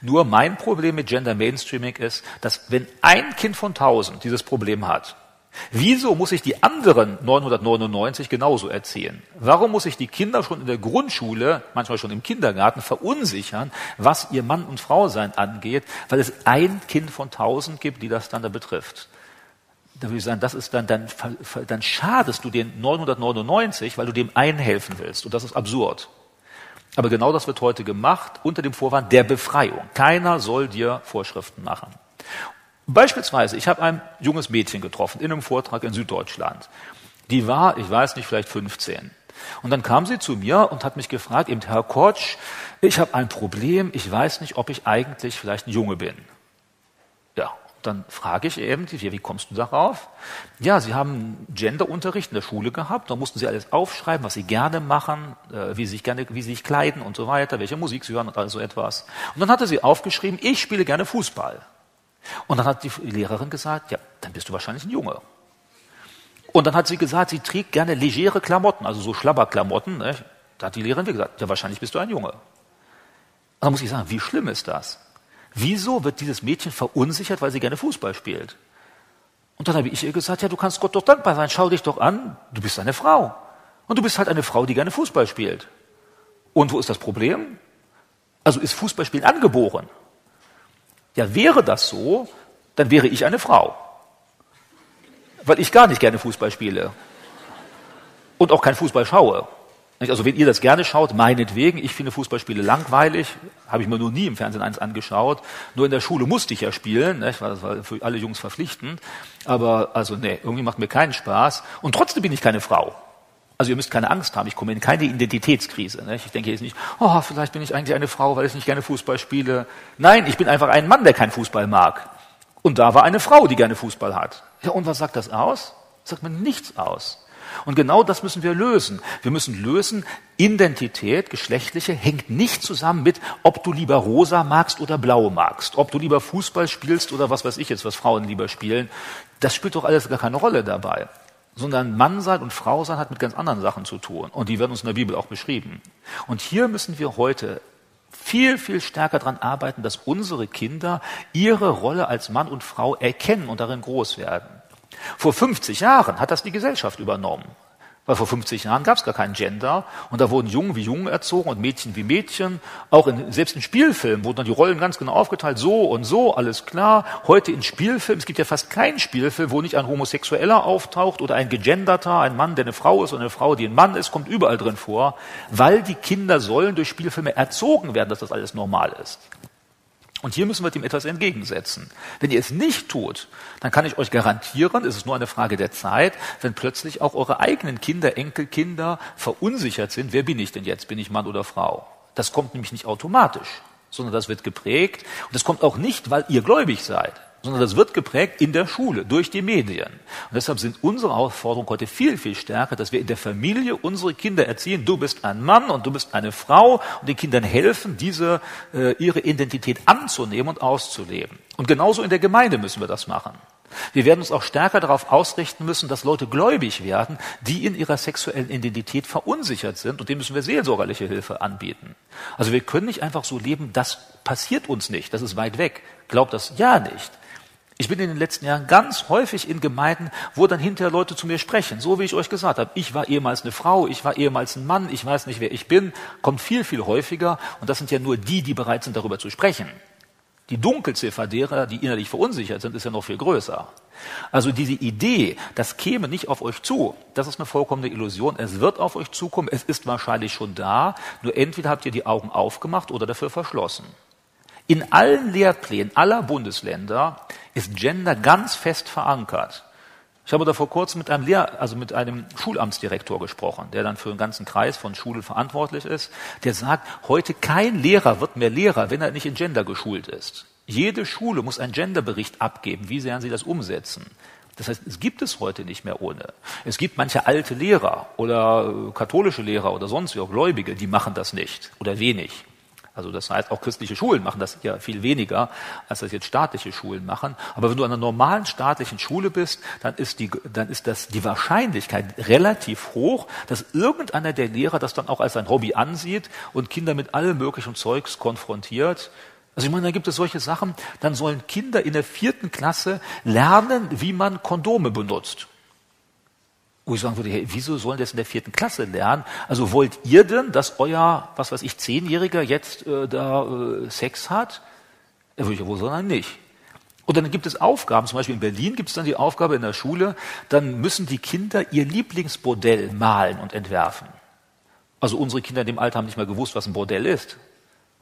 Nur mein Problem mit Gender Mainstreaming ist, dass wenn ein Kind von tausend dieses Problem hat, wieso muss ich die anderen 999 genauso erzählen? Warum muss ich die Kinder schon in der Grundschule, manchmal schon im Kindergarten verunsichern, was ihr Mann und Frau sein angeht, weil es ein Kind von tausend gibt, die das dann da betrifft? Da würde ich sagen, das ist dann, dann, dann schadest du den 999, weil du dem einen helfen willst. Und das ist absurd. Aber genau das wird heute gemacht unter dem Vorwand der Befreiung. Keiner soll dir Vorschriften machen. Beispielsweise, ich habe ein junges Mädchen getroffen in einem Vortrag in Süddeutschland. Die war, ich weiß nicht, vielleicht 15. Und dann kam sie zu mir und hat mich gefragt, eben Herr Kotsch, ich habe ein Problem, ich weiß nicht, ob ich eigentlich vielleicht ein Junge bin. Dann frage ich eben, wie, wie kommst du darauf? Ja, Sie haben Genderunterricht in der Schule gehabt, da mussten Sie alles aufschreiben, was Sie gerne machen, äh, wie Sie sich gerne, wie Sie sich kleiden und so weiter, welche Musik Sie hören und all so etwas. Und dann hatte sie aufgeschrieben, ich spiele gerne Fußball. Und dann hat die Lehrerin gesagt, ja, dann bist du wahrscheinlich ein Junge. Und dann hat sie gesagt, sie trägt gerne legere Klamotten, also so Schlabberklamotten. Ne? Da hat die Lehrerin gesagt, ja, wahrscheinlich bist du ein Junge. Und dann muss ich sagen, wie schlimm ist das? Wieso wird dieses Mädchen verunsichert, weil sie gerne Fußball spielt? Und dann habe ich ihr gesagt, ja, du kannst Gott doch dankbar sein, schau dich doch an, du bist eine Frau. Und du bist halt eine Frau, die gerne Fußball spielt. Und wo ist das Problem? Also ist Fußballspielen angeboren. Ja, wäre das so, dann wäre ich eine Frau. Weil ich gar nicht gerne Fußball spiele. Und auch kein Fußball schaue. Also wenn ihr das gerne schaut, meinetwegen, ich finde Fußballspiele langweilig, habe ich mir nur nie im Fernsehen eins angeschaut. Nur in der Schule musste ich ja spielen, ne? das war für alle Jungs verpflichtend. Aber also nee, irgendwie macht mir keinen Spaß. Und trotzdem bin ich keine Frau. Also ihr müsst keine Angst haben, ich komme in keine Identitätskrise. Ne? Ich denke jetzt nicht, oh, vielleicht bin ich eigentlich eine Frau, weil ich nicht gerne Fußball spiele. Nein, ich bin einfach ein Mann, der keinen Fußball mag. Und da war eine Frau, die gerne Fußball hat. Ja, und was sagt das aus? sagt man nichts aus. Und genau das müssen wir lösen. Wir müssen lösen, Identität, geschlechtliche, hängt nicht zusammen mit, ob du lieber rosa magst oder blau magst, ob du lieber Fußball spielst oder was weiß ich jetzt, was Frauen lieber spielen. Das spielt doch alles gar keine Rolle dabei. Sondern Mann sein und Frau sein hat mit ganz anderen Sachen zu tun. Und die werden uns in der Bibel auch beschrieben. Und hier müssen wir heute viel, viel stärker daran arbeiten, dass unsere Kinder ihre Rolle als Mann und Frau erkennen und darin groß werden. Vor 50 Jahren hat das die Gesellschaft übernommen. Weil vor 50 Jahren gab es gar kein Gender und da wurden Jungen wie Jungen erzogen und Mädchen wie Mädchen. Auch in, selbst in Spielfilmen wurden dann die Rollen ganz genau aufgeteilt, so und so, alles klar. Heute in Spielfilmen, es gibt ja fast keinen Spielfilm, wo nicht ein Homosexueller auftaucht oder ein Gegenderter, ein Mann, der eine Frau ist und eine Frau, die ein Mann ist, kommt überall drin vor, weil die Kinder sollen durch Spielfilme erzogen werden, dass das alles normal ist. Und hier müssen wir dem etwas entgegensetzen. Wenn ihr es nicht tut, dann kann ich euch garantieren, es ist nur eine Frage der Zeit, wenn plötzlich auch eure eigenen Kinder, Enkelkinder verunsichert sind, wer bin ich denn jetzt? Bin ich Mann oder Frau? Das kommt nämlich nicht automatisch, sondern das wird geprägt. Und das kommt auch nicht, weil ihr gläubig seid sondern das wird geprägt in der Schule, durch die Medien. Und deshalb sind unsere Aufforderungen heute viel, viel stärker, dass wir in der Familie unsere Kinder erziehen, du bist ein Mann und du bist eine Frau und den Kindern helfen, diese, äh, ihre Identität anzunehmen und auszuleben. Und genauso in der Gemeinde müssen wir das machen. Wir werden uns auch stärker darauf ausrichten müssen, dass Leute gläubig werden, die in ihrer sexuellen Identität verunsichert sind und denen müssen wir seelsorgerliche Hilfe anbieten. Also wir können nicht einfach so leben, das passiert uns nicht, das ist weit weg. Glaubt das ja nicht. Ich bin in den letzten Jahren ganz häufig in Gemeinden, wo dann hinterher Leute zu mir sprechen, so wie ich euch gesagt habe. Ich war ehemals eine Frau, ich war ehemals ein Mann, ich weiß nicht, wer ich bin, kommt viel, viel häufiger. Und das sind ja nur die, die bereit sind, darüber zu sprechen. Die Dunkelziffer derer, die innerlich verunsichert sind, ist ja noch viel größer. Also diese Idee, das käme nicht auf euch zu, das ist eine vollkommene Illusion. Es wird auf euch zukommen, es ist wahrscheinlich schon da, nur entweder habt ihr die Augen aufgemacht oder dafür verschlossen. In allen Lehrplänen aller Bundesländer ist Gender ganz fest verankert. Ich habe da vor kurzem mit einem Lehr-, also mit einem Schulamtsdirektor gesprochen, der dann für den ganzen Kreis von Schulen verantwortlich ist. Der sagt, heute kein Lehrer wird mehr Lehrer, wenn er nicht in Gender geschult ist. Jede Schule muss einen Genderbericht abgeben. Wie werden sie das umsetzen? Das heißt, es gibt es heute nicht mehr ohne. Es gibt manche alte Lehrer oder katholische Lehrer oder sonst wie auch Gläubige, die machen das nicht oder wenig. Also das heißt, auch christliche Schulen machen das ja viel weniger, als das jetzt staatliche Schulen machen. Aber wenn du an einer normalen staatlichen Schule bist, dann ist, die, dann ist das die Wahrscheinlichkeit relativ hoch, dass irgendeiner der Lehrer das dann auch als ein Hobby ansieht und Kinder mit allem möglichen Zeugs konfrontiert. Also ich meine, da gibt es solche Sachen, dann sollen Kinder in der vierten Klasse lernen, wie man Kondome benutzt wo ich sagen würde, hey, wieso sollen das in der vierten Klasse lernen? Also wollt ihr denn, dass euer, was weiß ich, Zehnjähriger jetzt äh, da äh, Sex hat? Da würde ich ja wohl sagen, nicht. Und dann gibt es Aufgaben, zum Beispiel in Berlin gibt es dann die Aufgabe in der Schule, dann müssen die Kinder ihr Lieblingsbordell malen und entwerfen. Also unsere Kinder in dem Alter haben nicht mal gewusst, was ein Bordell ist.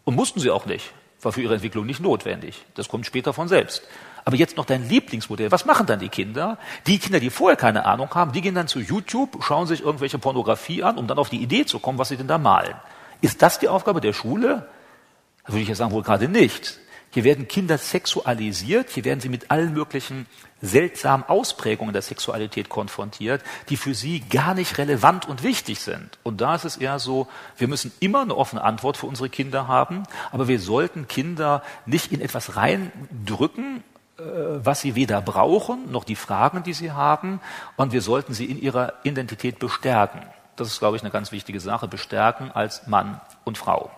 Und mussten sie auch nicht. War für ihre Entwicklung nicht notwendig. Das kommt später von selbst. Aber jetzt noch dein Lieblingsmodell. Was machen dann die Kinder? Die Kinder, die vorher keine Ahnung haben, die gehen dann zu YouTube, schauen sich irgendwelche Pornografie an, um dann auf die Idee zu kommen, was sie denn da malen. Ist das die Aufgabe der Schule? Da würde ich ja sagen, wohl gerade nicht. Hier werden Kinder sexualisiert, hier werden sie mit allen möglichen seltsamen Ausprägungen der Sexualität konfrontiert, die für sie gar nicht relevant und wichtig sind. Und da ist es eher so, wir müssen immer eine offene Antwort für unsere Kinder haben, aber wir sollten Kinder nicht in etwas reindrücken, was sie weder brauchen, noch die Fragen, die sie haben, und wir sollten sie in ihrer Identität bestärken. Das ist, glaube ich, eine ganz wichtige Sache, bestärken als Mann und Frau.